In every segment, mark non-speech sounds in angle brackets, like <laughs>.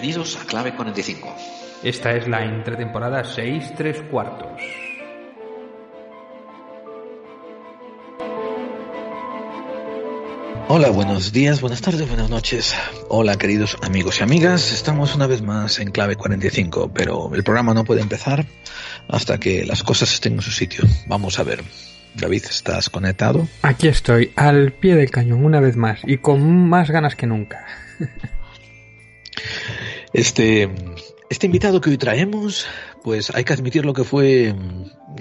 Bienvenidos a Clave 45. Esta es la entretemporada 6 3 cuartos. Hola, buenos días, buenas tardes, buenas noches. Hola, queridos amigos y amigas. Estamos una vez más en Clave 45, pero el programa no puede empezar hasta que las cosas estén en su sitio. Vamos a ver. David, ¿estás conectado? Aquí estoy, al pie del cañón, una vez más, y con más ganas que nunca. <laughs> Este, este invitado que hoy traemos, pues hay que admitir lo que fue,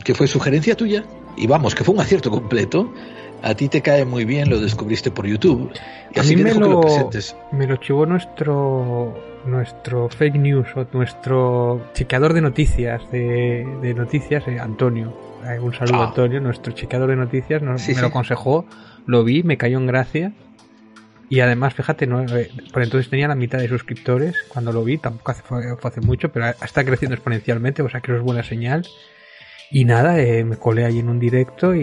que fue sugerencia tuya. Y vamos, que fue un acierto completo. A ti te cae muy bien, lo descubriste por YouTube. Y A así mí me dejo que lo lo, presentes. me lo chivó nuestro nuestro fake news o nuestro chequeador de noticias de, de noticias eh, Antonio Eh, un saludo Ah. Antonio nuestro chequeador de noticias nos- Sí, me sí. lo aconsejó lo vi me cayó en gracia y además fíjate no Eh, por entonces tenía la mitad de suscriptores cuando lo vi tampoco hace, fue, hace mucho pero está creciendo exponencialmente o sea que eso es buena señal y nada, eh, me colé allí en un directo y,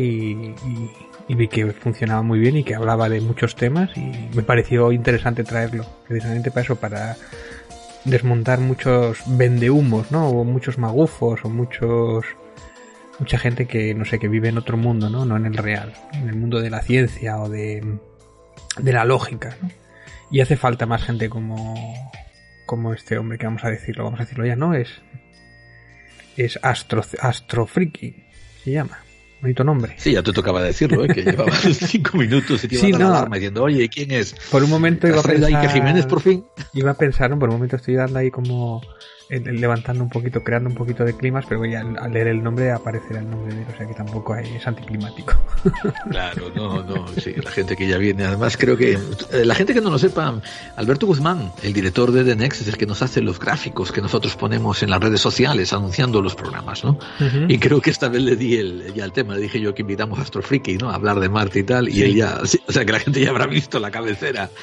y- y vi que funcionaba muy bien y que hablaba de muchos temas y me pareció interesante traerlo, precisamente para eso, para desmontar muchos vendehumos, ¿no? O muchos magufos o muchos mucha gente que no sé que vive en otro mundo, ¿no? No en el real, en el mundo de la ciencia o de de la lógica, ¿no? Y hace falta más gente como como este hombre que vamos a decirlo, vamos a decirlo ya, ¿no? Es es Astro, Astrofriki, se llama. Bonito nombre. Sí, ya te tocaba decirlo, ¿eh? que <laughs> llevaba cinco minutos y te Sí, la no. alarma diciendo, oye, ¿quién es? Por un momento iba a ¿Has traído pensar... ahí que Jiménez por fin? Iba a pensar, ¿no? Por un momento estoy dando ahí como... eh, levantando un poquito, creando un poquito de climas, pero ya al, leer el nombre aparecerá el nombre de él, o sea que tampoco es anticlimático. <laughs> Claro, no, no, sí, la gente que ya viene. Además, creo que eh, la gente que no lo sepa, Alberto Guzmán, el director de The Next, es el que nos hace los gráficos que nosotros ponemos en las redes sociales anunciando los programas, ¿no? Y creo que esta vez le di el, ya el tema, le dije yo que invitamos a Astrofriki, ¿no? A hablar de Marte y tal, y él ya, o sea que la gente ya habrá visto la cabecera. <laughs>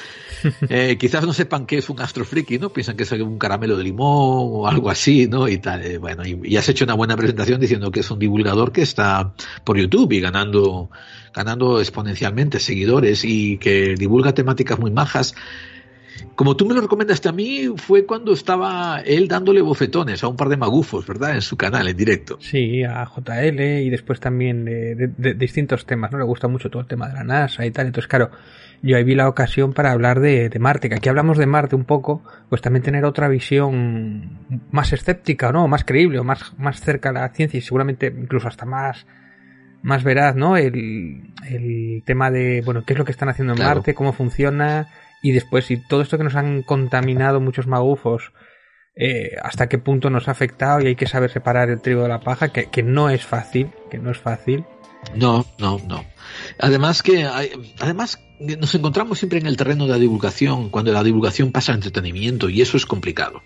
Eh, quizás no sepan qué es un astrofriki, ¿no? Piensan que es un caramelo de limón o algo así, ¿no? Y tal. Eh, bueno, y, has hecho una buena presentación diciendo que es un divulgador que está por YouTube y ganando, ganando exponencialmente seguidores y que divulga temáticas muy majas. Como tú me lo recomendaste a mí, fue cuando estaba él dándole bofetones a un par de magufos, ¿verdad? En su canal, en directo. Sí, a JL y después también de- de distintos temas, ¿no? Le gusta mucho todo el tema de la NASA y tal. Entonces, claro, yo ahí vi la ocasión para hablar de, de Marte, que aquí hablamos de Marte un poco, pues también tener otra visión más escéptica, ¿no? Más creíble o más, más cerca a la ciencia y seguramente incluso hasta más, más veraz, ¿no? El, el tema de, bueno, qué es lo que están haciendo en Claro. Marte, cómo funciona y después si todo esto que nos han contaminado muchos magufos eh, hasta qué punto nos ha afectado y hay que saber separar el trigo de la paja, que, que no es fácil, que no es fácil. No, no, no. Además que hay- además nos encontramos siempre en el terreno de la divulgación cuando la divulgación pasa al entretenimiento y eso es complicado.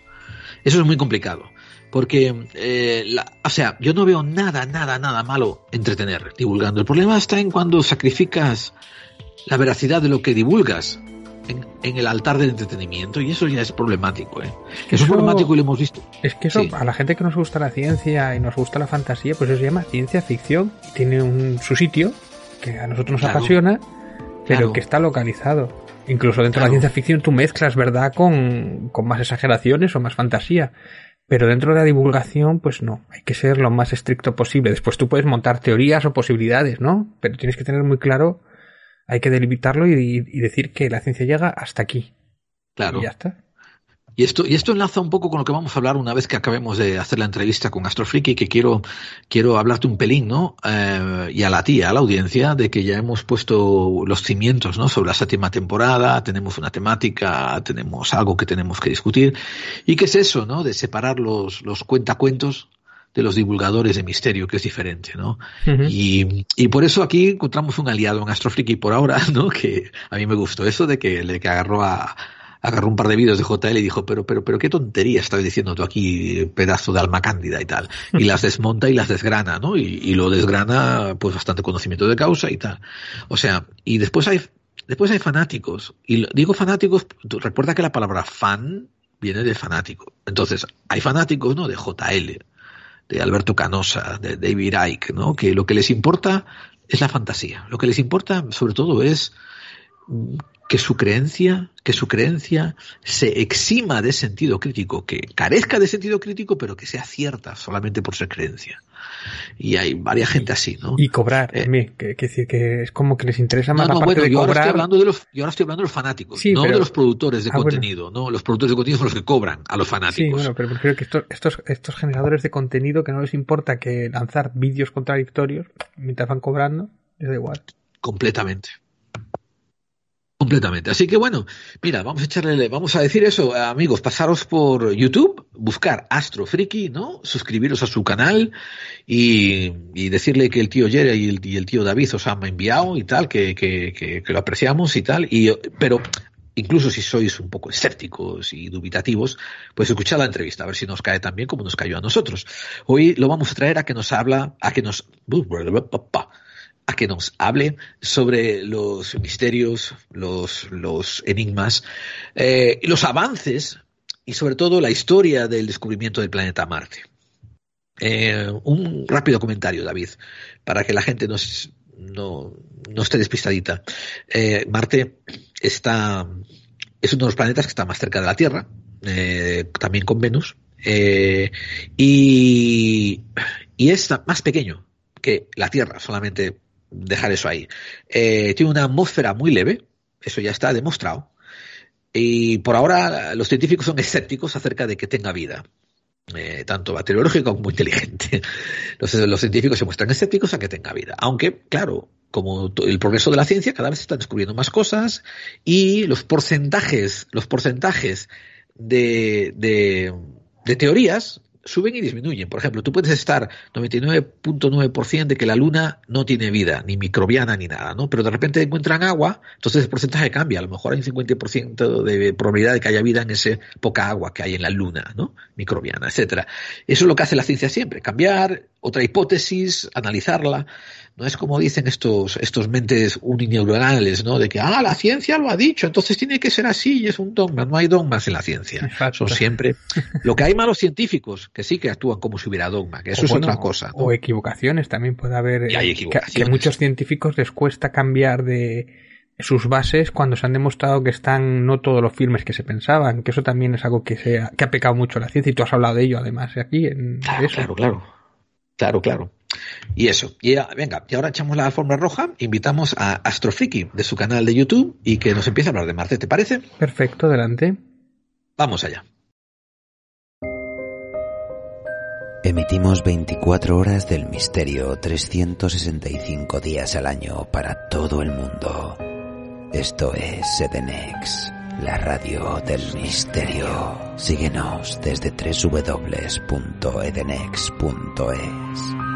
Eso es muy complicado. Porque, eh, la- o sea, yo no veo nada, nada, nada malo entretener divulgando. El problema está en cuando sacrificas la veracidad de lo que divulgas en, en el altar del entretenimiento y eso ya es problemático. ¿eh? Eso es problemático y lo hemos visto. Es que eso, Sí. a la gente que nos gusta la ciencia y nos gusta la fantasía, pues eso se llama ciencia ficción y tiene un, su sitio que a nosotros nos Claro. apasiona, pero Claro. que está localizado. Incluso dentro de la ciencia ficción tú mezclas verdad con, con más exageraciones o más fantasía. Pero dentro de la divulgación, pues no, hay que ser lo más estricto posible. Después tú puedes montar teorías o posibilidades, ¿no? Pero tienes que tener muy claro, hay que delimitarlo y, y decir que la ciencia llega hasta aquí. Claro. Y ya está. Y esto, y esto enlaza un poco con lo que vamos a hablar una vez que acabemos de hacer la entrevista con Astrofriki, que quiero, quiero hablarte un pelín, ¿no? Eh, y a la tía, a la audiencia, de que ya hemos puesto los cimientos, ¿no? Sobre la séptima temporada, tenemos una temática, tenemos algo que tenemos que discutir. ¿Y qué es eso, no? De separar los, los cuentacuentos de los divulgadores de misterio, que es diferente, ¿no? Y, y por eso aquí encontramos un aliado en Astrofriki por ahora, <laughs> ¿no? Que a mí me gustó eso de que le que agarró a agarró un par de vídeos de JL y dijo, pero, pero, pero qué tontería estás diciendo tú aquí, pedazo de alma cándida y tal. Y las desmonta y las desgrana, ¿no? Y, lo desgrana, pues bastante conocimiento de causa y tal. O sea, y después hay, después hay fanáticos. Y digo fanáticos, recuerda que la palabra fan viene de fanático. Entonces, hay fanáticos, ¿no? De JL, de Alberto Canosa, de David Icke, ¿no? Que lo que les importa es la fantasía. Lo que les importa, sobre todo, es que su creencia, que su creencia se exima de sentido crítico, que carezca de sentido crítico, pero que sea cierta solamente por ser creencia. Y hay varias gente así, ¿no? Y cobrar eh, también, que, que, que, es como que les interesa más no, la parte bueno, de yo cobrar. ahora estoy hablando de los, yo ahora estoy hablando de los fanáticos, Sí, no pero- de los productores de Ah, bueno. contenido, no, los productores de contenido son los que cobran a los Sí, fanáticos. bueno, pero prefiero que estos, estos, estos generadores de contenido que no les importa que lanzar vídeos contradictorios mientras van cobrando, les da igual. Completamente. Completamente. Así que bueno, mira, vamos a echarle, vamos a decir eso, amigos, pasaros por YouTube, buscar Astro Friki, ¿no? Suscribiros a su canal y, y decirle que el tío Jerry y el, y el tío David os han enviado y tal, que, que, que, que lo apreciamos y tal. Y, pero incluso si sois un poco escépticos y dubitativos, pues escuchad la entrevista, a ver si nos cae tan bien como nos cayó a nosotros. Hoy lo vamos a traer a que nos habla, a que nos, a que nos hable sobre los misterios, los, enigmas, eh, los avances y sobre todo la historia del descubrimiento del planeta Marte. Eh, un rápido comentario, David, para que la gente no, esté despistadita. Eh, Marte está, es uno de los planetas que está más cerca de la Tierra, también con Venus, y es más pequeño que la Tierra, solamente dejar eso ahí. Eh, tiene una atmósfera muy leve, eso ya está demostrado, y por ahora los científicos son escépticos acerca de que tenga vida. Eh, tanto bacteriológica como inteligente. <laughs> Los, científicos se muestran escépticos a que tenga vida. Aunque, claro, como el progreso de la ciencia, cada vez se están descubriendo más cosas y los porcentajes, los porcentajes de, de, de teorías suben y disminuyen. Por ejemplo, tú puedes estar 99.9% de que la luna no tiene vida, ni microbiana ni nada, ¿no? Pero de repente encuentran agua, entonces el porcentaje cambia. A lo mejor hay un 50% de probabilidad de que haya vida en ese poca agua que hay en la luna, ¿no? Microbiana, etcétera. Eso es lo que hace la ciencia siempre, cambiar otra hipótesis, analizarla. No es como dicen estos, estos mentes unineuronales, ¿no? De que, ah, la ciencia lo ha dicho, entonces tiene que ser así y es un dogma. No hay dogmas en la ciencia. Exacto. Son siempre. <laughs> Lo que hay malos científicos, que sí que actúan como si hubiera dogma, que eso o es bueno, otra cosa. ¿no? O equivocaciones también puede haber. Y hay que, que, a muchos científicos les cuesta cambiar de sus bases cuando se han demostrado que están no todos los firmes que se pensaban, que eso también es algo que, se ha, que ha pecado mucho la ciencia y tú has hablado de ello además aquí. En claro, eso. claro, claro. Claro, claro. Y eso. Y ya, venga, y ahora echamos la alfombra roja, invitamos a Astrofriki de su canal de YouTube y que nos empiece a hablar de Marte, ¿te parece? Perfecto, adelante. Vamos allá. Emitimos 24 horas del misterio 365 días al año para todo el mundo. Esto es Edenex, la radio del misterio. Síguenos desde www.edenex.es.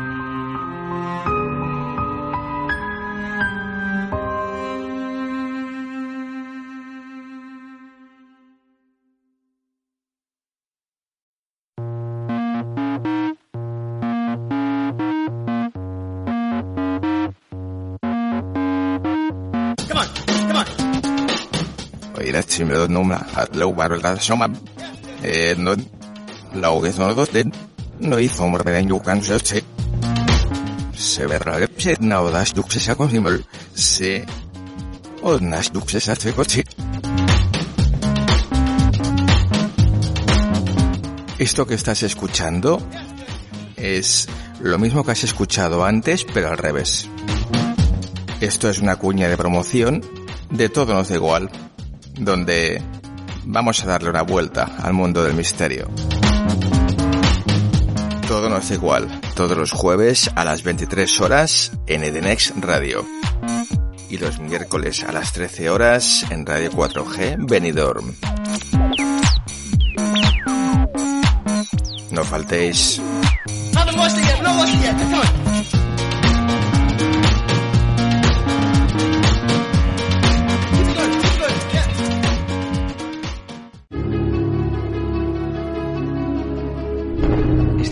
dat zien we dat noemen. Het loopbaar dat zomaar. En dan. Logisch, maar dat dit. Nee, zomaar ben. Severadepset naodas duxes a conimol, se odnas duxes a. Esto que estás escuchando es lo mismo que has escuchado antes, pero al revés. Esto es una cuña de promoción de todo nos da igual, donde vamos a darle una vuelta al mundo del misterio. Todo nos da igual, todos los jueves a las 23 horas en Edenex Radio. Y los miércoles a las 13 horas en Radio 4G Benidorm. No faltéis.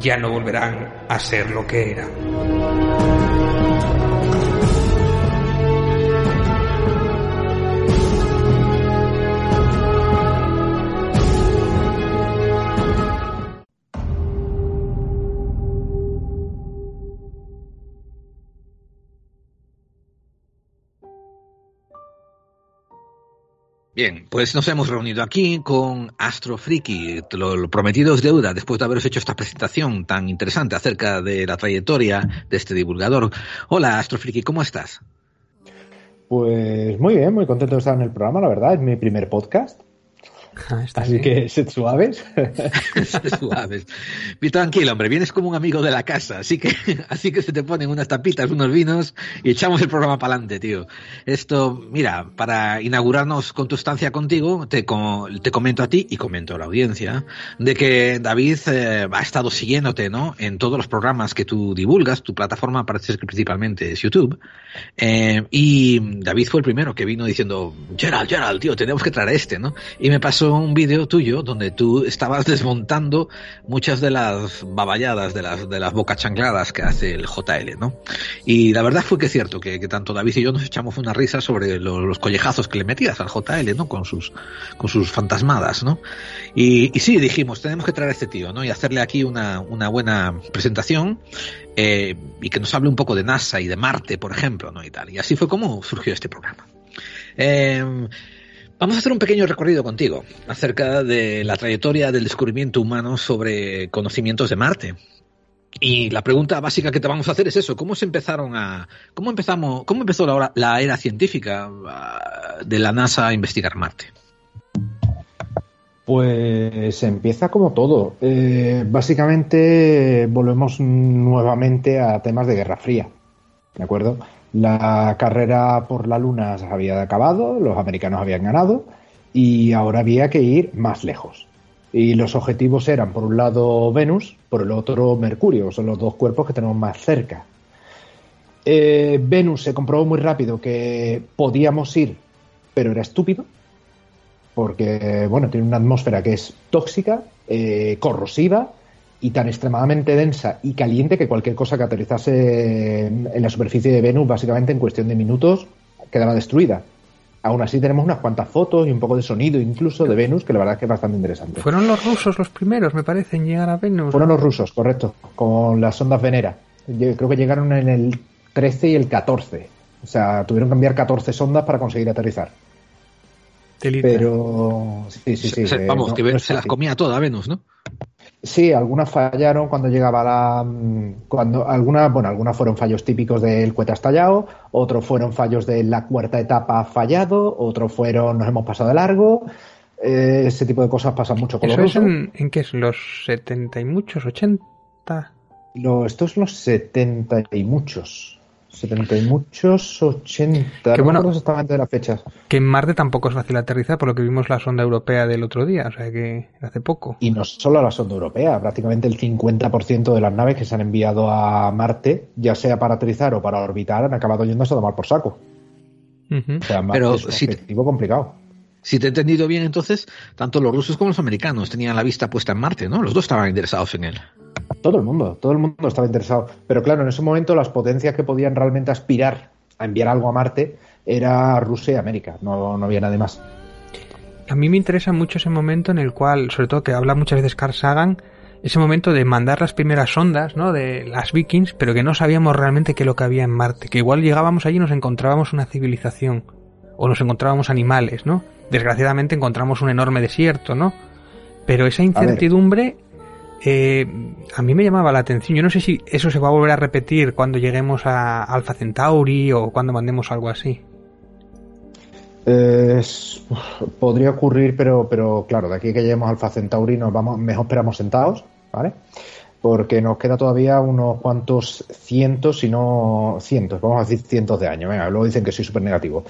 ya no volverán a ser lo que eran. Bien, pues nos hemos reunido aquí con Astro Friki, lo, lo, prometido es deuda, después de haberos hecho esta presentación tan interesante acerca de la trayectoria de este divulgador. Hola Astro Friki, ¿cómo estás? Pues muy bien, muy contento de estar en el programa, la verdad, es mi primer podcast. Ah, Así que sed suaves. <laughs> sed suaves. Y tranquilo, hombre, vienes como un amigo de la casa, así que, <laughs> así que se te ponen unas tapitas, unos vinos y echamos el programa para adelante, tío. Esto, mira, para inaugurarnos con tu estancia contigo, te, te comento a ti y comento a la audiencia de que David eh, ha estado siguiéndote, ¿no? En todos los programas que tú divulgas, tu plataforma parece que principalmente es YouTube. Eh, y David fue el primero que vino diciendo, Gerald, Gerald, tío, tenemos que traer a este, ¿no? Y me pasó un vídeo tuyo donde tú estabas desmontando muchas de las baballadas, de las, de las bocachancladas que hace el JL, ¿no? Y la verdad fue que es cierto que, que tanto David y yo nos echamos una risa sobre los, los, collejazos que le metías al JL, ¿no? Con sus, con sus fantasmadas, ¿no? Y, sí, dijimos, tenemos que traer a este tío, ¿no? Y hacerle aquí una, una buena presentación eh, y que nos hable un poco de NASA y de Marte, por ejemplo, ¿no? Y tal. Y así fue como surgió este programa. Eh, Vamos a hacer un pequeño recorrido contigo acerca de la trayectoria del descubrimiento humano sobre conocimientos de Marte. Y la pregunta básica que te vamos a hacer es eso: ¿cómo se empezaron a, cómo empezamos, cómo empezó la, la era científica de la NASA a investigar Marte? Pues empieza como todo. Eh, básicamente volvemos nuevamente a temas de Guerra Fría, ¿de acuerdo? La carrera por la Luna se había acabado, los americanos habían ganado y ahora había que ir más lejos. Y los objetivos eran, por un lado, Venus, por el otro, Mercurio, son los dos cuerpos que tenemos más cerca. Eh, Venus se comprobó muy rápido que podíamos ir, pero era estúpido, porque, bueno, tiene una atmósfera que es tóxica, eh, corrosiva, y tan extremadamente densa y caliente que cualquier cosa que aterrizase en, en la superficie de Venus, básicamente en cuestión de minutos, quedaba destruida. Aún así tenemos unas cuantas fotos y un poco de sonido incluso de Venus, que la verdad es que es bastante interesante. Fueron los rusos los primeros, me parece, en llegar a Venus. Fueron los rusos, correcto, con las sondas Venera. Yo creo que llegaron en el 13 y el 14. O sea, tuvieron que enviar 14 sondas para conseguir aterrizar. Delita. Pero sí, sí, sí. Se, vamos, no, que no se las comía toda Venus, ¿no? Sí, algunas fallaron cuando llegaba la. cuando Algunas, bueno, algunas fueron fallos típicos del cohete estallado, otros fueron fallos de la cuarta etapa fallado, otros fueron nos hemos pasado de largo. Eh, ese tipo de cosas pasan mucho con ¿Eso los es en, en, qué es? ¿Los 70 y muchos? ¿80? Lo, esto es los 70 y muchos. 70 y muchos, 80. Que bueno, no exactamente de las fechas. Que en Marte tampoco es fácil aterrizar, por lo que vimos la sonda europea del otro día, o sea que hace poco. Y no solo la sonda europea, prácticamente el 50% de las naves que se han enviado a Marte, ya sea para aterrizar o para orbitar, han acabado yéndose a tomar por saco. Uh -huh. O sea, Pero es un si objetivo complicado. Si te he entendido bien, entonces, tanto los rusos como los americanos tenían la vista puesta en Marte, ¿no? Los dos estaban interesados en él. Todo el mundo, todo el mundo estaba interesado. Pero claro, en ese momento las potencias que podían realmente aspirar a enviar algo a Marte era Rusia y América, no, no había nadie más. A mí me interesa mucho ese momento en el cual, sobre todo que habla muchas veces Carl Sagan, ese momento de mandar las primeras sondas, ¿no? De las Vikings, pero que no sabíamos realmente qué es lo que había en Marte. Que igual llegábamos allí y nos encontrábamos una civilización. O nos encontrábamos animales, ¿no? Desgraciadamente encontramos un enorme desierto, ¿no? Pero esa incertidumbre eh, a mí me llamaba la atención. Yo no sé si eso se va a volver a repetir cuando lleguemos a Alpha Centauri o cuando mandemos algo así. Es- podría ocurrir, pero, pero claro, de aquí a que lleguemos al Alfa Centauri nos vamos, mejor esperamos sentados, ¿vale? Porque nos queda todavía unos cuantos cientos, si no cientos, vamos a decir cientos de años. Venga, luego dicen que soy súper negativo.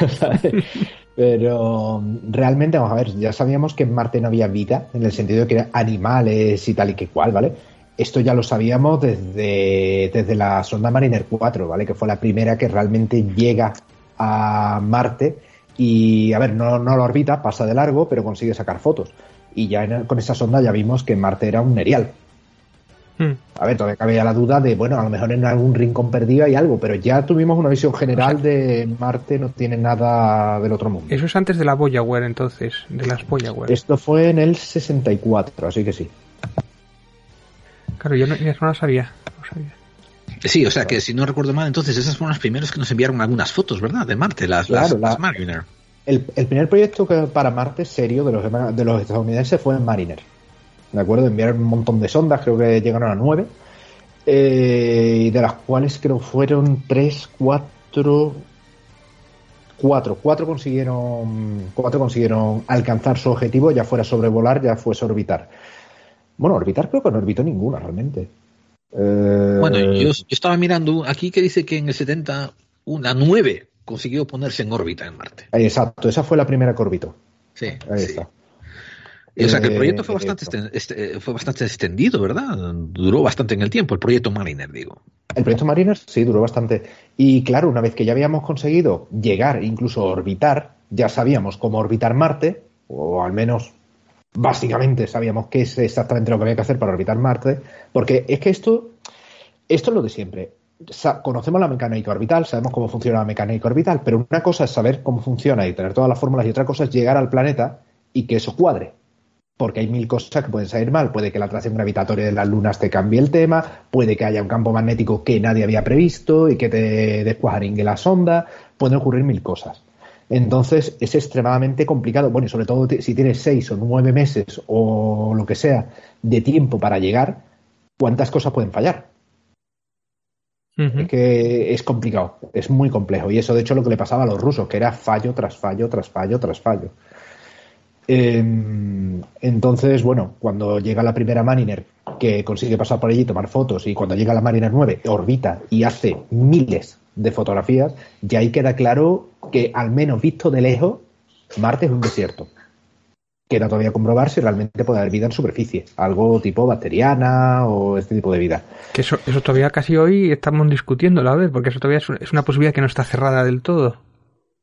<laughs> Pero realmente, vamos a ver, ya sabíamos que en Marte no había vida, en el sentido de que eran animales y tal y que cual, ¿vale? Esto ya lo sabíamos desde, desde la sonda Mariner 4, ¿vale? Que fue la primera que realmente llega a Marte y, a ver, no, no lo orbita, pasa de largo, pero consigue sacar fotos. Y ya con esa sonda ya vimos que Marte era un erial. Hmm. A ver, todavía cabía la duda de, bueno, a lo mejor en algún rincón perdido hay algo, pero ya tuvimos una visión general de Marte no tiene nada del otro mundo. Eso es antes de la Voyager, entonces, de las Voyager. Esto fue en el 64, así que sí. Claro, yo no, yo no lo sabía. no lo sabía. Sí, o sea que si no recuerdo mal, entonces esas fueron las primeras que nos enviaron algunas fotos, ¿verdad? De Marte, las, las, Claro, la- las Mariner. El, el primer proyecto que para Marte serio de los, de los estadounidenses fue Mariner. ¿De acuerdo? Enviaron un montón de sondas, creo que llegaron a nueve. eh, y de las cuales creo fueron tres, cuatro. Cuatro. Cuatro consiguieron. Cuatro consiguieron alcanzar su objetivo, ya fuera sobrevolar, ya fuese orbitar. Bueno, orbitar creo que no orbitó ninguna realmente. Eh, Bueno, yo, yo estaba mirando aquí que dice que en el 70 una 9 consiguió ponerse en órbita en Marte. Exacto, esa fue la primera que orbitó. Sí, Ahí sí. está. O sea que el proyecto Eh, fue bastante, esto. esten- este, fue bastante extendido, ¿verdad? Duró bastante en el tiempo, el proyecto Mariner, digo. El proyecto Mariner sí duró bastante. Y claro, una vez que ya habíamos conseguido llegar, incluso orbitar, ya sabíamos cómo orbitar Marte, o al menos básicamente sabíamos qué es exactamente lo que había que hacer para orbitar Marte, porque es que esto, esto es lo de siempre. Sa- conocemos la mecánica orbital, sabemos cómo funciona la mecánica orbital, pero una cosa es saber cómo funciona y tener todas las fórmulas y otra cosa es llegar al planeta y que eso cuadre porque hay mil cosas que pueden salir mal. Puede que la atracción gravitatoria de las lunas te cambie el tema, puede que haya un campo magnético que nadie había previsto y que te descuajaringue la sonda, pueden ocurrir mil cosas. Entonces es extremadamente complicado, bueno, y sobre todo si tienes seis o nueve meses o lo que sea de tiempo para llegar, ¿cuántas cosas pueden fallar? Es que es complicado, es muy complejo. Y eso, de hecho, es lo que le pasaba a los rusos, que era fallo tras fallo, tras fallo, tras fallo. Em, entonces, bueno, cuando llega la primera Mariner, que consigue pasar por allí, tomar fotos, y cuando llega la Mariner 9, orbita y hace miles de fotografías, ya ahí queda claro que, al menos visto de lejos, Marte es un desierto. Queda todavía comprobar si realmente puede haber vida en superficie, algo tipo bacteriana o este tipo de vida. Que eso, eso todavía casi hoy estamos discutiendo a ver, porque eso todavía es una posibilidad que no está cerrada del todo.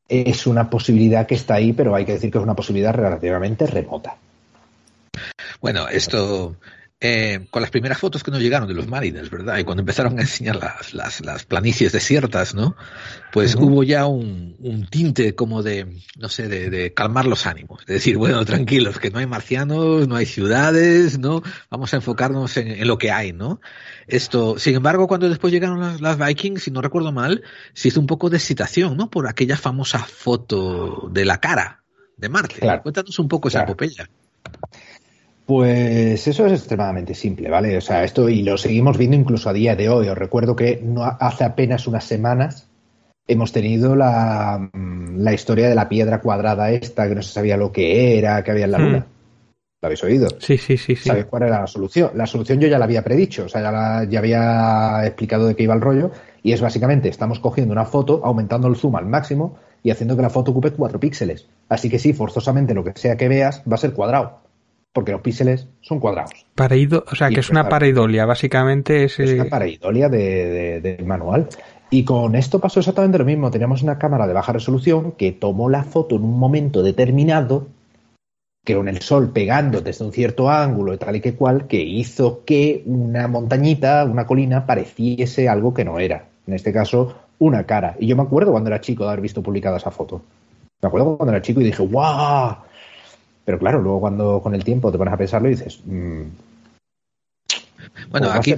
Es una posibilidad que está ahí, pero hay que decir que es una posibilidad relativamente remota. Bueno, esto eh, con las primeras fotos que nos llegaron de los Mariners, ¿verdad? Y cuando empezaron a enseñar las, las, las planicies desiertas, ¿no? Pues hubo ya un, un tinte como de, no sé, de, de calmar los ánimos. De decir, bueno, tranquilos, que no hay marcianos, no hay ciudades, ¿no? Vamos a enfocarnos en, en lo que hay, ¿no? Esto, sin embargo, cuando después llegaron las, las Vikings, si no recuerdo mal, se hizo un poco de excitación, ¿no? Por aquella famosa foto de la cara de Marte. Claro. Cuéntanos un poco esa epopeya. Pues eso es extremadamente simple, ¿vale? O sea, esto y lo seguimos viendo incluso a día de hoy. Os recuerdo que no hace apenas unas semanas hemos tenido la, mm, la historia de la piedra cuadrada esta, que no se sabía lo que era, que había en la Hmm. luna. ¿Lo habéis oído? Sí, sí, sí, sí. ¿Sabéis cuál era la solución? La solución yo ya la había predicho, o sea, ya, la- ya había explicado de qué iba el rollo, y es básicamente, estamos cogiendo una foto, aumentando el zoom al máximo y haciendo que la foto ocupe cuatro píxeles. Así que sí, forzosamente lo que sea que veas va a ser cuadrado, porque los píxeles son cuadrados. Pareido, o sea, Y que es una pareidolia, básicamente es... Es una pareidolia de, manual. Y con esto pasó exactamente lo mismo. Teníamos una cámara de baja resolución que tomó la foto en un momento determinado, que con el sol pegando desde un cierto ángulo y tal y que cual, que hizo que una montañita, una colina, pareciese algo que no era. En este caso, una cara. Y yo me acuerdo cuando era chico de haber visto publicada esa foto. Me acuerdo cuando era chico y dije, ¡guau! Pero claro, luego cuando con el tiempo te pones a pensarlo y dices, mm, Bueno, ¿cómo va a aquí,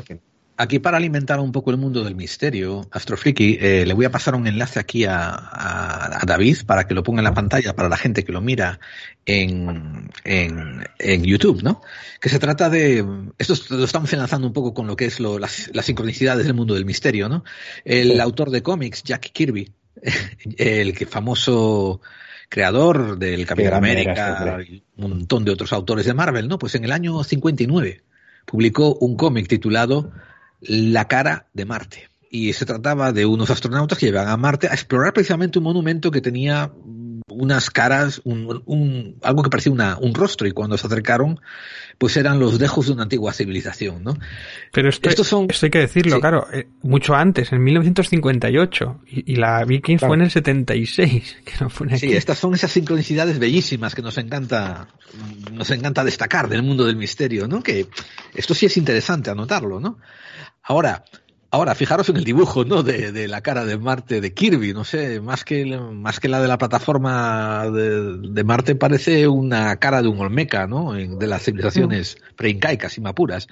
Aquí para alimentar un poco el mundo del misterio, Astrofriki, eh, le voy a pasar un enlace aquí a, a- a David para que lo ponga en la pantalla para la gente que lo mira en, en, en YouTube, ¿no? Que se trata de, esto es- lo estamos enlazando un poco con lo que es lo- las, las sincronicidades del mundo del misterio, ¿no? El Sí. autor de cómics, Jack Kirby, <laughs> el que famoso creador del Capitán América y un montón de otros autores de Marvel, ¿no? Pues en el año 59 publicó un cómic titulado La cara de Marte. Y se trataba de unos astronautas que llevaban a Marte a explorar precisamente un monumento que tenía unas caras, un, un, algo que parecía una, un rostro, y cuando se acercaron, pues eran los dejos de una antigua civilización, ¿no? Pero esto, Estos son, esto hay que decirlo, sí. claro, eh, mucho antes, en 1958, y, y la Vikings claro. fue en el 76, <laughs> que no fue. Sí, estas son esas sincronicidades bellísimas que nos encanta, nos encanta destacar del mundo del misterio, ¿no? Que esto sí es interesante anotarlo, ¿no? Ahora, Ahora, fijaros en el dibujo, ¿no? De, de, la cara de Marte de Kirby, no sé, más que, más que la de la plataforma de, de Marte parece una cara de un Olmeca, ¿no? De las civilizaciones preincaicas y mapuras.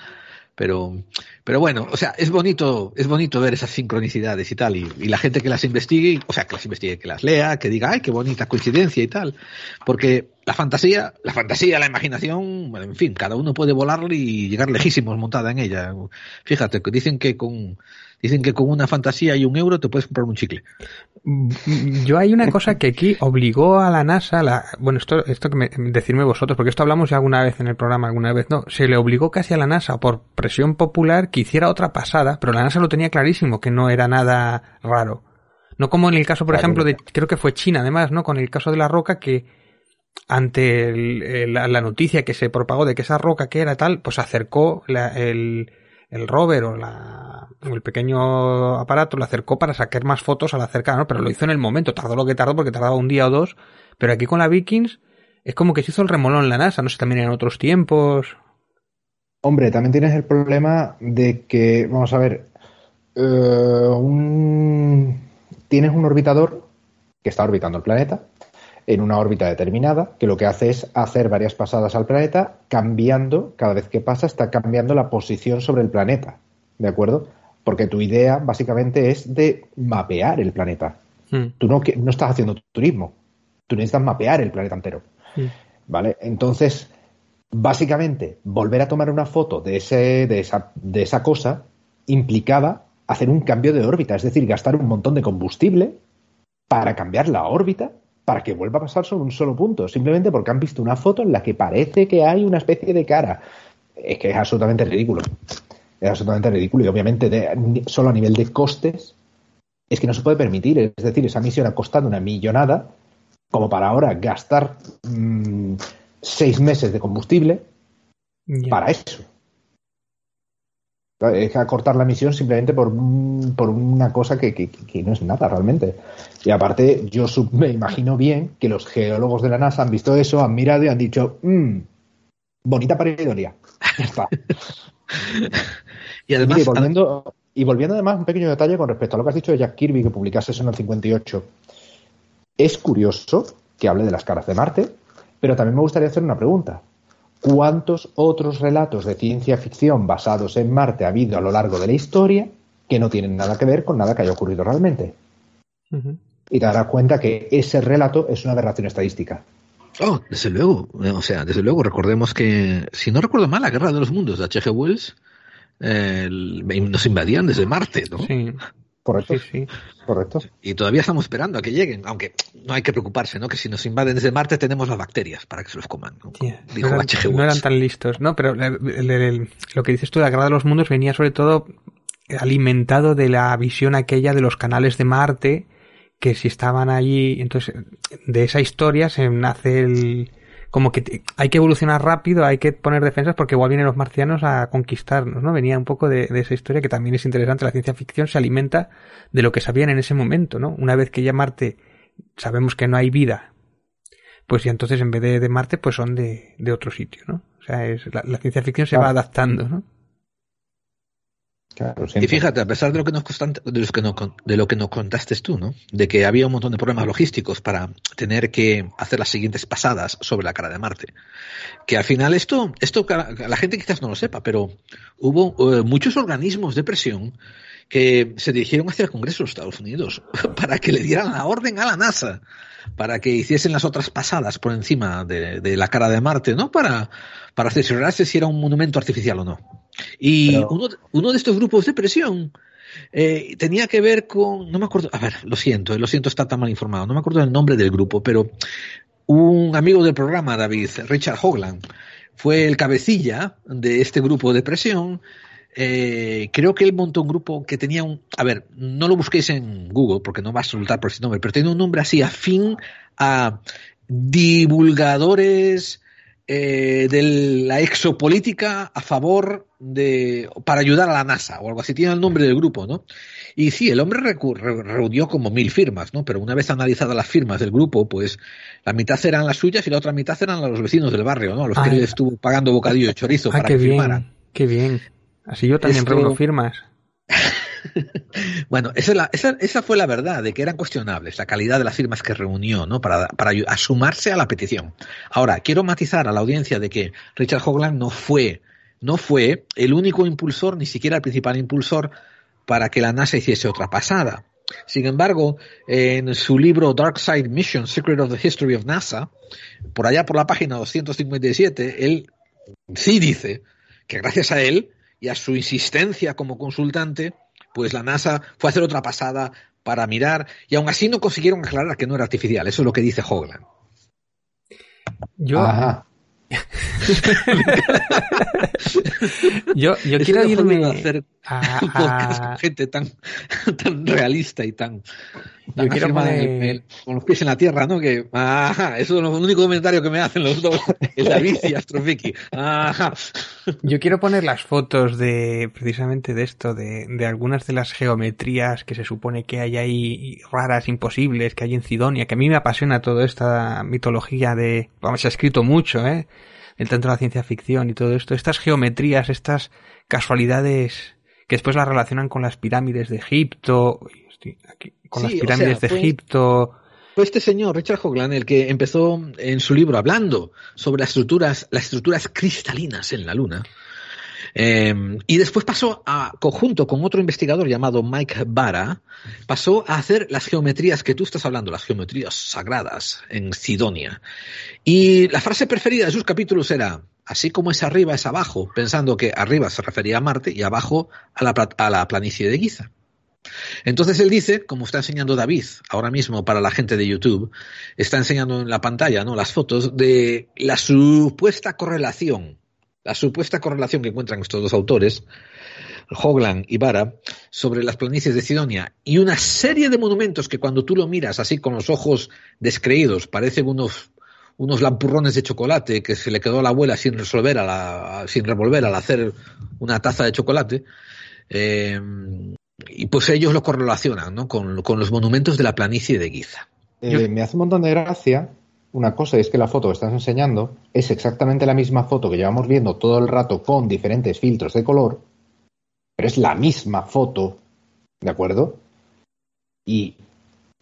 Pero, pero bueno, o sea, es bonito, es bonito ver esas sincronicidades y tal, y, y, la gente que las investigue, o sea, que las investigue, que las lea, que diga, ay, qué bonita coincidencia y tal, porque la fantasía, la fantasía, la imaginación, bueno, en fin, cada uno puede volar y llegar lejísimos montada en ella. Fíjate, que dicen que con, dicen que con una fantasía y un euro te puedes comprar un chicle. Yo hay una cosa que aquí obligó a la NASA, la, bueno, esto, esto que me, decirme vosotros, porque esto hablamos ya alguna vez en el programa, alguna vez no, se le obligó casi a la NASA por presión popular que hiciera otra pasada, pero la NASA lo tenía clarísimo que no era nada raro. No como en el caso, por claro, ejemplo, de, creo que fue China, además, ¿no? Con el caso de la roca que, ante el, el, la, noticia que se propagó de que esa roca que era tal, pues acercó la, el, el rover o, la, el pequeño aparato, lo acercó para sacar más fotos a la cercana, ¿no? pero lo hizo en el momento, tardó lo que tardó porque tardaba un día o dos, pero aquí con la Vikings es como que se hizo el remolón en la NASA, no sé, también en otros tiempos. Hombre, también tienes el problema de que, vamos a ver, uh, un... tienes un orbitador que está orbitando el planeta, en una órbita determinada, que lo que hace es hacer varias pasadas al planeta, cambiando, cada vez que pasa, está cambiando la posición sobre el planeta. ¿De acuerdo? Porque tu idea básicamente es de mapear el planeta. Mm. Tú no, no, estás haciendo turismo, tú necesitas mapear el planeta entero. Mm. ¿Vale? Entonces, básicamente, volver a tomar una foto de, ese, de, esa, de esa cosa implicaba hacer un cambio de órbita, es decir, gastar un montón de combustible para cambiar la órbita para que vuelva a pasar sobre un solo punto, simplemente porque han visto una foto en la que parece que hay una especie de cara. Es que es absolutamente ridículo. Es absolutamente ridículo y obviamente de, solo a nivel de costes es que no se puede permitir. Es decir, esa misión ha costado una millonada como para ahora gastar mmm, seis meses de combustible yeah. para eso. Es acortar la misión simplemente por, por una cosa que, que, que, no es nada realmente. Y aparte, yo sub, me imagino bien que los geólogos de la NASA han visto eso, han mirado y han dicho, mmm, bonita paridoria. Ya está. <laughs> y además. Y volviendo, y volviendo además un pequeño detalle con respecto a lo que has dicho de Jack Kirby, que publicase eso en el 58. Es curioso que hable de las caras de Marte, pero también me gustaría hacer una pregunta. ¿Cuántos otros relatos de ciencia ficción basados en Marte ha habido a lo largo de la historia que no tienen nada que ver con nada que haya ocurrido realmente? Uh -huh. Y te darás cuenta que ese relato es una aberración estadística. Oh, desde luego. O sea, desde luego, recordemos que, si no recuerdo mal, la Guerra de los Mundos de H.G. Wells eh, nos invadían desde Marte, ¿no? Sí. Correcto, sí, sí. Correcto. Y todavía estamos esperando a que lleguen, aunque no hay que preocuparse, ¿no? Que si nos invaden desde Marte tenemos las bacterias para que se los coman. ¿no? Yeah. Dijo no, eran, no eran tan listos, ¿no? Pero el, el, el, lo que dices tú de la Guerra de los Mundos venía sobre todo alimentado de la visión aquella de los canales de Marte, que si estaban allí, entonces de esa historia se nace el como que hay que evolucionar rápido, hay que poner defensas porque igual vienen los marcianos a conquistarnos, ¿no? Venía un poco de, de, esa historia que también es interesante. La ciencia ficción se alimenta de lo que sabían en ese momento, ¿no? Una vez que ya Marte sabemos que no hay vida, pues ya entonces en vez de, de Marte, pues son de, de, otro sitio, ¿no? O sea, es, la, la ciencia ficción se claro. va adaptando, ¿no? Claro, y fíjate, a pesar de lo que nos constante, de, los que no, de lo que nos contaste tú, ¿no? De que había un montón de problemas logísticos para tener que hacer las siguientes pasadas sobre la cara de Marte. Que al final esto, esto la gente quizás no lo sepa, pero hubo uh, muchos organismos de presión que se dirigieron hacia el Congreso de los Estados Unidos <laughs> para que le dieran la orden a la NASA para que hiciesen las otras pasadas por encima de, de la cara de Marte, ¿no? Para, para cerciorarse si era un monumento artificial o no. Y Pero... uno, uno de estos grupos de presión Eh, tenía que ver con, no me acuerdo, a ver, lo siento, lo siento estar tan mal informado, no me acuerdo del nombre del grupo, pero un amigo del programa, David, Richard Hogland, fue el cabecilla de este grupo de presión. Eh, creo que él montó un grupo que tenía un. A ver, no lo busquéis en Google porque no va a resultar por ese nombre, pero tenía un nombre así afín a divulgadores eh, de la exopolítica a favor de. para ayudar a la NASA o algo así. Tiene el nombre del grupo, ¿no? Y sí, el hombre reunió como mil firmas, ¿no? Pero una vez analizadas las firmas del grupo, pues la mitad eran las suyas y la otra mitad eran los vecinos del barrio, ¿no? Los que él estuvo pagando bocadillo de chorizo para que firmaran. qué bien. Así yo también reúno firmas. <laughs> bueno, esa, esa, esa, fue la verdad, de que eran cuestionables la calidad de las firmas que reunió, ¿no? Para, para sumarse a la petición. Ahora, quiero matizar a la audiencia de que Richard Hoagland no fue, no fue el único impulsor, ni siquiera el principal impulsor para que la NASA hiciese otra pasada. Sin embargo, en su libro Dark Side Mission, Secret of the History of NASA, por allá por la página 257, él sí dice que gracias a él y a su insistencia como consultante, pues la NASA fue a hacer otra pasada para mirar y aún así no consiguieron aclarar que no era artificial. Eso es lo que dice Hoagland. Yo, <laughs> yo, yo quiero irme hacer <laughs> a, gente tan, <laughs> tan realista y tan, yo quiero poner... con los pies en la tierra, ¿no? Que ah, eso es el único comentario que me hacen los dos, <laughs> el David y Astrofiki. Yo quiero poner las fotos de precisamente de esto, de, de algunas de las geometrías que se supone que hay ahí raras, imposibles, que hay en Sidonia, que a mí me apasiona toda esta mitología de, vamos, se ha escrito mucho, ¿eh? el tanto de la ciencia ficción y todo esto, estas geometrías, estas casualidades que después las relacionan con las pirámides de Egipto, con las pirámides de Egipto. Fue este señor, Richard Hoagland, el que empezó en su libro hablando sobre las estructuras, las estructuras cristalinas en la Luna. Eh, y después pasó a, conjunto con otro investigador llamado Mike Bara, pasó a hacer las geometrías que tú estás hablando, las geometrías sagradas en Sidonia. Y la frase preferida de sus capítulos era, así como es arriba es abajo, pensando que arriba se refería a Marte y abajo a la, planicie de Giza. Entonces él dice, como está enseñando David ahora mismo para la gente de YouTube, está enseñando en la pantalla ¿no? las fotos de la supuesta correlación la supuesta correlación que encuentran estos dos autores, Hogland y Vara, sobre las planicies de Sidonia y una serie de monumentos que cuando tú lo miras así con los ojos descreídos parecen unos unos lampurrones de chocolate que se le quedó a la abuela sin resolver a la, sin revolver al hacer una taza de chocolate eh, y pues ellos lo correlacionan ¿no? con, con, los monumentos de la planicie de Giza. Eh, me hace un montón de gracia una cosa es que la foto que estás enseñando es exactamente la misma foto que llevamos viendo todo el rato con diferentes filtros de color, pero es la misma foto, ¿de acuerdo? Y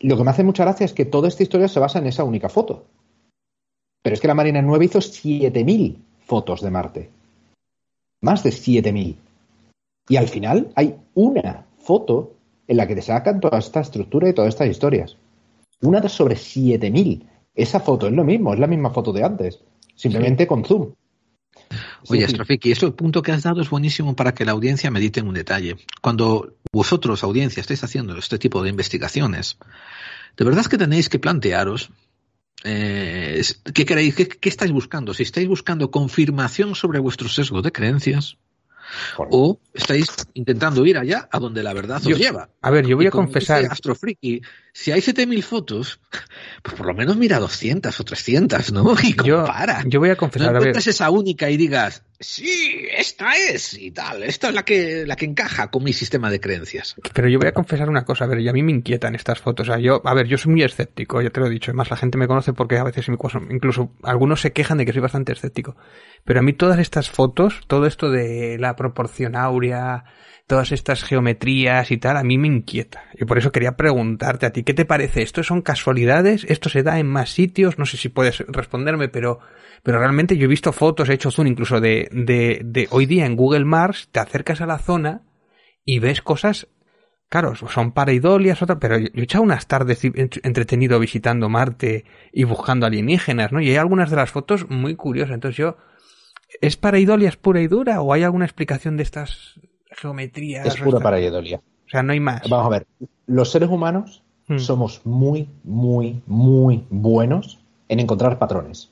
lo que me hace mucha gracia es que toda esta historia se basa en esa única foto. Pero es que la Marina 9 hizo 7.000 fotos de Marte. Más de 7.000. Y al final hay una foto en la que te sacan toda esta estructura y todas estas historias. Una sobre 7.000. Esa foto es lo mismo, es la misma foto de antes, simplemente con zoom. Oye, Astrofiki, eso el punto que has dado es buenísimo para que la audiencia medite en un detalle. Cuando vosotros, audiencia, estáis haciendo este tipo de investigaciones, de verdad es que tenéis que plantearos eh, qué queréis, qué estáis buscando. Si estáis buscando confirmación sobre vuestro sesgo de creencias, o estáis intentando ir allá a donde la verdad os lleva. A ver, yo voy a confesar. Astrofriki, si hay 7000 fotos, pues por lo menos mira 200 o 300, ¿no? <laughs> Y compara. Yo, yo voy a confesar. No a ver. esa única y digas, sí, esta es y tal, esta es la que, la que encaja con mi sistema de creencias. Pero yo voy a confesar una cosa, a ver, y a mí me inquietan estas fotos. Yo, a ver, yo soy muy escéptico, ya te lo he dicho. Además, la gente me conoce porque a veces incluso algunos se quejan de que soy bastante escéptico. Pero a mí todas estas fotos, todo esto de la proporción áurea, todas estas geometrías y tal, a mí me inquieta. Y por eso quería preguntarte a ti, ¿qué te parece? ¿Esto son casualidades? ¿Esto se da en más sitios? No sé si puedes responderme, pero, pero realmente yo he visto fotos, he hecho zoom incluso de, de, de hoy día en Google Maps, te acercas a la zona y ves cosas Claro, son pareidolias, otra, pero yo he echado unas tardes entretenido visitando Marte y buscando alienígenas, ¿no? Y hay algunas de las fotos muy curiosas. Entonces yo, ¿es pareidolias pura y dura o hay alguna explicación de estas geometrías? Es pura pareidolia. sea, no hay más. Vamos a ver, los seres humanos Hmm. somos muy, muy, muy buenos en encontrar patrones.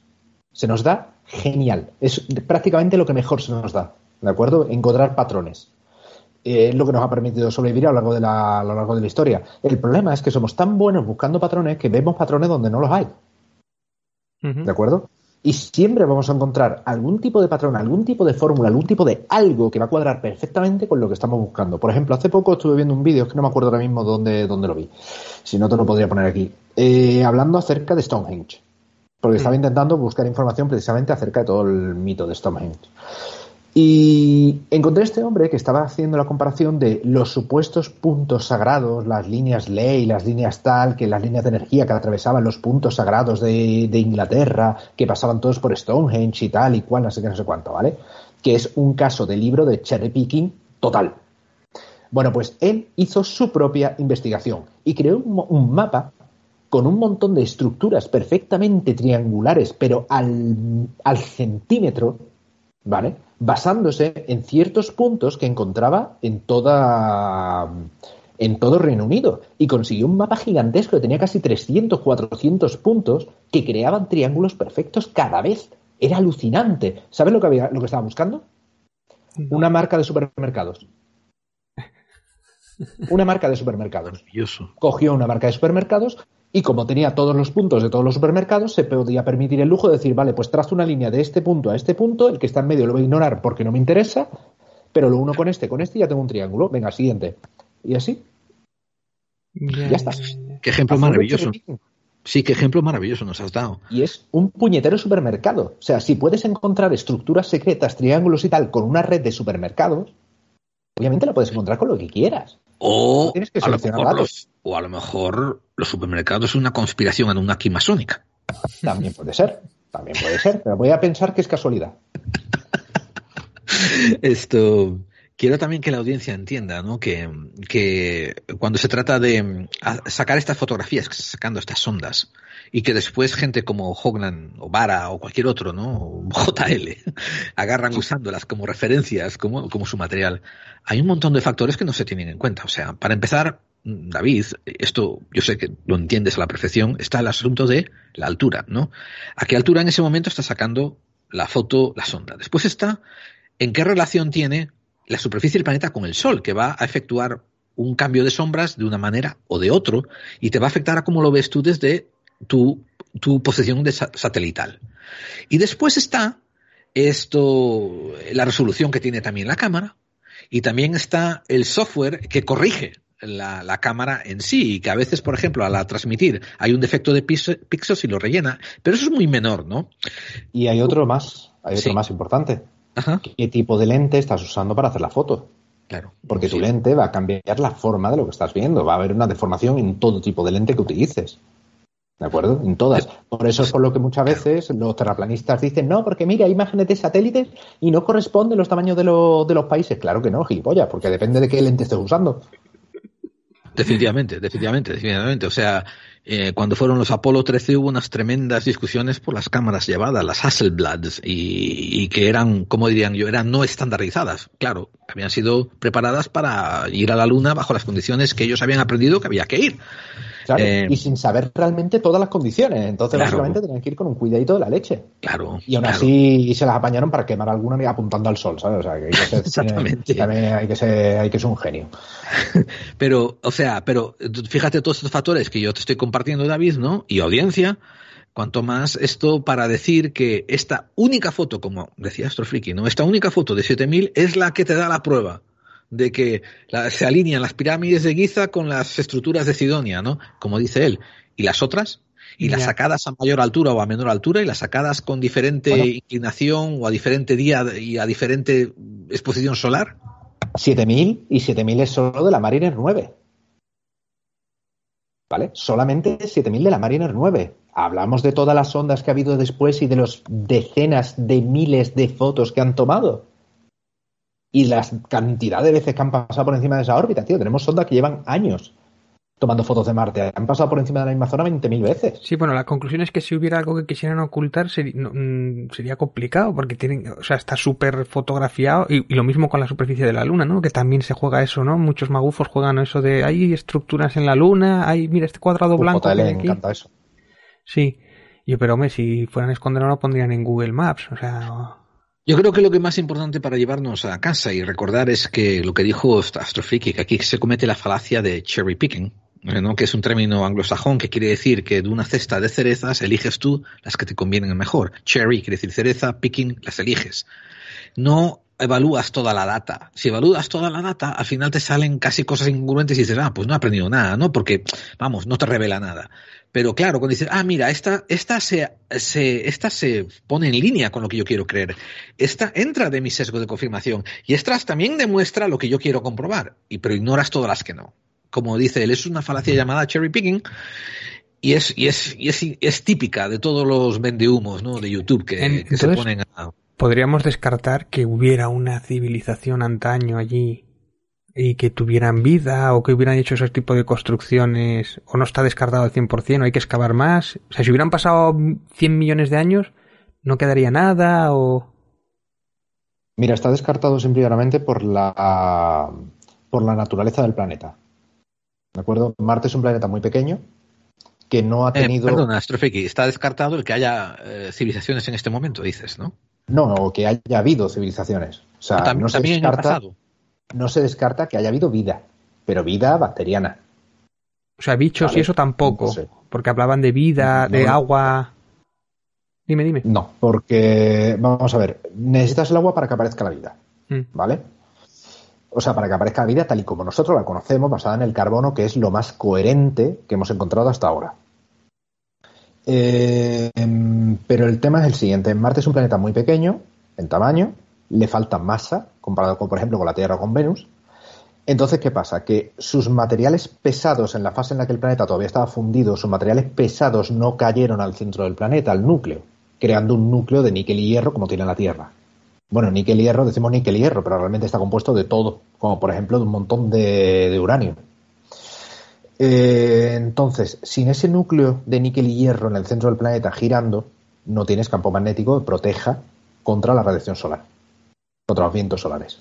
Se nos da genial. Es prácticamente lo que mejor se nos da. ¿De acuerdo? Encontrar patrones. Eh, Es lo que nos ha permitido sobrevivir a lo, largo de la, a lo largo de la historia. El problema es que somos tan buenos buscando patrones que vemos patrones donde no los hay. ¿De acuerdo? Y siempre vamos a encontrar algún tipo de patrón, algún tipo de fórmula, algún tipo de algo que va a cuadrar perfectamente con lo que estamos buscando. Por ejemplo, hace poco estuve viendo un vídeo, es que no me acuerdo ahora mismo dónde, dónde lo vi. Si no, te lo podría poner aquí. Eh, hablando acerca de Stonehenge. Porque estaba intentando buscar información precisamente acerca de todo el mito de Stonehenge. Y encontré este hombre que estaba haciendo la comparación de los supuestos puntos sagrados, las líneas ley, las líneas tal, que las líneas de energía que atravesaban los puntos sagrados de, Inglaterra, que pasaban todos por Stonehenge y tal y cual, no sé qué, no sé cuánto, ¿vale? Que es un caso de libro de cherry picking total. Bueno, pues él hizo su propia investigación y creó un, mapa con un montón de estructuras perfectamente triangulares, pero al centímetro, ¿vale? Basándose en ciertos puntos que encontraba en toda en todo Reino Unido y consiguió un mapa gigantesco que tenía casi 300, 400 puntos que creaban triángulos perfectos cada vez. Era alucinante. ¿Sabes lo que había lo que estaba buscando? Una marca de supermercados. Una marca de supermercados cogió una marca de supermercados y como tenía todos los puntos de todos los supermercados, se podía permitir el lujo de decir, vale, pues trazo una línea de este punto a este punto, el que está en medio lo voy a ignorar porque no me interesa, pero lo uno con este, con este y ya tengo un triángulo. Venga, siguiente. Y así. Ya está. Qué ejemplo maravilloso. Sí, qué ejemplo maravilloso nos has dado. Y es un puñetero supermercado. O sea, si puedes encontrar estructuras secretas, triángulos y tal con una red de supermercados, obviamente la puedes encontrar con lo que quieras. O que a, lo mejor los, o a lo mejor los supermercados es una conspiración en una masónica. También puede ser. También puede ser. Pero voy a pensar que es casualidad. Esto quiero también que la audiencia entienda, ¿no? Que, que cuando se trata de mm, sacar estas fotografías, sacando estas ondas, y que después gente como Hoglan o Vara o cualquier otro, ¿no? O JL, <laughs> agarran usándolas como referencias, como, como su material. Hay un montón de factores que no se tienen en cuenta. O sea, para empezar, David, esto yo sé que lo entiendes a la perfección, está el asunto de la altura, ¿no? ¿A qué altura en ese momento está sacando la foto, la sonda? Después está en qué relación tiene la superficie del planeta con el Sol, que va a efectuar un cambio de sombras de una manera o de otro y te va a afectar a cómo lo ves tú desde tu, tu posición de sa- satelital. Y después está esto, la resolución que tiene también la cámara y también está el software que corrige la, la cámara en sí y que a veces, por ejemplo, al transmitir hay un defecto de pix- píxeles y lo rellena, pero eso es muy menor, ¿no? Y hay otro más, hay otro Sí. más importante. Ajá, ¿Qué tipo de lente estás usando para hacer la foto? claro. Porque tu lente va a cambiar la forma de lo que estás viendo. Va a haber una deformación en todo tipo de lente que utilices. ¿De acuerdo? En todas. Por eso es por lo que muchas veces los terraplanistas dicen, no, porque mira, hay imágenes de satélites y no corresponden los tamaños de, los de los países. Claro que no, gilipollas, porque depende de qué lente estés usando. Definitivamente, definitivamente, definitivamente. O sea, eh, cuando fueron los Apolo 13 hubo unas tremendas discusiones por las cámaras llevadas, las Hasselblads, y, y que eran, como dirían yo, eran no estandarizadas. Claro, habían sido preparadas para ir a la Luna bajo las condiciones que ellos habían aprendido que había que ir. Eh, y sin saber realmente todas las condiciones. Entonces, Claro. básicamente, tenían que ir con un cuidadito de la leche. Claro. Y aún claro. así se las apañaron para quemar alguna apuntando al sol, ¿sabes? O sea, que hay que ser, <laughs> Exactamente. también hay que ser, hay que ser un genio. <laughs> Pero, o sea, pero fíjate todos estos factores que yo te estoy compartiendo, David, ¿no? Y audiencia, cuanto más esto para decir que esta única foto, como decía Astrofriki, ¿no? Esta única foto de 7000 es la que te da la prueba de que la- se alinean las pirámides de Giza con las estructuras de Sidonia, ¿no? Como dice él. ¿Y las otras? Y las sacadas a mayor altura o a menor altura y las sacadas con diferente Bueno. inclinación o a diferente día y a diferente exposición solar. 7000 y 7000 es solo de la Mariner 9. ¿Vale? Solamente 7000 de la Mariner 9. Hablamos de todas las ondas que ha habido después y de los decenas de miles de fotos que han tomado. Y la cantidad de veces que han pasado por encima de esa órbita, tío. Tenemos ondas que llevan años tomando fotos de Marte. Han pasado por encima de la misma zona 20.000 veces. Sí, bueno, la conclusión es que si hubiera algo que quisieran ocultar sería, no, mm, sería complicado porque tienen, o sea, está súper fotografiado y, y, lo mismo con la superficie de la Luna, ¿no? Que también se juega eso, ¿no? Muchos magufos juegan eso de hay estructuras en la Luna, hay, mira, este cuadrado blanco. que hay aquí. encanta eso. Sí. Yo, pero hombre, si fueran a esconderlo lo pondrían en Google Maps, o sea... Yo creo que lo que más importante para llevarnos a casa y recordar es que lo que dijo Astrofriki, que aquí se comete la falacia de cherry picking, ¿no? que es un término anglosajón que quiere decir que de una cesta de cerezas eliges tú las que te convienen mejor. Cherry quiere decir cereza, picking las eliges. No evalúas toda la data. Si evalúas toda la data, al final te salen casi cosas incongruentes y dices, ah, pues no he aprendido nada, ¿no? Porque, vamos, no te revela nada. Pero claro, cuando dices, ah, mira, esta, esta se, se, esta se pone en línea con lo que yo quiero creer. Esta entra de mi sesgo de confirmación. Y esta también demuestra lo que yo quiero comprobar. Y, pero ignoras todas las que no. Como dice él, es una falacia llamada cherry picking. Y es, y es, y es, es típica de todos los vendehumos, ¿no? De YouTube que se ponen a, podríamos descartar que hubiera una civilización antaño allí y que tuvieran vida o que hubieran hecho ese tipo de construcciones o no está descartado al 100% o hay que excavar más. O sea, si hubieran pasado 100 millones de años, no quedaría nada o... Mira, está descartado simplemente por la, por la naturaleza del planeta. ¿De acuerdo? Marte es un planeta muy pequeño que no ha tenido... Eh, perdona, Astrofeki, está descartado el que haya eh, civilizaciones en este momento, dices, ¿no? No, que haya habido civilizaciones. O sea, también, no, se también descarta, en el no se descarta que haya habido vida, pero vida bacteriana. O sea, bichos Vale. y eso tampoco, No sé. porque hablaban de vida, de No. agua. Dime, dime. No, porque, vamos a ver, necesitas el agua para que aparezca la vida, Mm. ¿vale? O sea, para que aparezca la vida tal y como nosotros la conocemos, basada en el carbono, que es lo más coherente que hemos encontrado hasta ahora. Eh, em, pero el tema es el siguiente. Marte es un planeta muy pequeño en tamaño, le falta masa comparado con, por ejemplo, con la Tierra o con Venus. Entonces, ¿qué pasa? Que sus materiales pesados en la fase en la que el planeta todavía estaba fundido, sus materiales pesados no cayeron al centro del planeta, al núcleo, creando un núcleo de níquel y hierro como tiene la Tierra. Bueno, níquel y hierro, decimos níquel y hierro, pero realmente está compuesto de todo, como por ejemplo de un montón de, de uranio. Eh, entonces, sin ese núcleo de níquel y hierro en el centro del planeta girando, no tienes campo magnético que proteja contra la radiación solar, contra los vientos solares.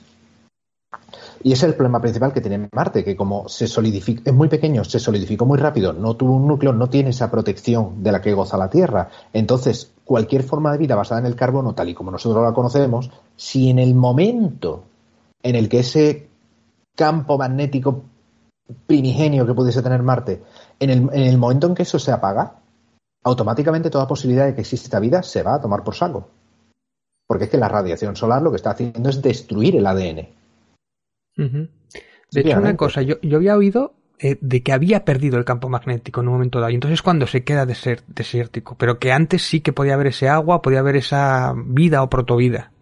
Y ese es el problema principal que tiene Marte, que como se solidifica, es muy pequeño, se solidificó muy rápido, no tuvo un núcleo, no tiene esa protección de la que goza la Tierra. Entonces, cualquier forma de vida basada en el carbono, tal y como nosotros la conocemos, si en el momento en el que ese campo magnético primigenio que pudiese tener Marte, en el, en el momento en que eso se apaga, automáticamente toda posibilidad de que exista vida se va a tomar por saco. Porque es que la radiación solar lo que está haciendo es destruir el ADN. De hecho, una cosa, yo, yo había oído eh, de que había perdido el campo magnético en un momento dado, y entonces cuando se queda deser- desértico, pero que antes sí que podía haber ese agua, podía haber esa vida o protovida.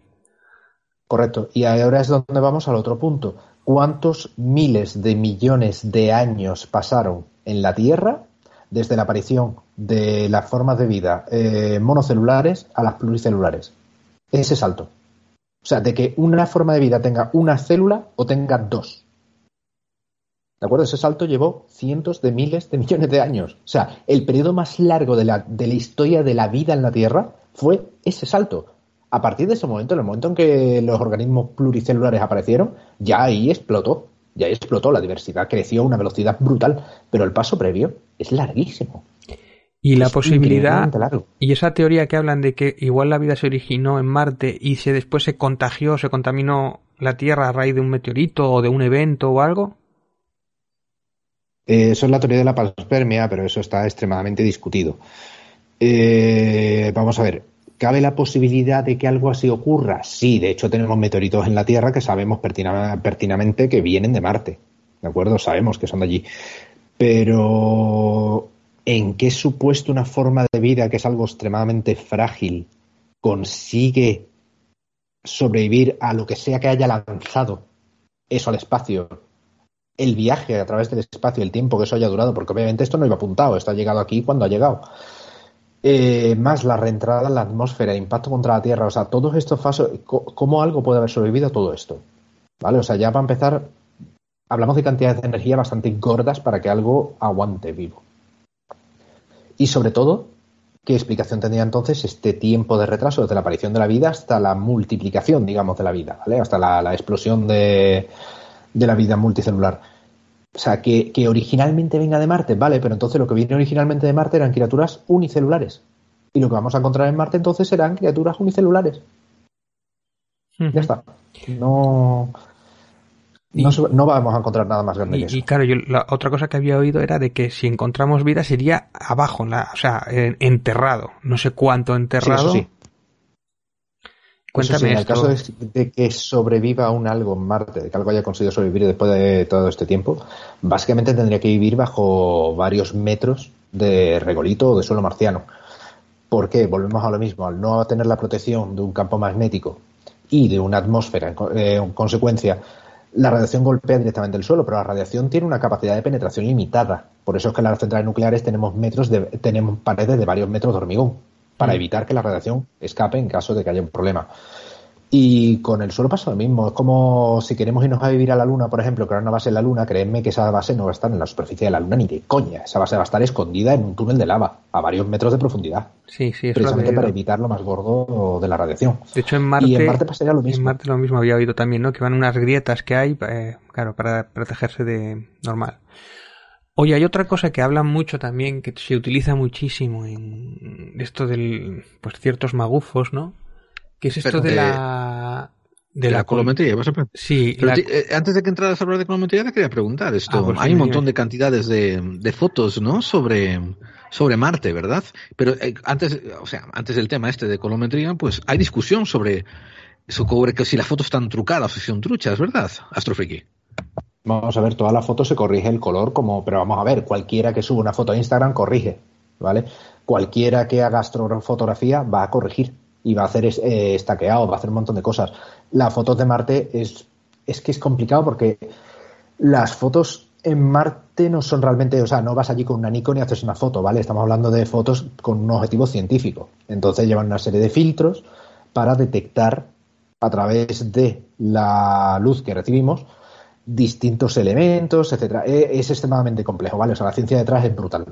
Correcto. Y ahora es donde vamos al otro punto. ¿Cuántos miles de millones de años pasaron en la Tierra desde la aparición de las formas de vida eh, monocelulares a las pluricelulares? Ese salto. O sea, de que una forma de vida tenga una célula o tenga dos. ¿De acuerdo? Ese salto llevó cientos de miles de millones de años. O sea, el periodo más largo de la, de la historia de la vida en la Tierra fue ese salto. A partir de ese momento, en el momento en que los organismos pluricelulares aparecieron, ya ahí explotó. Ya ahí explotó. La diversidad creció a una velocidad brutal. Pero el paso previo es larguísimo. Y la Es posibilidad, y esa teoría que hablan de que igual la vida se originó en Marte y se después se contagió, se contaminó la Tierra a raíz de un meteorito o de un evento o algo. Eh, eso es la teoría de la panspermia, pero eso está extremadamente discutido. Eh, vamos a ver, ¿cabe la posibilidad de que algo así ocurra? Sí, de hecho tenemos meteoritos en la Tierra que sabemos pertina- pertinamente que vienen de Marte. ¿De acuerdo? Sabemos que son de allí. Pero ¿en qué supuesto una forma de vida que es algo extremadamente frágil consigue sobrevivir a lo que sea que haya lanzado eso al espacio el viaje a través del espacio, el tiempo que eso haya durado, porque obviamente esto no iba apuntado, esto ha llegado aquí cuando ha llegado. Eh, más la reentrada en la atmósfera, impacto contra la Tierra, o sea, todos estos pasos, co- ¿cómo algo puede haber sobrevivido a todo esto? ¿Vale? O sea, ya para empezar, hablamos de cantidades de energía bastante gordas para que algo aguante vivo. Y sobre todo, ¿qué explicación tendría entonces este tiempo de retraso desde la aparición de la vida hasta la multiplicación, digamos, de la vida, ¿vale? Hasta la, explosión de, la vida multicelular. O sea, que, originalmente venga de Marte, vale, pero entonces lo que viene originalmente de Marte eran criaturas unicelulares. Y lo que vamos a encontrar en Marte entonces serán criaturas unicelulares. Ya está. No, no, vamos a encontrar nada más grande y, que eso. Y claro, yo, la otra cosa que había oído era de que si encontramos vida sería abajo, o sea, enterrado. No sé cuánto enterrado. Sí, Cuéntame en el caso de, que sobreviva un algo en Marte, de que algo haya conseguido sobrevivir después de todo este tiempo, básicamente tendría que vivir bajo varios metros de regolito o de suelo marciano. ¿Por qué? Volvemos a lo mismo. Al no tener la protección de un campo magnético y de una atmósfera en consecuencia, la radiación golpea directamente el suelo, pero la radiación tiene una capacidad de penetración limitada. Por eso es que en las centrales nucleares tenemos metros de, tenemos paredes de varios metros de hormigón para mm. evitar que la radiación escape en caso de que haya un problema. Y con el suelo pasa lo mismo. Es como si queremos irnos a vivir a la Luna, por ejemplo, crear una base en la Luna, créeme que esa base no va a estar en la superficie de la Luna ni de coña. Esa base va a estar escondida en un túnel de lava, a varios metros de profundidad. Sí, sí, Precisamente para evitar lo más gordo de la radiación. De hecho, en Marte, y en Marte pasaría lo mismo. En Marte lo mismo había oído también, ¿no? Que van unas grietas que hay, eh, claro, para protegerse de normal. Oye, hay otra cosa que hablan mucho también, que se utiliza muchísimo en esto del, pues ciertos magufos, ¿no? Que es esto de la de, la, colometría, vas a Sí. Eh, antes de que entraras a hablar de colometría, te quería preguntar esto. Ah, pues Hay un montón de cantidades de, de, fotos, ¿no? Sobre, sobre Marte, ¿verdad? Pero eh, antes, o sea, antes del tema este de colometría, pues hay discusión sobre, sobre que si las fotos están trucadas o si son truchas, ¿verdad, Astrofriki? Vamos a ver, todas las fotos se corrige el color como, pero vamos a ver, cualquiera que suba una foto a Instagram corrige, ¿vale? Cualquiera que haga astrofotografía va a corregir y va a hacer eh, estaqueado, va a hacer un montón de cosas. Las fotos de Marte es, es que es complicado porque las fotos en Marte no son realmente, o sea, no vas allí con una Nikon y haces una foto, ¿vale? Estamos hablando de fotos con un objetivo científico. Entonces llevan una serie de filtros para detectar a través de la luz que recibimos distintos elementos, etcétera. E, es extremadamente complejo, ¿vale? O sea, la ciencia detrás es brutal.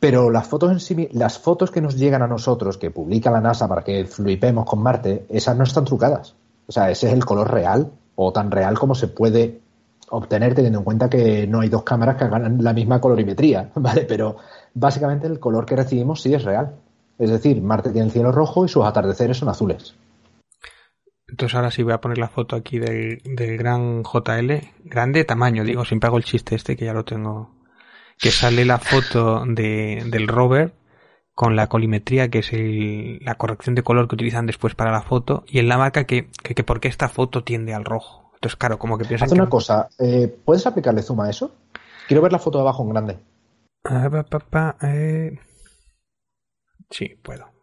Pero las fotos en sí, las fotos que nos llegan a nosotros, que publica la NASA para que flipemos con Marte, esas no están trucadas. O sea, ese es el color real, o tan real como se puede obtener teniendo en cuenta que no hay dos cámaras que hagan la misma colorimetría, <laughs> ¿vale? Pero básicamente el color que recibimos sí es real. Es decir, Marte tiene el cielo rojo y sus atardeceres son azules. Entonces ahora sí voy a poner la foto aquí del, del gran JL, grande tamaño, digo, siempre hago el chiste este que ya lo tengo que sale la foto de, del rover con la colimetría, que es la corrección de color que utilizan después para la foto, y en la marca que, que, que por qué esta foto tiende al rojo. Entonces, claro, como que piensan Haz una cosa, eh, ¿puedes aplicarle zoom a eso? Quiero ver la foto de abajo en grande. Ah, eh... Sí, puedo.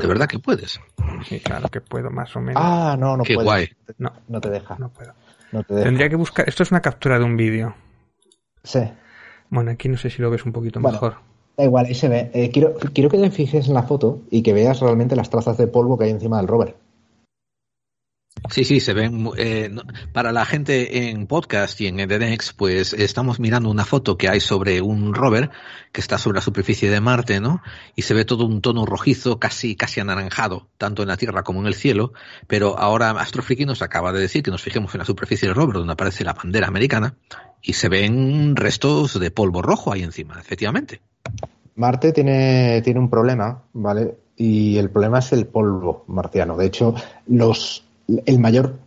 ¿De verdad que puedes? Sí, claro que puedo, más o menos. Ah, no, no Qué guay. No, no te deja. No puedo. No te deja. Tendría que buscar... Esto es una captura de un vídeo. Sí. Bueno, aquí no sé si lo ves un poquito mejor. Da igual, ahí se ve. Eh, quiero, quiero que te fijes en la foto y que veas realmente las trazas de polvo que hay encima del rover. Sí, sí, se ven. Eh, para la gente en podcast y en Edenex, pues estamos mirando una foto que hay sobre un rover que está sobre la superficie de Marte, ¿no? Y se ve todo un tono rojizo, casi, casi anaranjado, tanto en la Tierra como en el cielo. Pero ahora Astrofriki nos acaba de decir que nos fijemos en la superficie del rover, donde aparece la bandera americana, y se ven restos de polvo rojo ahí encima, efectivamente. Marte tiene, tiene un problema, ¿vale? Y el problema es el polvo marciano. De hecho, los el mayor,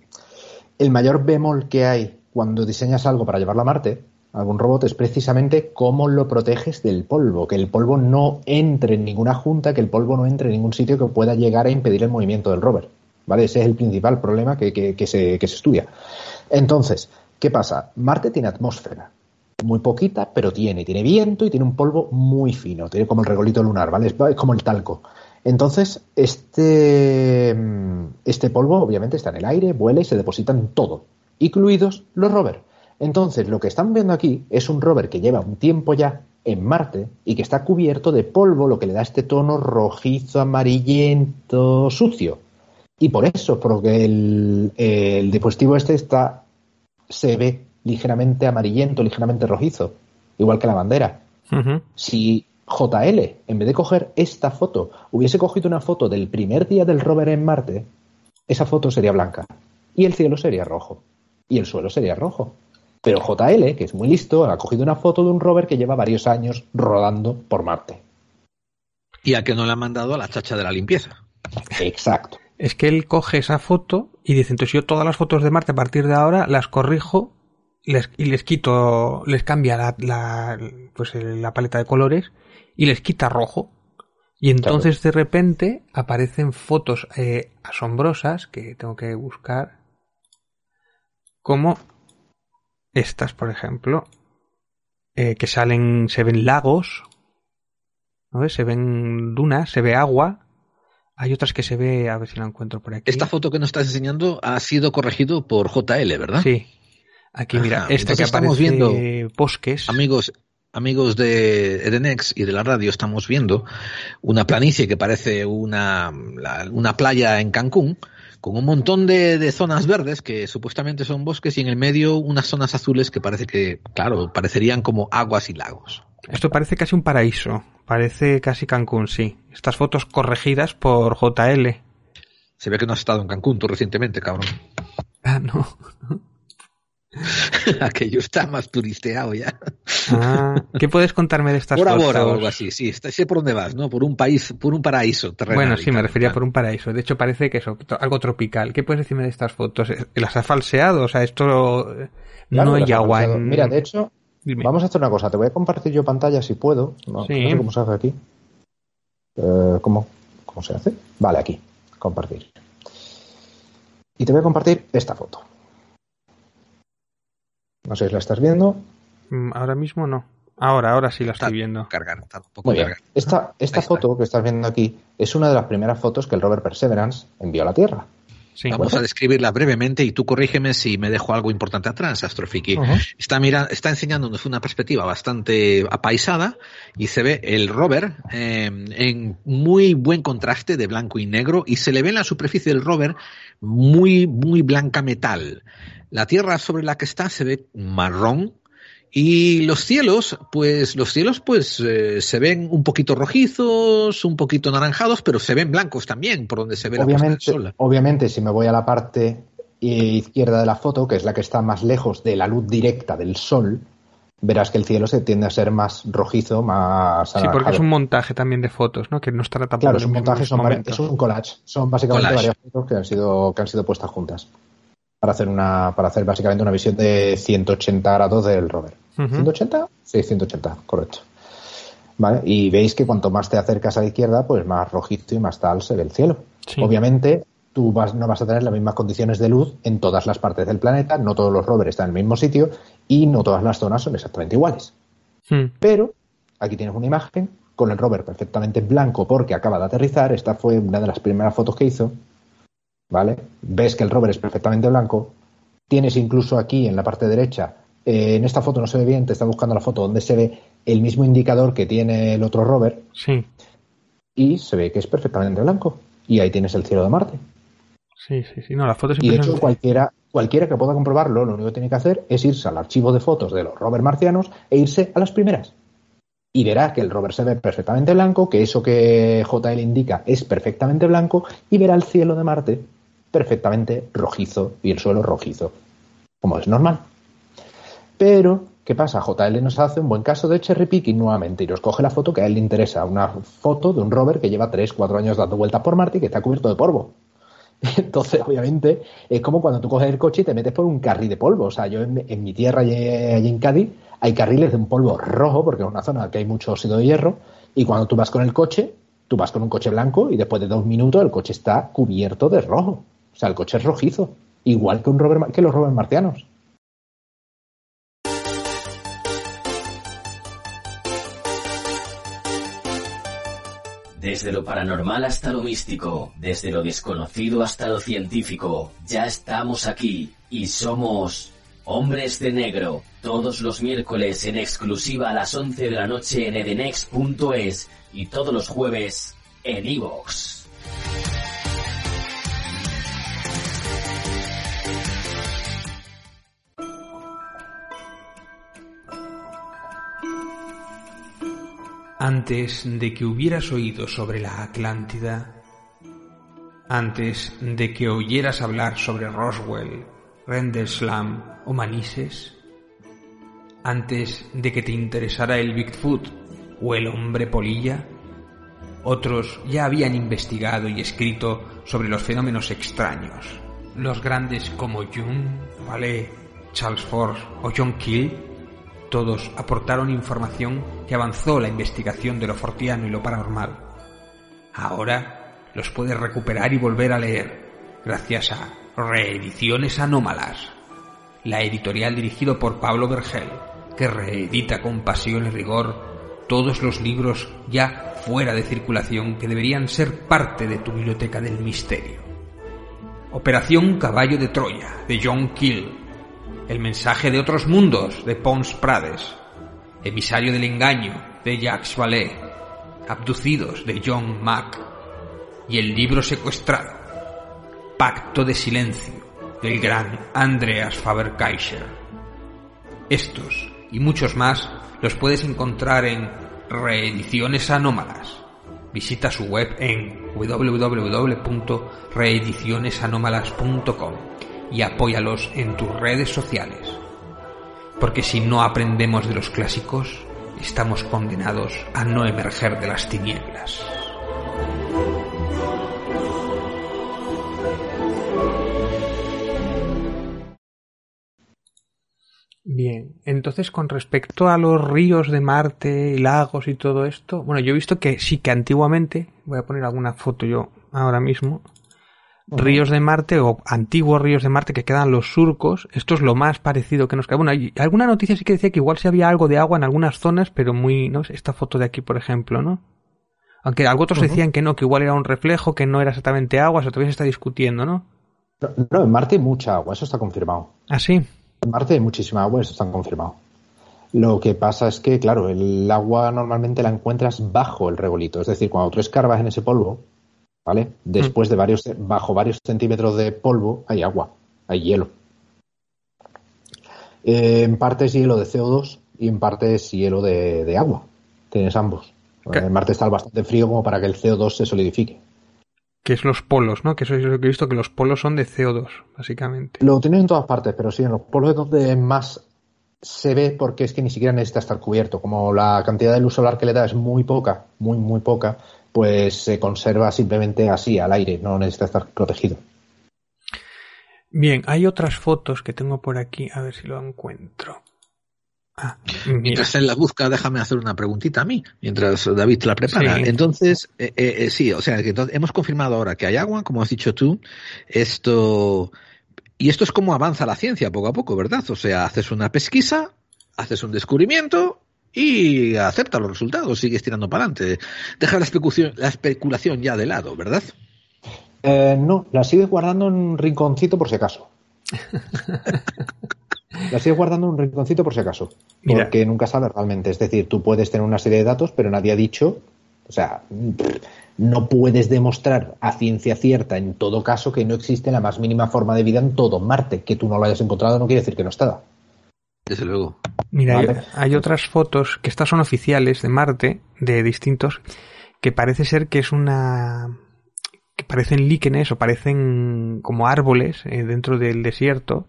el mayor bemol que hay cuando diseñas algo para llevarlo a Marte, algún robot, es precisamente cómo lo proteges del polvo, que el polvo no entre en ninguna junta, que el polvo no entre en ningún sitio que pueda llegar a impedir el movimiento del rover. ¿Vale? Ese es el principal problema que, que, se, que se estudia. Entonces, ¿qué pasa? Marte tiene atmósfera, muy poquita, pero tiene, tiene viento y tiene un polvo muy fino, tiene como el regolito lunar, ¿vale? es como el talco. Entonces, este, este polvo obviamente está en el aire, vuela y se deposita en todo, incluidos los rovers. Entonces, lo que están viendo aquí es un rover que lleva un tiempo ya en Marte y que está cubierto de polvo, lo que le da este tono rojizo, amarillento, sucio. Y por eso, porque el, el dispositivo este está se ve ligeramente amarillento, ligeramente rojizo, igual que la bandera. Ujú. Si JL, en vez de coger esta foto, hubiese cogido una foto del primer día del rover en Marte, esa foto sería blanca. Y el cielo sería rojo. Y el suelo sería rojo. Pero JL, que es muy listo, ha cogido una foto de un rover que lleva varios años rodando por Marte. Y a que no le han mandado a la chacha de la limpieza. Exacto. Es que él coge esa foto y dice, entonces yo todas las fotos de Marte a partir de ahora las corrijo les- y les quito, les cambia la, la- pues la paleta de colores y les quita rojo. Y entonces de repente aparecen fotos eh, asombrosas que tengo que buscar, como estas, por ejemplo, eh, que salen, se ven lagos, ¿no ves? Se ven dunas, se ve agua. Hay otras que se ve, a ver si la encuentro por aquí. Esta foto que nos estás enseñando ha sido corregido por JL, ¿verdad? Sí. Aquí, mira, esta que estamos viendo- bosques. Amigos, amigos de Edenex y de la radio, estamos viendo una planicie que parece una, una playa en Cancún, con un montón de, de zonas verdes que supuestamente son bosques y en el medio unas zonas azules que parece que, claro, parecerían como aguas y lagos. Esto parece casi un paraíso. Parece casi Cancún, sí. Estas fotos corregidas por JL. Se ve que no has estado en Cancún tú recientemente, cabrón. Ah, no. <laughs> <laughs> Aquello está más turisteado ya. Ah, ¿Qué puedes contarme de estas Por fotos? ahora o algo así, sí, está- sé por dónde vas, ¿no? Por un país, por un paraíso terrenal. Bueno, sí, me tal, refería tal. por un paraíso. De hecho, parece que es algo tropical. ¿Qué puedes decirme de estas fotos? ¿Las ha falseado? O sea, esto Claro, no hay agua en... Mira, de hecho, Dime. vamos a hacer una cosa. Te voy a compartir yo pantalla si puedo. No, Sí. no sé cómo se hace aquí. Eh, ¿cómo, ¿Cómo se hace? Vale, aquí. Compartir. Y te voy a compartir esta foto. No sé si la estás viendo. Mm, Ahora mismo no. Ahora, ahora sí la Está- estoy viendo. Cargar, está un poco Muy bien. cargar. Esta, esta está. foto que estás viendo aquí es una de las primeras fotos que el rover Perseverance envió a la Tierra. Sí. Vamos a describirla brevemente y tú corrígeme si me dejo algo importante atrás, Astrofiki. Está, mira, está enseñándonos una perspectiva bastante apaisada y se ve el rover eh, en muy buen contraste de blanco y negro y se le ve en la superficie del rover muy, muy blanca metal. La tierra sobre la que está se ve marrón y los cielos, pues los cielos pues eh, se ven un poquito rojizos, un poquito anaranjados, pero se ven blancos también por donde se ve la puesta del Obviamente, sol. obviamente, si me voy a la parte izquierda de la foto, que es la que está más lejos de la luz directa del sol, verás que el cielo se tiende a ser más rojizo, más Sí, porque anaranjado. es un montaje también de fotos, ¿no? Que no estará tampoco Claro, es un los montaje, son es un collage. Son básicamente Collage. varias fotos que han sido que han sido puestas juntas para hacer una para hacer básicamente una visión de 180 grados del rover. Ujú. ¿180? Sí, 180, correcto. ¿Vale? Y veis que cuanto más te acercas a la izquierda, pues más rojizo y más tal se ve el cielo. Sí. Obviamente, tú vas, no vas a tener las mismas condiciones de luz en todas las partes del planeta, no todos los rovers están en el mismo sitio y no todas las zonas son exactamente iguales. Mm. Pero aquí tienes una imagen con el rover perfectamente blanco porque acaba de aterrizar. Esta fue una de las primeras fotos que hizo. ¿Vale? Ves que el rover es perfectamente blanco. Tienes incluso aquí en la parte derecha, eh, en esta foto no se ve bien, te está buscando la foto donde se ve el mismo indicador que tiene el otro rover Sí, y se ve que es perfectamente blanco. Y ahí tienes el cielo de Marte. sí, sí, sí. No, la foto es Y de hecho, cualquiera, cualquiera que pueda comprobarlo, lo único que tiene que hacer es irse al archivo de fotos de los rovers marcianos e irse a las primeras. Y verá que el rover se ve perfectamente blanco, que eso que JL indica es perfectamente blanco, y verá el cielo de Marte perfectamente rojizo y el suelo rojizo, como es normal. Pero, ¿qué pasa? JL nos hace un buen caso de cherry picking nuevamente y nos coge la foto que a él le interesa, una foto de un rover que lleva 3-4 años dando vueltas por Marte y que está cubierto de polvo. <laughs> Entonces, obviamente, es como cuando tú coges el coche y te metes por un carril de polvo. O sea, yo en, en mi tierra, allí, allí en Cádiz, hay carriles de un polvo rojo, porque es una zona que hay mucho óxido de hierro, y cuando tú vas con el coche, tú vas con un coche blanco y después de dos minutos el coche está cubierto de rojo. O sea, el coche es rojizo, igual que, un rover, ma- que los rovers marcianos. Desde lo paranormal hasta lo místico, desde lo desconocido hasta lo científico, ya estamos aquí y somos Hombres de Negro, todos los miércoles en exclusiva a las 11 de la noche en edenex.es y todos los jueves en iVoox. Antes de que hubieras oído sobre la Atlántida, antes de que oyeras hablar sobre Roswell, Rendlesham o Manises, antes de que te interesara el Bigfoot o el hombre polilla, otros ya habían investigado y escrito sobre los fenómenos extraños. Los grandes como Jung, Vallée, Charles Force o John Keel, todos aportaron información que avanzó la investigación de lo fortiano y lo paranormal. Ahora los puedes recuperar y volver a leer gracias a Reediciones Anómalas, la editorial dirigido por Pablo Vergel, que reedita con pasión y rigor todos los libros ya fuera de circulación que deberían ser parte de tu biblioteca del misterio. Operación Caballo de Troya, de John Keel. El mensaje de otros mundos, de Pons Prades. Emisario del engaño, de Jacques Vallée. Abducidos, de John Mack. Y el libro secuestrado, Pacto de Silencio, del gran Andreas Faber-Kaiser. Estos y muchos más los puedes encontrar en Reediciones Anómalas. Visita su web en www.reedicionesanómalas.com y apóyalos en tus redes sociales. Porque si no aprendemos de los clásicos, estamos condenados a no emerger de las tinieblas. Bien, entonces con respecto a los ríos de Marte, lagos y todo esto, bueno, yo he visto que sí que antiguamente, voy a poner alguna foto yo ahora mismo, ríos de Marte o antiguos ríos de Marte que quedan los surcos, esto es lo más parecido que nos queda. Bueno, hay alguna noticia sí que decía que igual se había algo de agua en algunas zonas, pero muy, ¿no? Esta foto de aquí, por ejemplo, ¿no? Aunque algunos decían que no, que igual era un reflejo, que no era exactamente agua, o sea, todavía se está discutiendo, ¿no? No, no, en Marte hay mucha agua, eso está confirmado. ¿Ah, sí? En Marte hay muchísima agua, eso está confirmado. Lo que pasa es que, claro, el agua normalmente la encuentras bajo el regolito. Es decir, cuando tú escarbas en ese polvo, ¿vale? Después de varios, bajo varios centímetros de polvo, hay agua, hay hielo. Eh, en parte es hielo de CO2 y en parte es hielo de, de agua. Tienes ambos. ¿Qué? En Marte está bastante frío como para que el CO2 se solidifique. Que es los polos, ¿no? Que eso es lo que he visto, que los polos son de CO2, básicamente. Lo tienen en todas partes, pero sí, en los polos es donde más se ve porque es que ni siquiera necesita estar cubierto. Como la cantidad de luz solar que le da es muy poca, muy, muy poca, pues se conserva simplemente así, al aire, no necesita estar protegido. Bien, hay otras fotos que tengo por aquí, a ver si lo encuentro. Ah. Mientras en la busca, déjame hacer una preguntita a mí, mientras David la prepara. Sí. Entonces, eh, eh, eh, sí, o sea, que entonces hemos confirmado ahora que hay agua, como has dicho tú. Esto. Y esto es como avanza la ciencia poco a poco, ¿verdad? O sea, haces una pesquisa, haces un descubrimiento y acepta los resultados, sigues tirando para adelante. Deja la especulación, la especulación ya de lado, ¿verdad? Eh, no, la sigues guardando en un rinconcito por si acaso. <laughs> La sigues guardando en un rinconcito por si acaso. Mira. Porque nunca sabes realmente. Es decir, tú puedes tener una serie de datos, pero nadie ha dicho. O sea, no puedes demostrar a ciencia cierta en todo caso que no existe la más mínima forma de vida en todo Marte. Que tú no lo hayas encontrado no quiere decir que no está. Desde luego. Mira, hay, Vale. hay otras fotos que estas son oficiales de Marte, de distintos, que parece ser que es una. que parecen líquenes o parecen como árboles eh, dentro del desierto.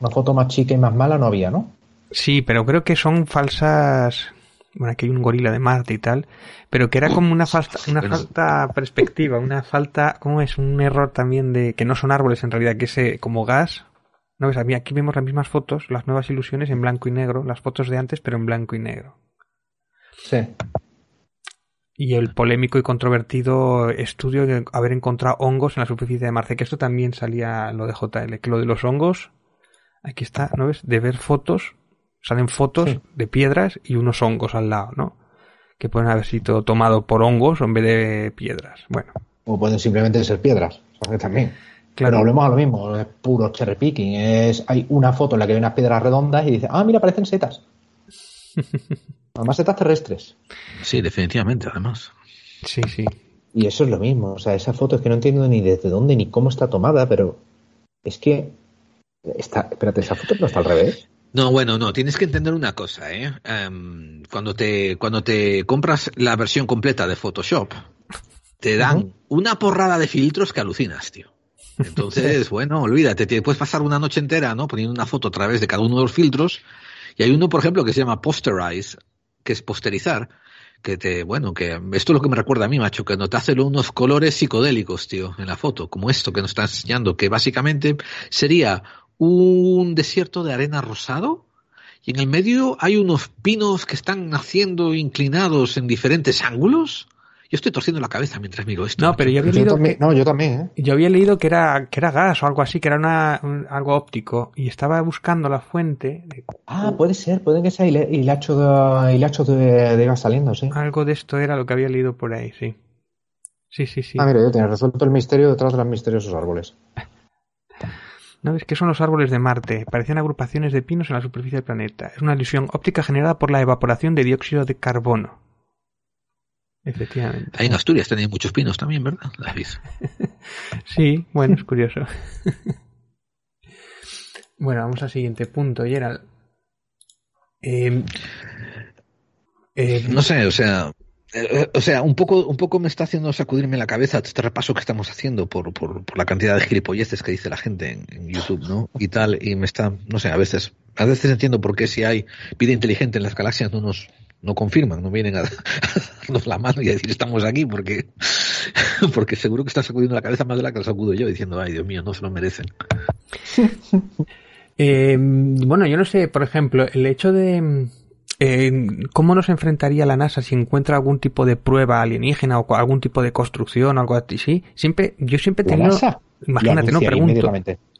Una foto más chica y más mala no había, ¿no? Sí, pero creo que son falsas. Bueno, aquí hay un gorila de Marte y tal, pero que era como una falta, una Bueno. falta perspectiva, una falta, ¿cómo es? Un error también de que no son árboles en realidad, que es eh, como gas. No ves, a mí aquí vemos las mismas fotos, las nuevas ilusiones en blanco y negro, las fotos de antes, pero en blanco y negro. Sí. Y el polémico y controvertido estudio de haber encontrado hongos en la superficie de Marte, que esto también salía lo de JL, que lo de los hongos, aquí está, ¿no ves? De ver fotos, salen fotos Sí. de piedras y unos hongos al lado, ¿no? Que pueden haber sido tomado por hongos o en vez de piedras. Bueno, O pueden simplemente ser piedras. O sea, también. Claro. Pero volvemos a lo mismo, es puro cherry picking. Es, hay una foto en la que hay unas piedras redondas y dice, ah, mira, parecen setas. <laughs> Además, setas terrestres. Sí, definitivamente, además. Sí, sí. Y eso es lo mismo. O sea, esa foto es que no entiendo ni desde dónde ni cómo está tomada, pero es que. Está, espérate, esa foto no está al revés. No, bueno, no, tienes que entender una cosa, ¿eh? Em, cuando, te, cuando te compras la versión completa de Photoshop, te dan una porrada de filtros que alucinas, tío. Entonces, bueno, olvídate, te puedes pasar una noche entera, ¿no? Poniendo una foto a través de cada uno de los filtros. Y hay uno, por ejemplo, que se llama Posterize, que es posterizar, que te, bueno, que esto es lo que me recuerda a mí, macho, que no te hace unos colores psicodélicos, tío, en la foto, como esto que nos está enseñando, que básicamente sería un desierto de arena rosado y en el medio hay unos pinos que están naciendo inclinados en diferentes ángulos. Yo estoy torciendo la cabeza mientras miro esto. No, pero yo había Yo leído, también, no, yo también, ¿eh? yo había leído que era, que era gas o algo así, que era una, un- algo óptico. Y estaba buscando la fuente. de- Ah, puede ser, puede que sea hila- hilacho de, hilacho de, de gas saliendo, sí. algo de esto era lo que había leído por ahí, sí. Sí, sí, sí. Ah, mira, ya tienes resuelto el misterio detrás de los misteriosos árboles. <laughs> ¿No ves qué son los árboles de Marte? Parecían agrupaciones de pinos en la superficie del planeta. Es una ilusión óptica generada por la evaporación de dióxido de carbono. Efectivamente. Ahí en Asturias tenéis muchos pinos también, ¿verdad, David? <laughs> Sí, bueno, es curioso. <laughs> bueno, vamos al siguiente punto, Gerald. Eh, eh, No sé, o sea, eh, o sea, un poco, un poco me está haciendo sacudirme la cabeza este repaso que estamos haciendo por, por, por la cantidad de gilipolleces que dice la gente en, en YouTube, ¿no? Y tal, y me está, no sé, a veces, a veces entiendo por qué si hay vida inteligente en las galaxias no nos, no confirman, no vienen <laughs> a, darnos la mano y a decir estamos aquí porque, <laughs> porque seguro que está sacudiendo la cabeza más de la que la sacudo yo diciendo, ay Dios mío, no se lo merecen. <laughs> Eh, bueno, yo no sé, por ejemplo, el hecho de eh, cómo nos enfrentaría la NASA si encuentra algún tipo de prueba alienígena o algún tipo de construcción o algo así. Siempre, yo siempre he ¿La tenido, NASA? imagínate, no pregunto.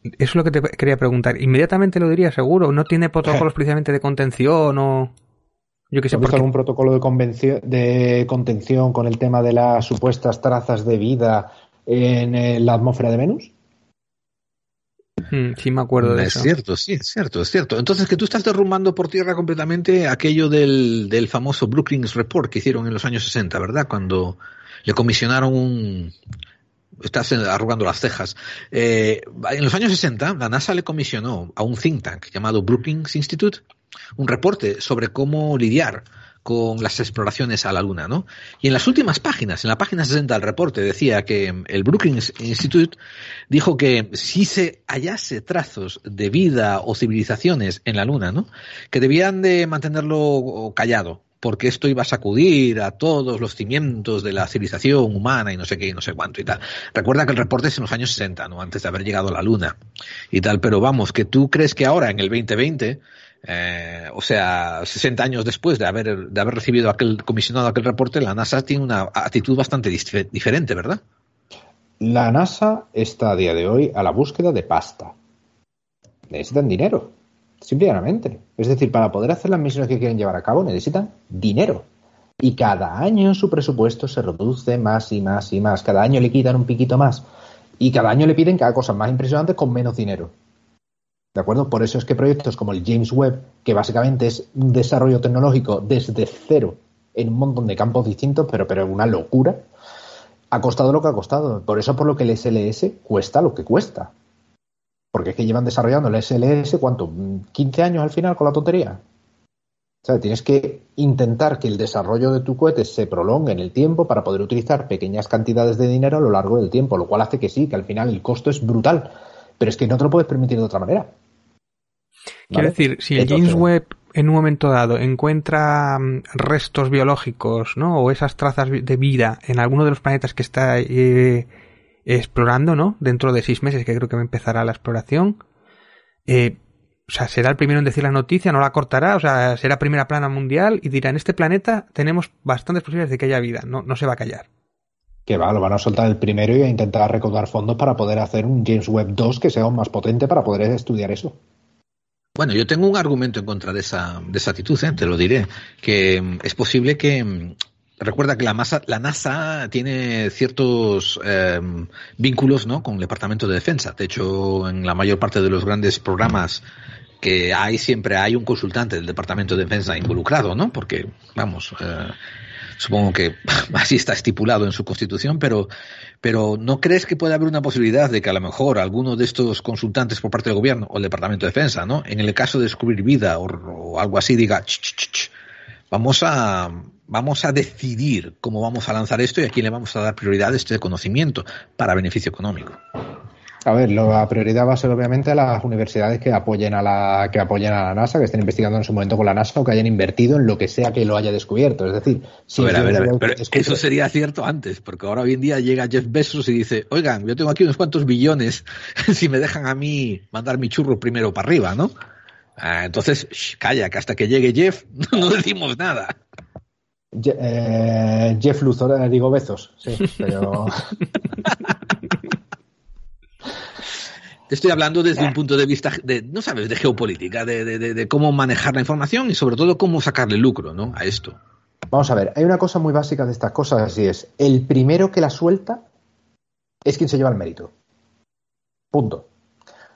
Eso es lo que te quería preguntar. Inmediatamente lo diría seguro. No tiene protocolos precisamente de contención o yo qué sé. ¿Has visto Porque... algún protocolo de, convención, de contención con el tema de las supuestas trazas de vida en eh, la atmósfera de Venus? Mm, sí, me acuerdo de es eso. cierto, sí, es cierto, es cierto. Entonces que tú estás derrumbando por tierra completamente aquello del, del famoso Brookings Report que hicieron en los años 60, ¿verdad? Cuando le comisionaron un... Estás arrugando las cejas. Eh, en los años 60, la NASA le comisionó a un think tank llamado Brookings Institute un reporte sobre cómo lidiar con las exploraciones a la Luna, ¿no? Y en las últimas páginas, en la página 60 del reporte, decía que el Brookings Institute dijo que si se hallase trazos de vida o civilizaciones en la Luna, ¿no? Que debían de mantenerlo callado, porque esto iba a sacudir a todos los cimientos de la civilización humana y no sé qué y no sé cuánto y tal. Recuerda que el reporte es en los años 60, ¿no? Antes de haber llegado a la Luna y tal, pero vamos, que tú crees que ahora, en el 2020, eh, o sea, 60 años después de haber, de haber recibido aquel comisionado aquel reporte, la NASA tiene una actitud bastante dif diferente, ¿verdad? La NASA está a día de hoy a la búsqueda de pasta. Necesitan dinero, simplemente. Es decir, para poder hacer las misiones que quieren llevar a cabo necesitan dinero. Y cada año su presupuesto se reduce más y más y más. Cada año le quitan un piquito más. Y cada año le piden cada cosa más impresionante con menos dinero. ¿De acuerdo? Por eso es que proyectos como el James Webb, que básicamente es un desarrollo tecnológico desde cero en un montón de campos distintos, pero, pero una locura, ha costado lo que ha costado. Por eso por lo que el SLS cuesta lo que cuesta. Porque es que llevan desarrollando el SLS, ¿cuánto? ¿15 años al final con la tontería? O sea, tienes que intentar que el desarrollo de tu cohete se prolongue en el tiempo para poder utilizar pequeñas cantidades de dinero a lo largo del tiempo, lo cual hace que sí, que al final el costo es brutal. Pero es que no te lo puedes permitir de otra manera. Quiero decir, si el James Webb en un momento dado encuentra mm, restos biológicos, ¿no? O esas trazas de vida en alguno de los planetas que está eh, explorando, ¿no? Dentro de seis meses, que creo que empezará la exploración. Eh, o sea, será el primero en decir la noticia, no la cortará, o sea, será primera plana mundial y dirá, en este planeta tenemos bastantes posibilidades de que haya vida, no, no se va a callar. Que va, lo van a soltar el primero y a intentar recaudar fondos para poder hacer un James Webb 2 que sea aún más potente para poder estudiar eso. Bueno, yo tengo un argumento en contra de esa, de esa actitud, ¿eh? te lo diré, que es posible que recuerda que la, masa, la NASA tiene ciertos eh, vínculos ¿no? con el Departamento de Defensa. De hecho, en la mayor parte de los grandes programas que hay siempre hay un consultante del Departamento de Defensa involucrado, ¿no? Porque, vamos, eh, supongo que <laughs> así está estipulado en su constitución, pero, pero ¿no crees que puede haber una posibilidad de que a lo mejor alguno de estos consultantes por parte del gobierno o el Departamento de Defensa, ¿no? En el caso de descubrir vida o, algo así, diga, ch, ch, ch, vamos a vamos a decidir cómo vamos a lanzar esto y a quién le vamos a dar prioridad a este conocimiento para beneficio económico. A ver, la prioridad va a ser obviamente a las universidades que apoyen a la que apoyen a la NASA, que estén investigando en su momento con la NASA o que hayan invertido en lo que sea que lo haya descubierto. Es decir, si a ver, a ver, a ver, pero eso sería cierto antes, porque ahora hoy en día llega Jeff Bezos y dice, oigan, yo tengo aquí unos cuantos billones, <laughs> si me dejan a mí mandar mi churro primero para arriba, ¿no? Ah, entonces, shh, calla, que hasta que llegue Jeff <laughs> no decimos nada. Je eh, Jeff Luthor, digo Bezos, sí, pero... <laughs> Estoy hablando desde un punto de vista de, no sabes, de geopolítica, de, de, de, cómo manejar la información y sobre todo cómo sacarle lucro, ¿no? A esto. Vamos a ver, hay una cosa muy básica de estas cosas, así es, el primero que la suelta es quien se lleva el mérito. Punto.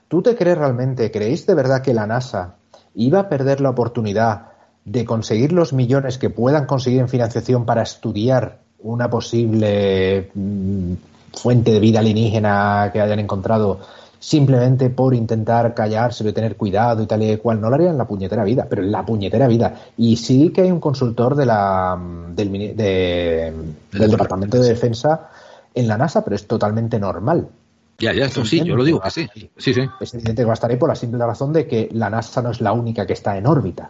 ¿Tú te crees realmente, creéis de verdad que la NASA iba a perder la oportunidad de conseguir los millones que puedan conseguir en financiación para estudiar una posible mmm, fuente de vida alienígena que hayan encontrado simplemente por intentar callarse y tener cuidado y tal y cual. No lo harían en la puñetera vida, pero en la puñetera vida. Y sí que hay un consultor de la, del, de, del Departamento de Defensa en la NASA, pero es totalmente normal. Ya, ya, eso sí, yo lo digo así. Sí, sí. Es evidente que va a estar ahí por la simple razón de que la NASA no es la única que está en órbita.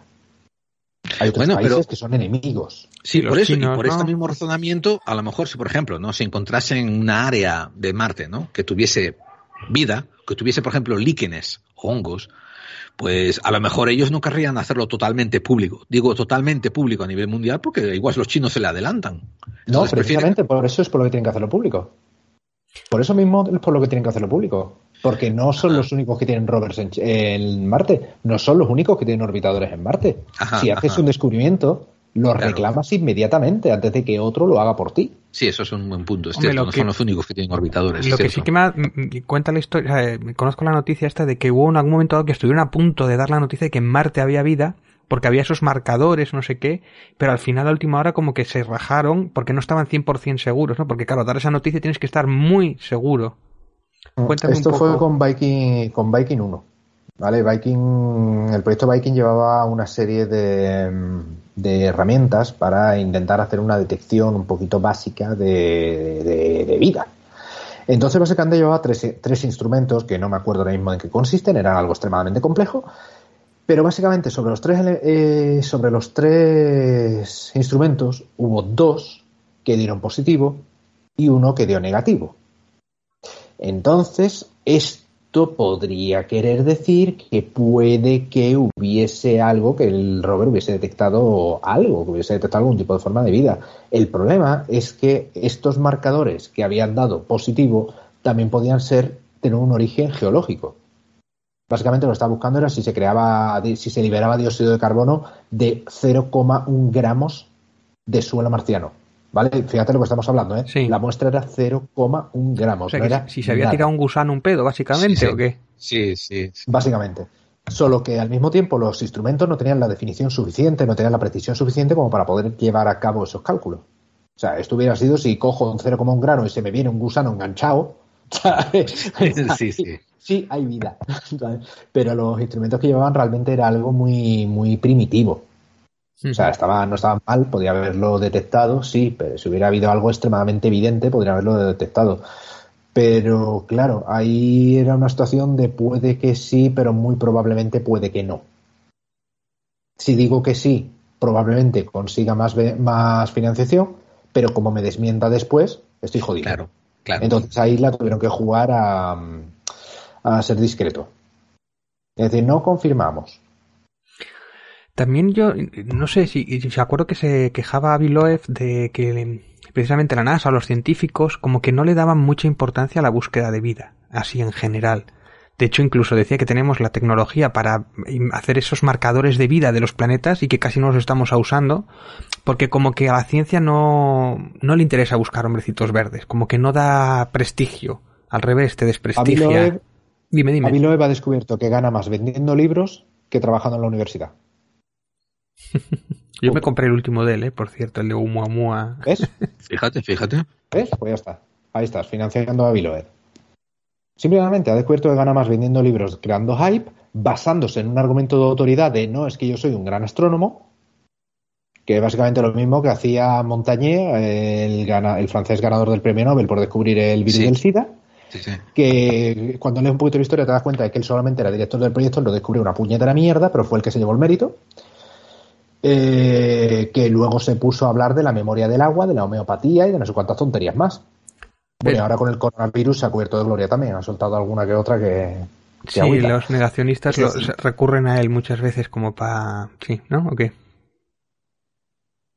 Hay otros bueno, países pero, que son enemigos. Sí, por eso, chinos, y por ¿no? este mismo razonamiento, a lo mejor si, por ejemplo, no se encontrase en una área de Marte, ¿no? Que tuviese vida, que tuviese, por ejemplo, líquenes o hongos, pues a lo mejor ellos no querrían hacerlo totalmente público. Digo totalmente público a nivel mundial porque igual los chinos se le adelantan. Entonces, no, precisamente prefieren... por eso es por lo que tienen que hacerlo público. Por eso mismo es por lo que tienen que hacerlo público. Porque no son los únicos que tienen rovers en, en Marte, no son los únicos que tienen orbitadores en Marte. Ajá, si haces ajá. un descubrimiento, lo claro. reclamas inmediatamente antes de que otro lo haga por ti. Sí, eso es un buen punto. Es Hombre, cierto, no que, son los únicos que tienen orbitadores. Lo que sí que me, me, cuenta la historia, eh, conozco la noticia esta de que hubo en algún momento dado que estuvieron a punto de dar la noticia de que en Marte había vida, porque había esos marcadores, no sé qué, pero al final a última hora como que se rajaron porque no estaban 100% seguros, ¿no? Porque claro, dar esa noticia tienes que estar muy seguro. Cuéntame Esto fue con Viking, con Viking 1. ¿Vale? Viking, el proyecto Viking llevaba una serie de, de, herramientas para intentar hacer una detección un poquito básica de, vida. Entonces, básicamente llevaba tres, tres, instrumentos que no me acuerdo ahora mismo en qué consisten, eran algo extremadamente complejo, pero básicamente sobre los tres, eh, sobre los tres instrumentos hubo dos que dieron positivo y uno que dio negativo. Entonces, podría querer decir que puede que hubiese algo, que el rover hubiese detectado algo, que hubiese detectado algún tipo de forma de vida. El problema es que estos marcadores que habían dado positivo también podían ser tener un origen geológico. Básicamente lo que estaba buscando era si se creaba, si se liberaba dióxido de carbono de 0,1 gramos de suelo marciano. ¿Vale? Fíjate lo que estamos hablando, ¿eh? Sí. La muestra era 0,1 gramos. O sea, no era si se había nada. tirado un gusano un pedo, básicamente, sí, sí. ¿o qué? Sí, sí, sí. Básicamente. Solo que al mismo tiempo los instrumentos no tenían la definición suficiente, no tenían la precisión suficiente como para poder llevar a cabo esos cálculos. O sea, esto hubiera sido si cojo un 0,1 grano y se me viene un gusano enganchado. <laughs> ¿sabes? <laughs> Sí, sí. Sí, hay vida. <laughs> ¿sabes? Pero los instrumentos que llevaban realmente era algo muy, muy primitivo. O sea, estaba, no estaban mal, podía haberlo detectado, sí, pero si hubiera habido algo extremadamente evidente, podría haberlo detectado. Pero claro, ahí era una situación de puede que sí, pero muy probablemente puede que no. Si digo que sí, probablemente consiga más, más financiación, pero como me desmienta después, estoy jodido. Claro, claro. Entonces ahí la tuvieron que jugar a, a ser discreto. Es decir, no confirmamos, también yo, no sé si, si acuerdo que se quejaba a Biloev de que precisamente la NASA o los científicos como que no le daban mucha importancia a la búsqueda de vida, así en general. De hecho, incluso decía que tenemos la tecnología para hacer esos marcadores de vida de los planetas y que casi no los estamos usando, porque como que a la ciencia no, no le interesa buscar hombrecitos verdes, como que no da prestigio. Al revés, te desprestigia. Dime, dime. Abiloev ha descubierto que gana más vendiendo libros que trabajando en la universidad. <laughs> Yo me compré el último de él, ¿eh? por cierto, el de Umuamua. ¿Ves? <laughs> Fíjate, fíjate. ¿Ves? Pues ya está. Ahí estás, financiando a Biloed. Simplemente ha descubierto que gana más vendiendo libros, creando hype, basándose en un argumento de autoridad de no, es que yo soy un gran astrónomo, que básicamente lo mismo que hacía Montagnier, el, gana, el francés ganador del premio Nobel por descubrir el virus Sí. del SIDA, Sí, sí. que cuando lees un poquito la historia te das cuenta de que él solamente era director del proyecto, lo descubrió una puñetera mierda, pero fue el que se llevó el mérito. Eh, que luego se puso a hablar de la memoria del agua, de la homeopatía y de no sé cuántas tonterías más. Bueno, ahora con el coronavirus se ha cubierto de gloria también, ha soltado alguna que otra que... que Sí, agüita. los negacionistas Sí, sí. recurren a él muchas veces como para... Sí, ¿no? ¿O qué?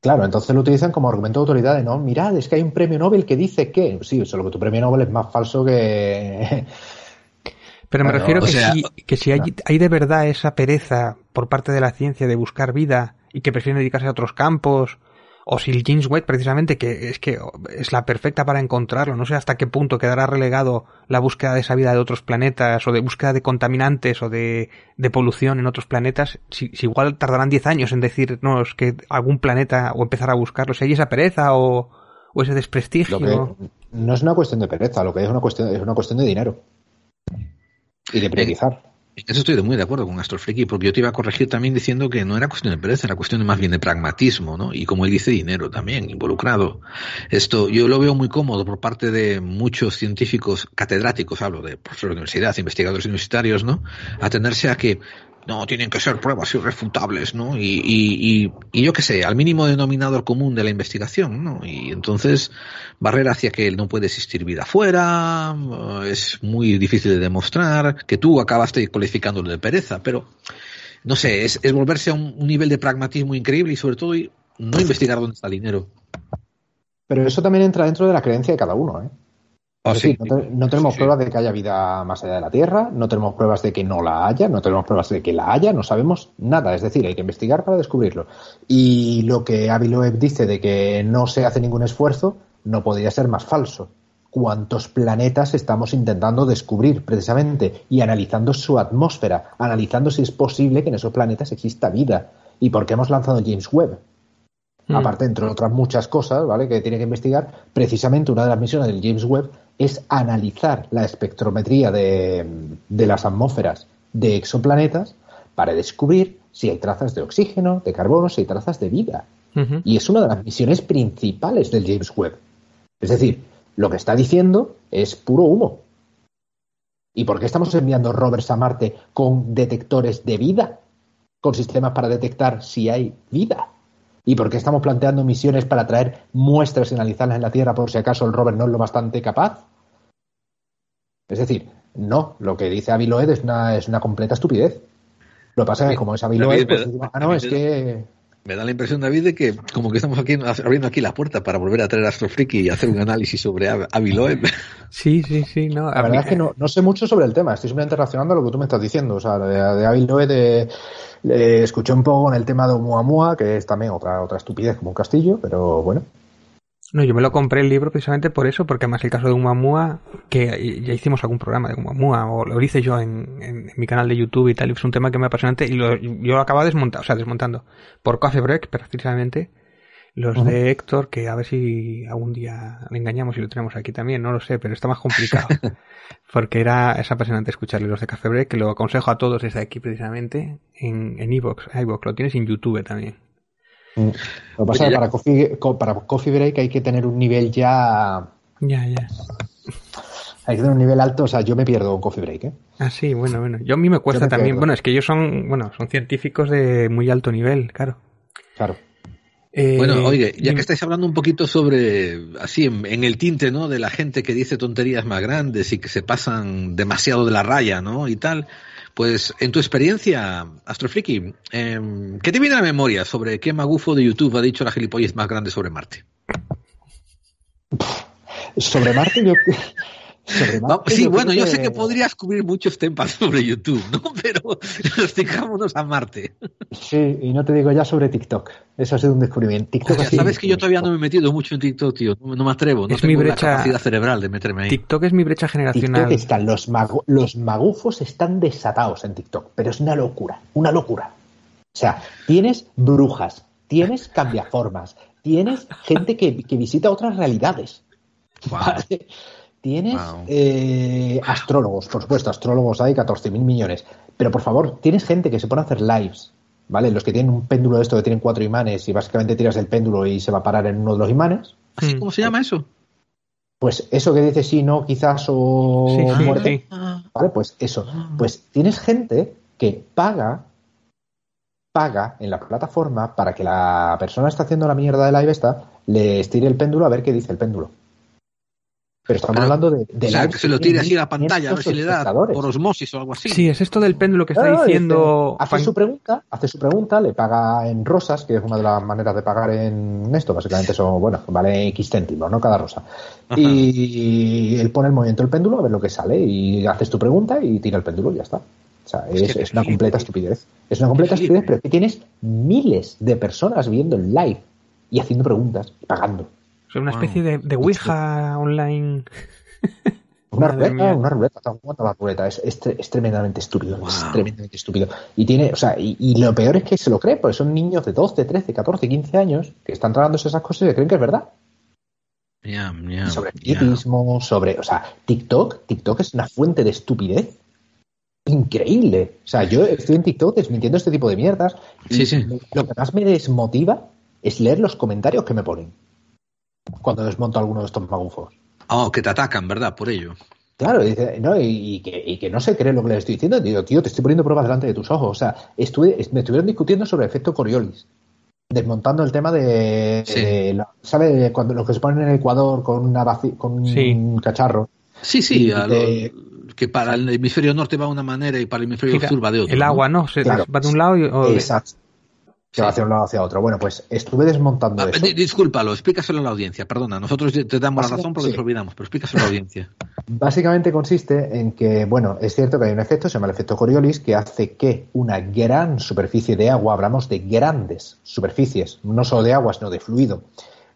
Claro, entonces lo utilizan como argumento de autoridad de no, mirad, es que hay un premio Nobel que dice que, sí, solo que tu premio Nobel es más falso que... <laughs> Pero me refiero que, sea- si, que si hay, hay de verdad esa pereza por parte de la ciencia de buscar vida y que prefieren dedicarse a otros campos, o si el James Webb precisamente, que es que es la perfecta para encontrarlo, no sé hasta qué punto quedará relegado la búsqueda de esa vida de otros planetas, o de búsqueda de contaminantes, o de, de polución en otros planetas, si, igual tardarán 10 años en decirnos que algún planeta, o empezar a buscarlo, si hay esa pereza o, o ese desprestigio. No es una cuestión de pereza, lo que es una cuestión, es una cuestión de dinero. Y de priorizar. Eso estoy muy de acuerdo con Astrofreaky, porque yo te iba a corregir también diciendo que no era cuestión de pereza, era cuestión de más bien de pragmatismo, ¿no? Y como él dice, dinero también involucrado. Esto yo lo veo muy cómodo por parte de muchos científicos catedráticos, hablo de profesores de universidad, investigadores universitarios, ¿no? Atenderse a que no, tienen que ser pruebas irrefutables, ¿no? Y, y, y, y yo qué sé, al mínimo denominador común de la investigación, ¿no? Y entonces barrer hacia que no puede existir vida afuera, es muy difícil de demostrar, que tú acabaste calificándolo de pereza, pero no sé, es, es volverse a un, un nivel de pragmatismo increíble y sobre todo no investigar dónde está el dinero. Pero eso también entra dentro de la creencia de cada uno, ¿eh? Es sí. decir, no, te- no tenemos Sí, sí. pruebas de que haya vida más allá de la Tierra, no tenemos pruebas de que no la haya, no tenemos pruebas de que la haya, no sabemos nada. Es decir, hay que investigar para descubrirlo. Y lo que Avi Loeb dice de que no se hace ningún esfuerzo no podría ser más falso. ¿Cuántos planetas estamos intentando descubrir precisamente y analizando su atmósfera, analizando si es posible que en esos planetas exista vida? ¿Y por qué hemos lanzado James Webb? Mm. Aparte, entre otras muchas cosas, ¿vale? Que tiene que investigar, precisamente una de las misiones del James Webb es analizar la espectrometría de, de las atmósferas de exoplanetas para descubrir si hay trazas de oxígeno, de carbono, si hay trazas de vida. Y es una de las misiones principales del James Webb. Es decir, lo que está diciendo es puro humo. ¿Y por qué estamos enviando rovers a Marte con detectores de vida? Con sistemas para detectar si hay vida. ¿Y por qué estamos planteando misiones para traer muestras y analizarlas en la Tierra por si acaso el rover no es lo bastante capaz? Es decir, no, lo que dice Avi Loeb es una, es una completa estupidez. Lo que pasa es que como es Avi David, Loeb, pues ah, no, es que Me da la impresión, David, de que como que estamos aquí abriendo aquí la puerta para volver a traer a Astrofreaky y hacer un análisis sobre Av- Avi Loeb. <laughs> Sí, sí, sí, no. La verdad es que no, no sé mucho sobre el tema, estoy simplemente reaccionando a lo que tú me estás diciendo. O sea, de, de Avi Loeb de- escuché un poco en el tema de Oumuamua, que es también otra, otra estupidez como un castillo, pero bueno. No, yo me lo compré el libro precisamente por eso, porque además el caso de Umamua, que ya hicimos algún programa de Umamua, o lo hice yo en, en- en mi canal de YouTube y tal, y es un tema que me apasionante, y lo, yo lo acababa desmontando, o sea, desmontando, por Coffee Break, precisamente, los de Héctor, que a ver si algún día le engañamos y lo tenemos aquí también, no lo sé, pero está más complicado. <laughs> porque era, es apasionante escucharle los de Café Break, que lo aconsejo a todos desde aquí precisamente, en, en iVoox, iVoox, lo tienes en YouTube también. Mm. Lo que pasa es que para coffee, co- para coffee Break hay que tener un nivel ya. Ya, ya. Hay que tener un nivel alto, o sea, yo me pierdo un Coffee Break, ¿eh? Ah, sí, bueno, bueno. Yo a mí me cuesta me también. pierdo. Bueno, es que ellos son, bueno, son científicos de muy alto nivel, claro. Claro. Eh, Bueno, oye, ya que estáis hablando un poquito sobre, así, en, en el tinte, ¿no? De la gente que dice tonterías más grandes y que se pasan demasiado de la raya, ¿no? Y tal. Pues, en tu experiencia, Astrofriki, eh, ¿qué te viene a la memoria sobre qué magufo de YouTube ha dicho la gilipollez más grande sobre Marte? Sobre Marte, yo, Sí, bueno, yo sé que podrías cubrir muchos temas <laughs> sobre YouTube, ¿no? Pero <laughs> explicámonos a Marte. Sí, y no te digo ya sobre TikTok. Eso ha sido un descubrimiento. TikTok sido sabes un que yo todavía no me he metido mucho en TikTok, tío. No, no me atrevo. No Es mi la brecha- capacidad cerebral de meterme ahí. TikTok es mi brecha generacional. TikTok están, los, los magufos están desatados en TikTok, pero es una locura, una locura. O sea, tienes brujas, tienes cambiaformas, tienes gente que, que visita otras realidades. Wow. ¿vale? Tienes Wow. eh, astrólogos, por supuesto, astrólogos hay 14 mil millones. Pero por favor, tienes gente que se pone a hacer lives, ¿vale? Los que tienen un péndulo de esto que tienen cuatro imanes y básicamente tiras el péndulo y se va a parar en uno de los imanes. ¿Así cómo se llama eso? Pues eso que dice sí, no, quizás o Sí, muerte. sí. ¿Vale? Pues eso. Pues tienes gente que paga, paga en la plataforma para que la persona que está haciendo la mierda de live esta le estire el péndulo a ver qué dice el péndulo. Pero estamos Pero, hablando de, de o sea, que se lo tire así a la pantalla, a ver si le da por osmosis o algo así. Sí, es esto del péndulo que está diciendo. hace su pregunta, hace su pregunta, le paga en rosas, que es una de las maneras de pagar en esto. Básicamente son, bueno, vale X céntimos, ¿no? Cada rosa. Ajá. Y él pone el movimiento del péndulo a ver lo que sale y haces tu pregunta y tira el péndulo y ya está. O sea, es, una flipe. completa estupidez. Es una completa estupidez, pero es que tienes miles de personas viendo el live y haciendo preguntas y pagando. Es una Wow. especie de, de Ouija online. <laughs> Una ruleta, una ruleta, la ruleta. Es, es, es tremendamente estúpido. Es tremendamente estúpido. Y tiene, o sea, y, y lo peor es que se lo cree, porque son niños de 12, 13, 14, 15 años que están tragándose esas cosas y que creen que es verdad. Sobre ya. espiritismo, sobre, o sea, TikTok, TikTok es una fuente de estupidez increíble. O sea, yo estoy en TikTok desmintiendo este tipo de mierdas. y Sí, sí. Lo que más me desmotiva es leer los comentarios que me ponen cuando desmonto alguno de estos magufos. Oh, que te atacan, ¿verdad? Por ello. Claro, y, dice, no, y, y que, y que no se cree lo que le estoy diciendo. Digo, tío, te estoy poniendo pruebas delante de tus ojos. O sea, estuve, es- me estuvieron discutiendo sobre el efecto Coriolis. Desmontando el tema de. Sí. de la- ¿Sabe? Cuando los que se ponen en el Ecuador con, una con un Sí. cacharro. Sí, sí, Y a de- lo- que para el hemisferio norte va de una manera y para el hemisferio sur va de otra. el agua, ¿no? Se Claro. va de un lado y. o Exacto. Que va hacia un lado hacia otro. Bueno, pues estuve desmontando Ah, eso. discúlpalo, explícaselo a la audiencia, perdona. Nosotros te damos la razón porque sí. nos olvidamos, pero explícaselo a la audiencia. <laughs> Básicamente consiste en que, bueno, es cierto que hay un efecto, se llama el efecto Coriolis, que hace que una gran superficie de agua, hablamos de grandes superficies, no solo de agua, sino de fluido,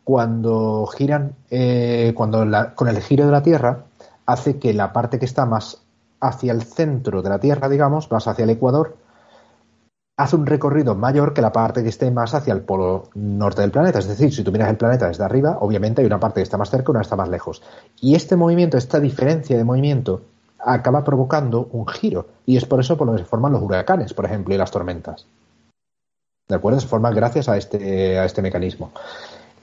cuando giran, eh, cuando la- con el giro de la Tierra, hace que la parte que está más hacia el centro de la Tierra, digamos, más hacia el Ecuador, hace un recorrido mayor que la parte que esté más hacia el polo norte del planeta. Es decir, si tú miras el planeta desde arriba, obviamente hay una parte que está más cerca y una que está más lejos. Y este movimiento, esta diferencia de movimiento, acaba provocando un giro. Y es por eso por lo que se forman los huracanes, por ejemplo, y las tormentas. ¿De acuerdo? Se forman gracias a este, a este mecanismo.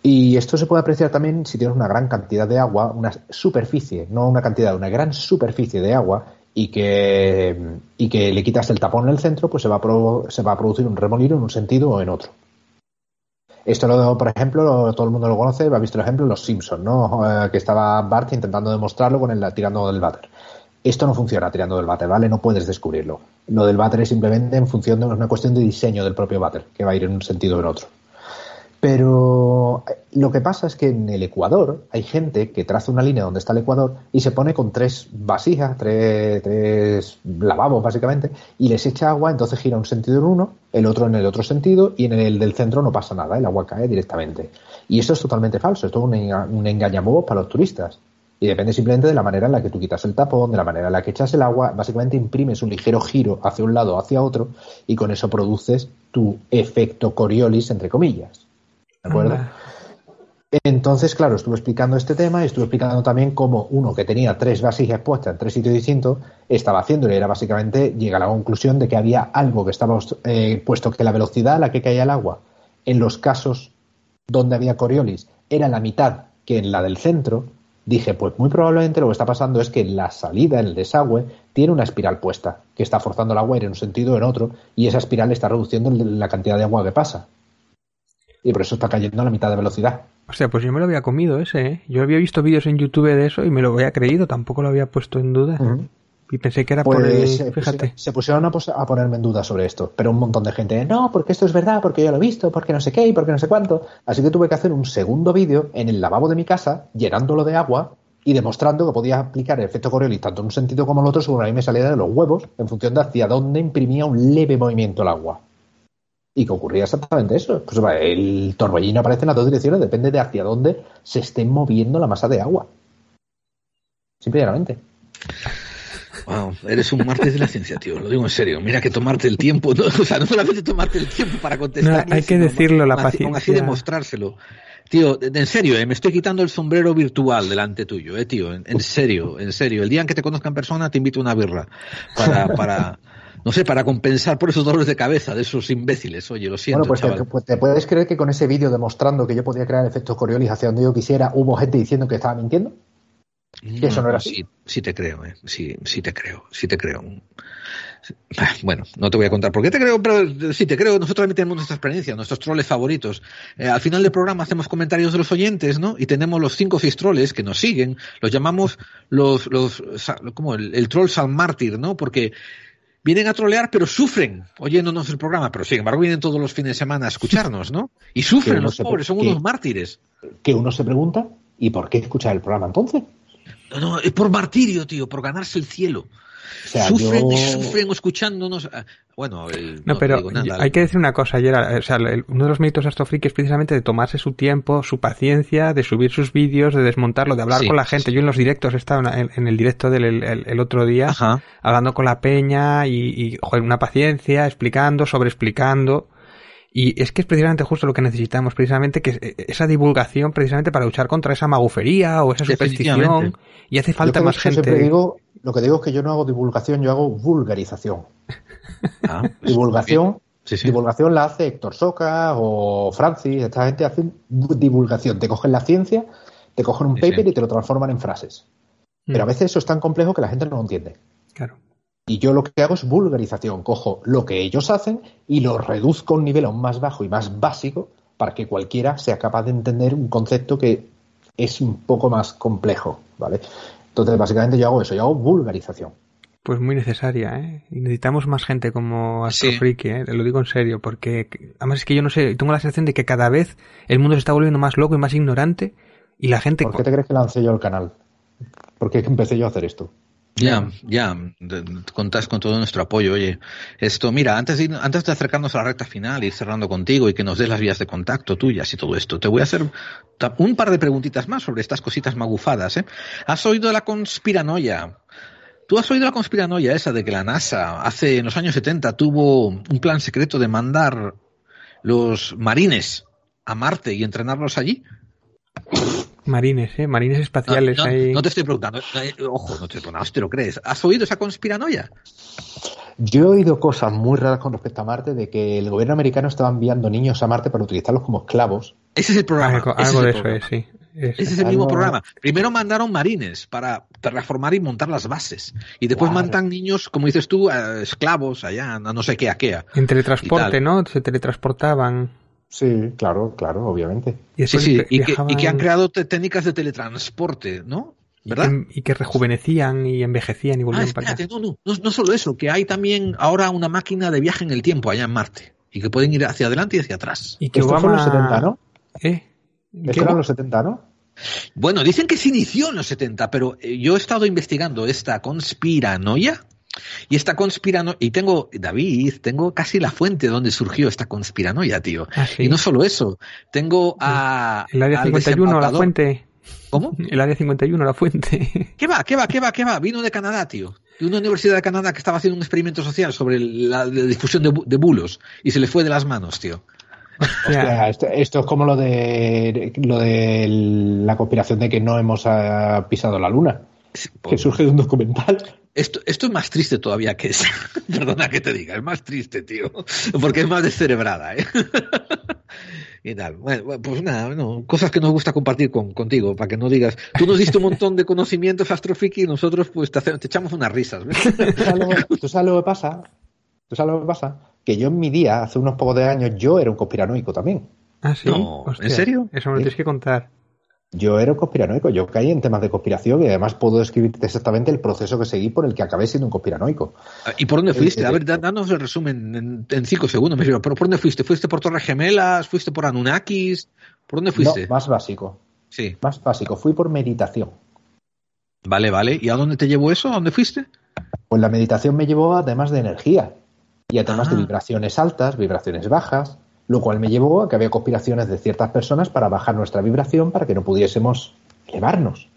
Y esto se puede apreciar también si tienes una gran cantidad de agua, una superficie, no una cantidad, una gran superficie de agua y que, y que le quitas el tapón en el centro, pues se va, a se va a producir un remolino en un sentido o en otro. Esto, lo, por ejemplo, lo- todo el mundo lo conoce, ha visto el ejemplo Los Simpsons, ¿no? Eh, que estaba Bart intentando demostrarlo con el tirando del váter. Esto no funciona tirando del váter, ¿vale? No puedes descubrirlo. Lo del váter es simplemente en función de una cuestión de diseño del propio váter, que va a ir en un sentido o en otro. Pero eh, lo que pasa es que en el Ecuador hay gente que traza una línea donde está el Ecuador y se pone con tres vasijas, tres, tres lavabos básicamente, y les echa agua, entonces gira un sentido en uno, el otro en el otro sentido, y en el del centro no pasa nada, el agua cae directamente. Y esto es totalmente falso, esto es un, un para los turistas. Y depende simplemente de la manera en la que tú quitas el tapón, de la manera en la que echas el agua, básicamente imprimes un ligero giro hacia un lado o hacia otro, y con eso produces tu efecto Coriolis, entre comillas. ¿De acuerdo? Anda. Entonces, claro, estuve explicando este tema y estuve explicando también cómo uno que tenía tres vasijas puestas en tres sitios distintos estaba haciéndolo. Y era básicamente llega a la conclusión de que había algo que estaba, eh, puesto que la velocidad a la que caía el agua en los casos donde había Coriolis era la mitad que en la del centro, dije, pues muy probablemente lo que está pasando es que la salida, el desagüe, tiene una espiral puesta, que está forzando el agua a ir en un sentido o en otro, y esa espiral está reduciendo la cantidad de agua que pasa. Y por eso está cayendo a la mitad de velocidad. O sea, pues yo me lo había comido ese, ¿eh? Yo había visto vídeos en YouTube de eso y me lo había creído, tampoco lo había puesto en duda. Y pensé que era por el... Pues se, Fíjate. pusieron, se pusieron a, pos- a ponerme en duda sobre esto, pero un montón de gente, no, porque esto es verdad, porque yo lo he visto, porque no sé qué y porque no sé cuánto. Así que tuve que hacer un segundo vídeo en el lavabo de mi casa, llenándolo de agua y demostrando que podías aplicar el efecto Coriolis tanto en un sentido como en el otro según a mí me salía de los huevos en función de hacia dónde imprimía un leve movimiento el agua. Y que ocurría exactamente eso. Pues el torbellino aparece en las dos direcciones, depende de hacia dónde se esté moviendo la masa de agua. Simplemente. Wow, eres un martes de la ciencia, tío. Lo digo en serio. Mira que tomarte el tiempo, ¿no? <laughs> o sea, no solamente tomarte el tiempo para contestar. No, hay que decirlo, la paciencia. así demostrárselo. Tío, en serio, eh, me estoy quitando el sombrero virtual delante tuyo, eh, tío. En, en, serio, en serio. El día en que te conozca en persona te invito a una birra para, para, <laughs> no sé, para compensar por esos dolores de cabeza de esos imbéciles. Oye, lo siento. Bueno, pues chaval. te, pues te, puedes creer que con ese vídeo demostrando que yo podía crear efectos Coriolis hacia donde yo quisiera, hubo gente diciendo que estaba mintiendo. No, eso no era así. Sí, sí te creo, eh. sí, sí te creo, sí te creo. Bueno, no te voy a contar por qué te creo, pero sí te creo. Nosotros también tenemos nuestra experiencia, nuestros troles favoritos. Eh, al final del programa hacemos comentarios de los oyentes, ¿no? Y tenemos los cinco o seis troles que nos siguen. Los llamamos los, los, como el, el troll San Mártir, ¿no? Porque vienen a trolear, pero sufren oyéndonos el programa. Pero sin embargo vienen todos los fines de semana a escucharnos, ¿no? Y sufren los pobres, son que, unos mártires. Que uno se pregunta, ¿y por qué escuchar el programa entonces? No, no, es por martirio, tío, por ganarse el cielo. O sea, sufren, yo... sufren escuchándonos. Bueno, el, no, no, pero digo nada. hay que decir una cosa, ayer, o sea, el, uno de los méritos de Astrofreak es precisamente de tomarse su tiempo, su paciencia, de subir sus vídeos, de desmontarlo, de hablar Sí, con la gente. sí. Yo en los directos estaba en, en el directo del el, el- el otro día, Ajá. hablando con la peña y, y, joder, una paciencia, explicando, sobreexplicando. Y es que es precisamente justo lo que necesitamos, precisamente que es- eh, esa divulgación, precisamente para luchar contra esa magufería o esa superstición. Y hace falta Yo más gente. digo, lo que digo es que yo no hago divulgación, yo hago vulgarización. <laughs> Ah, pues, divulgación, Sí, sí. divulgación la hace Héctor Soca o Francis, esta gente hace divulgación. Te cogen la ciencia, te cogen un Sí, paper y te lo transforman en frases. Pero a Mm, veces eso es tan complejo que la gente no lo entiende. Claro. Y yo lo que hago es vulgarización. Cojo lo que ellos hacen y lo reduzco a un nivel aún más bajo y más básico para que cualquiera sea capaz de entender un concepto que es un poco más complejo, ¿vale? Entonces, básicamente yo hago eso, yo hago vulgarización. Pues muy necesaria, ¿eh? Y necesitamos más gente como Sí. Astrofriki, ¿eh? Te lo digo en serio, porque además es que yo no sé, tengo la sensación de que cada vez el mundo se está volviendo más loco y más ignorante y la gente... ¿Por qué te crees que lancé yo el canal? ¿Por qué empecé yo a hacer esto? Ya, ya, contás con todo nuestro apoyo. Oye, esto, mira, antes de, ir- antes de acercarnos a la recta final y ir cerrando contigo y que nos des las vías de contacto tuyas y todo esto, te voy a hacer un par de preguntitas más sobre estas cositas magufadas. ¿eh? ¿Has oído la conspiranoia? ¿Tú has oído la conspiranoia esa de que la NASA hace en los años 70 tuvo un plan secreto de mandar los marines a Marte y entrenarlos allí? Marines, ¿eh? Marines No, espaciales no, ahí... no te estoy preguntando, eh, ojo, no te estoy preguntando si te lo crees. ¿Has oído esa conspiranoia? Yo he oído cosas muy raras con respecto a Marte, de que el gobierno americano estaba enviando niños a Marte para utilizarlos como esclavos. Ese es el programa. Algo, ese algo es de eso es, sí. Es- Ese es el mismo programa. Primero mandaron marines para terraformar y montar las bases. Y después Claro. mandan niños, como dices tú, a esclavos allá, a no sé qué, a qué. En teletransporte. ¿no? Se teletransportaban. Sí, claro, claro, obviamente. Y Sí, sí, y que, viajaban y que han creado técnicas de teletransporte, ¿no? ¿Verdad? y que rejuvenecían y envejecían y Ah, volvían para espérate, acá. no, no, no, no solo eso, que hay también ahora una máquina de viaje en el tiempo allá en Marte. Y que pueden ir hacia adelante y hacia atrás. Y que Esto fue en Obama... los 70, ¿no? ¿Eh? Esto ¿Qué? era en los 70, ¿no? Bueno, dicen que se inició en los 70, pero eh, yo he estado investigando esta conspiranoia y esta conspiranoia, y tengo, David, tengo casi la fuente donde surgió esta conspiranoia, tío. Ah, sí. Y no solo eso, tengo a... El área al 51, la fuente. ¿Cómo? El área 51, la fuente. <laughs> ¿Qué va? ¿Qué va? ¿Qué va? ¿Qué va? Vino de Canadá, tío. De una universidad de Canadá que estaba haciendo un experimento social sobre la, la difusión de, bu- de bulos y se le fue de las manos, tío. Hostia, esto, esto es como lo de lo de la conspiración de que no hemos ah, pisado la luna, que surge de un documental. Esto, esto es más triste todavía que esa. <laughs> Perdona que te diga, es más triste, tío. Porque es más descerebrada, ¿eh? <laughs> y tal. Bueno, pues nada, bueno, cosas que nos gusta compartir con, contigo, para que no digas. Tú nos diste un montón de conocimientos astrofiki y nosotros, pues, te, echamos unas risas, ¿ves? <laughs> ¿Tú sabes, lo, que- tú sabes lo que pasa? ¿Tú sabes lo que pasa? Que yo en mi día, hace unos pocos de años, yo era un conspiranoico también. Ah, sí. No, ¿en serio? Eso me lo Sí. tienes que contar. Yo era un conspiranoico, yo caí en temas de conspiración y además puedo describirte exactamente el proceso que seguí por el que acabé siendo un conspiranoico. ¿Y por dónde fuiste? Eh, A ver, da- danos el resumen en, en cinco segundos. Me ¿Pero por dónde fuiste? ¿Fuiste por Torres Gemelas? ¿Fuiste por Anunnakis? ¿Por dónde fuiste? No, más básico, Sí. más básico. Fui por meditación. Vale, vale. ¿Y a dónde te llevó eso? ¿A dónde fuiste? Pues la meditación me llevó a temas de energía y a temas Ah. de vibraciones altas, vibraciones bajas, lo cual me llevó a que había conspiraciones de ciertas personas para bajar nuestra vibración para que no pudiésemos elevarnos.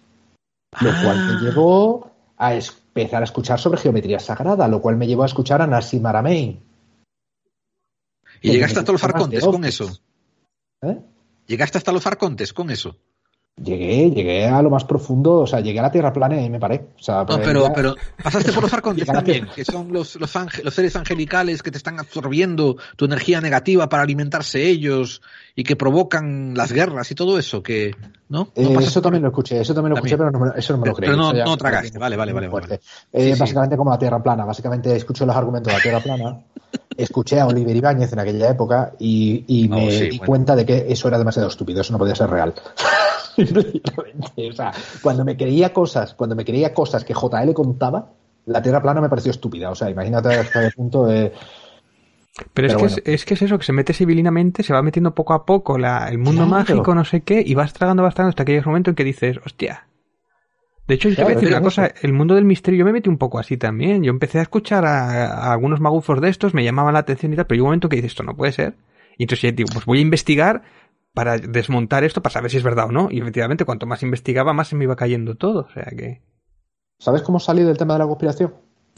Lo cual Ah. me llevó a empezar a escuchar sobre geometría sagrada, lo cual me llevó a escuchar a Nassim Aramein. ¿Y Que llegaste hasta los arcontes con eso? ¿Eh? ¿Llegaste hasta los arcontes con eso? Llegué, llegué a lo más profundo, o sea, llegué a la Tierra plana y ahí me paré. O sea, No, pues pero, ya- pero pasaste por los arcontes <laughs> también, que son los, los, seres angelicales que te están absorbiendo tu energía negativa para alimentarse ellos y que provocan las guerras y todo eso, que ¿no? Eh, ¿No pasaste eso por- también lo escuché, eso también lo escuché, pero no eso no me lo creí. pero no- no tragaste, vale, vale, vale, vale. Eh, Sí, sí. básicamente como la Tierra plana, básicamente escucho los argumentos de la Tierra plana, escuché a Oliver Ibáñez en aquella época y, y me Oh, sí, di bueno. cuenta de que eso era demasiado estúpido, eso no podía ser real. <laughs> O sea, cuando me creía cosas, cuando me creía cosas que JL contaba, la Tierra plana me pareció estúpida. O sea, imagínate hasta qué punto de... Pero, es, que bueno. es, es que es eso, que se mete civilinamente, se va metiendo poco a poco la, el mundo Claro. mágico, no sé qué, y vas tragando, vas tragando hasta que llega un momento en que dices, hostia. De hecho, yo te voy a decir una cosa, el mundo del misterio yo me metí un poco así también. Yo empecé a escuchar a, a algunos magufos de estos, me llamaban la atención y tal, pero llegó un momento que dices, esto no puede ser. Y entonces ya digo, pues voy a investigar para desmontar esto, para saber si es verdad o no. Y efectivamente, cuanto más investigaba, más se me iba cayendo todo. O sea que, ¿Sabes cómo salí del tema de la conspiración?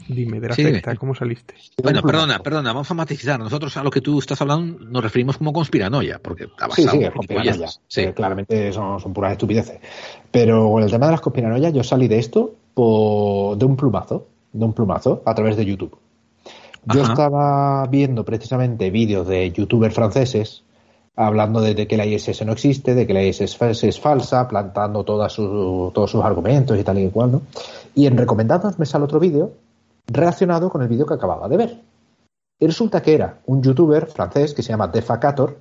Dime, de la Sí, secta. ¿cómo saliste? Bueno, perdona, perdona, vamos a matizar. Nosotros a lo que tú estás hablando nos referimos como conspiranoia, porque está Sí, basado sí, es conspiranoia. Sí. Claramente son, son puras estupideces. Pero con el tema de las conspiranoias, yo salí de esto por- de un plumazo, de un plumazo, a través de YouTube. Yo Ajá. estaba viendo precisamente vídeos de youtubers franceses hablando de, de que la ISS no existe, de que la ISS es, es falsa, plantando todas sus- todos sus argumentos y tal y cual, ¿no? Y en recomendados me sale otro vídeo relacionado con el vídeo que acababa de ver. Y resulta que era un youtuber francés que se llama Defacator,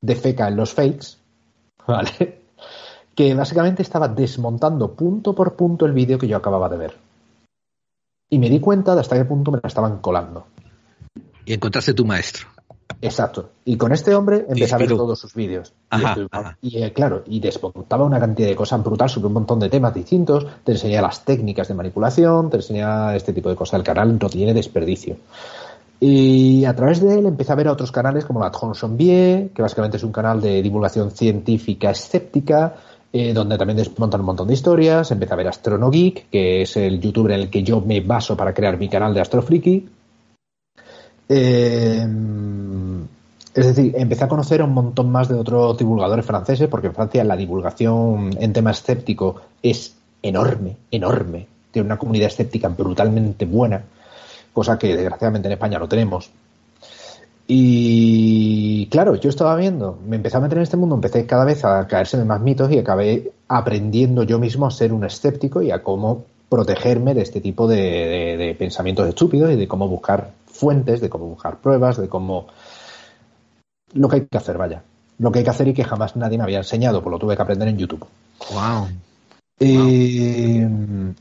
defeca en los fakes, <laughs> ¿vale? Que básicamente estaba desmontando punto por punto el vídeo que yo acababa de ver. Y me di cuenta de hasta qué punto me la estaban colando. Y encontraste tu maestro. Exacto. Y con este hombre empecé a ver todos sus vídeos. Y, Ajá, ajá. y, eh, claro, y desmontaba una cantidad de cosas brutal sobre un montón de temas distintos. Te enseñaba las técnicas de manipulación, te enseñaba este tipo de cosas. El canal no tiene desperdicio. Y a través de él empecé a ver a otros canales como la Tronchonvier, que básicamente es un canal de divulgación científica escéptica, eh, donde también desmontan un montón de historias. Empecé a ver AstronoGeek, que es el youtuber en el que yo me baso para crear mi canal de Astrofriki. Eh, es decir, empecé a conocer a un montón más de otros divulgadores franceses, porque en Francia la divulgación en tema escéptico es enorme, enorme. Tiene una comunidad escéptica brutalmente buena, cosa que desgraciadamente en España no tenemos. Y claro, yo estaba viendo, me empecé a meter en este mundo, empecé cada vez a caerse en más mitos y acabé aprendiendo yo mismo a ser un escéptico y a cómo protegerme de este tipo de, de- de pensamientos estúpidos y de cómo buscar fuentes, de cómo buscar pruebas, de cómo... Lo que hay que hacer, vaya. Lo que hay que hacer y que jamás nadie me había enseñado, pues lo tuve que aprender en YouTube. Wow. Eh,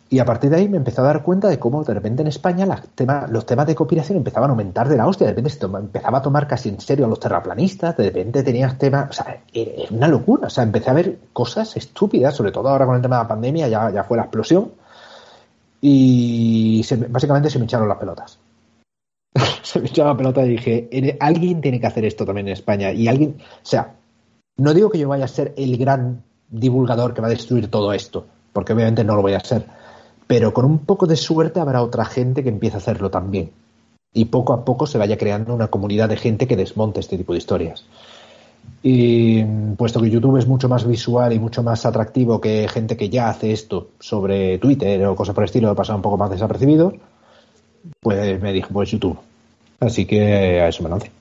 y a partir de ahí me empecé a dar cuenta de cómo de repente en España las temas, los temas de conspiración empezaban a aumentar de la hostia, de repente se toma- empezaba a tomar casi en serio a los terraplanistas, de repente tenías temas, o sea, era era una locura, o sea, empecé a ver cosas estúpidas, sobre todo ahora con el tema de la pandemia, ya, ya fue la explosión, y básicamente se me echaron las pelotas. <laughs> se me echaron las pelotas y dije, "Ere- alguien tiene que hacer esto también en España, y alguien, o sea, no digo que yo vaya a ser el gran divulgador que va a destruir todo esto, porque obviamente no lo voy a ser, pero con un poco de suerte habrá otra gente que empiece a hacerlo también. Y poco a poco se vaya creando una comunidad de gente que desmonte este tipo de historias. Y mm, puesto que YouTube es mucho más visual y mucho más atractivo que gente que ya hace esto sobre Twitter o cosas por el estilo, pasar un poco más desapercibidos, pues me dije, pues YouTube. Así que a eso me lancé.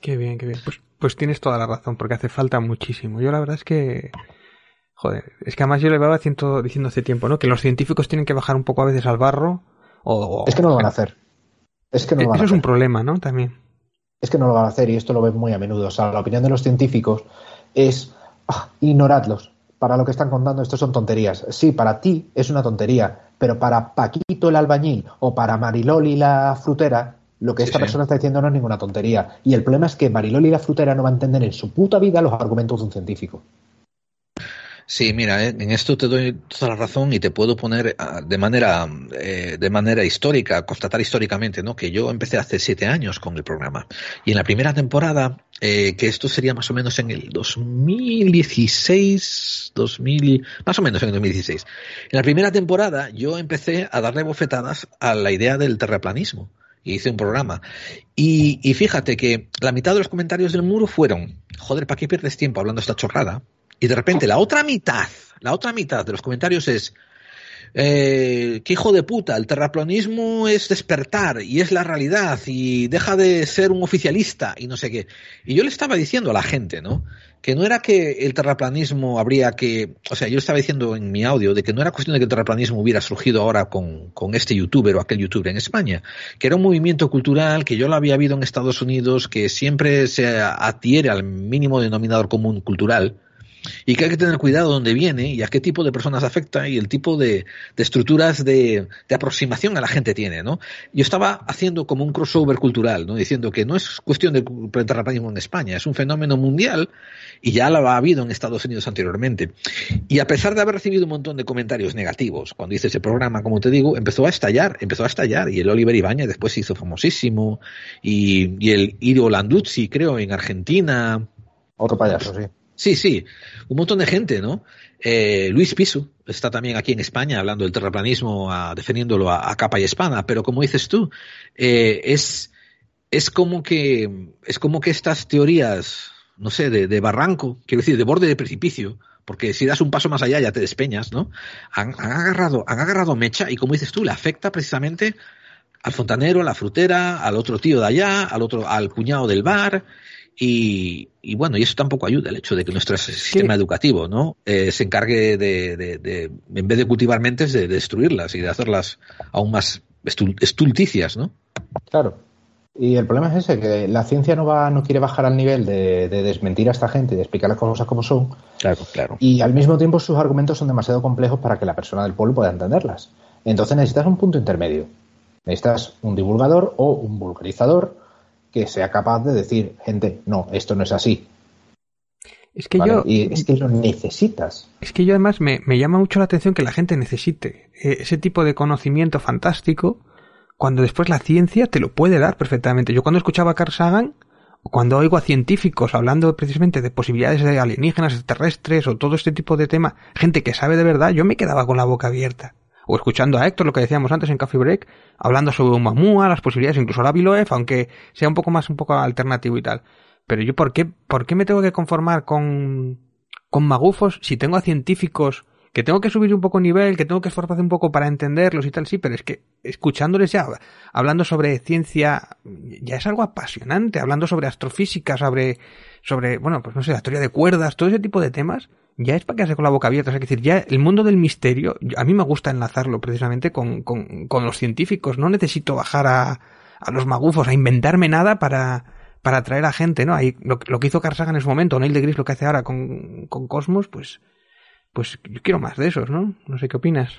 Qué bien, qué bien. Pues, pues tienes toda la razón, porque hace falta muchísimo. Yo la verdad es que... Joder, es que además yo le iba diciendo, hace tiempo, ¿no? Que los científicos tienen que bajar un poco a veces al barro. O, Es que no lo van a hacer. Es que no lo van Eso a es hacer. un problema, ¿no? También. Es que no lo van a hacer y esto lo ven muy a menudo. O sea, la opinión de los científicos es ah, ignoradlos. Para lo que están contando, esto son tonterías. Sí, para ti es una tontería, pero para Paquito el albañil o para Mariloli la frutera, lo que Sí, esta sí. persona está diciendo no es ninguna tontería. Y el problema es que Mariloli la frutera no va a entender en su puta vida los argumentos de un científico. Sí, mira, en esto te doy toda la razón y te puedo poner ah, de manera eh, de manera histórica, constatar históricamente, ¿no? Que yo empecé hace siete años con el programa y en la primera temporada, eh, que esto sería más o menos en el 2016, 2000, más o menos en el 2016. En la primera temporada yo empecé a darle bofetadas a la idea del terraplanismo y hice un programa. Y, y fíjate que la mitad de los comentarios del muro fueron, joder, ¿para qué pierdes tiempo hablando esta chorrada? Y de repente la otra mitad, la otra mitad de los comentarios es, eh, qué hijo de puta, el terraplanismo es despertar y es la realidad y deja de ser un oficialista y no sé qué. Y yo le estaba diciendo a la gente, ¿no? Que no era que el terraplanismo habría que, o sea, yo estaba diciendo en mi audio de que no era cuestión de que el terraplanismo hubiera surgido ahora con, con este youtuber o aquel youtuber en España, que era un movimiento cultural que yo lo había habido en Estados Unidos, que siempre se adhiere al mínimo denominador común cultural, y que hay que tener cuidado dónde viene y a qué tipo de personas afecta y el tipo de, estructuras de, aproximación a la gente tiene, ¿no? Yo estaba haciendo como un crossover cultural, ¿no? Diciendo que no es cuestión de terraplanismo en España, es un fenómeno mundial y ya lo ha habido en Estados Unidos anteriormente. Y a pesar de haber recibido un montón de comentarios negativos, cuando hice ese programa, como te digo, empezó a estallar, empezó a estallar y el Oliver Ibañez después se hizo famosísimo y, y el Irio Landuzzi, creo, en Argentina. Otro payaso, sí. Sí, sí, un montón de gente, ¿no? Eh, Luis Pisu está también aquí en España hablando del terraplanismo, defendiéndolo a, a, capa y espada, pero como dices tú, eh, es, es como que, es como que estas teorías, no sé, de, de, barranco, quiero decir, de borde de precipicio, porque si das un paso más allá ya te despeñas, ¿no? Han, han agarrado, han agarrado mecha y como dices tú, le afecta precisamente al fontanero, a la frutera, al otro tío de allá, al otro, al cuñado del bar, y, y, bueno, y eso tampoco ayuda el hecho de que nuestro sistema ¿Qué? educativo no eh, se encargue de, de, de, en vez de cultivar mentes, de, destruirlas y de hacerlas aún más estulticias, ¿no? Claro. Y el problema es ese, que la ciencia no va, no quiere bajar al nivel de, de, desmentir a esta gente y de explicar las cosas como son. Claro, claro. Y al mismo tiempo sus argumentos son demasiado complejos para que la persona del pueblo pueda entenderlas. Entonces necesitas un punto intermedio. Necesitas un divulgador o un vulgarizador que sea capaz de decir, gente, no, esto no es así. Es que ¿Vale? yo. Y es que lo necesitas. Es que yo además me, me llama mucho la atención que la gente necesite eh, ese tipo de conocimiento fantástico cuando después la ciencia te lo puede dar perfectamente. Yo cuando escuchaba a Carl Sagan, o cuando oigo a científicos hablando precisamente de posibilidades de alienígenas, extraterrestres o todo este tipo de tema, gente que sabe de verdad, yo me quedaba con la boca abierta o escuchando a Héctor, lo que decíamos antes en Coffee Break, hablando sobre un mamúa, las posibilidades, incluso la Biloef, aunque sea un poco más, un poco alternativo y tal. Pero yo, ¿por qué, por qué me tengo que conformar con, con magufos si tengo a científicos que tengo que subir un poco nivel, que tengo que esforzarme un poco para entenderlos y tal, sí, pero es que escuchándoles ya, hablando sobre ciencia, ya es algo apasionante, hablando sobre astrofísica, sobre, sobre, bueno, pues no sé, la teoría de cuerdas, todo ese tipo de temas, ya es para quedarse con la boca abierta. O sea, es decir, ya el mundo del misterio, a mí me gusta enlazarlo precisamente con, con, los científicos. No necesito bajar a, a, los magufos, a inventarme nada para, para atraer a gente, ¿no? Ahí, lo, que hizo Carl en su momento, Neil deGrasse lo que hace ahora con, con Cosmos, pues, pues yo quiero más de esos, ¿no? No sé qué opinas.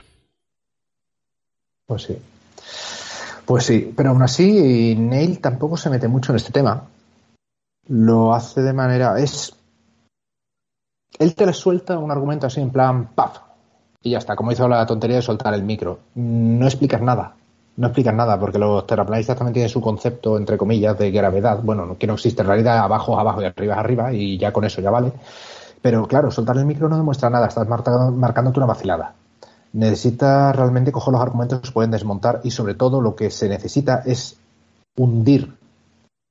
Pues sí. Pues sí, pero aún así Neil tampoco se mete mucho en este tema. Lo hace de manera. Es él te le suelta un argumento así en plan ¡paf! Y ya está, como hizo la tontería de soltar el micro. No explicas nada. No explicas nada, porque los terraplanistas también tienen su concepto, entre comillas, de gravedad. Bueno, que no existe en realidad, abajo abajo y arriba arriba, y ya con eso ya vale. Pero claro, soltar el micro no demuestra nada, estás marcándote una vacilada. Necesitas realmente coger los argumentos que se pueden desmontar y sobre todo lo que se necesita es hundir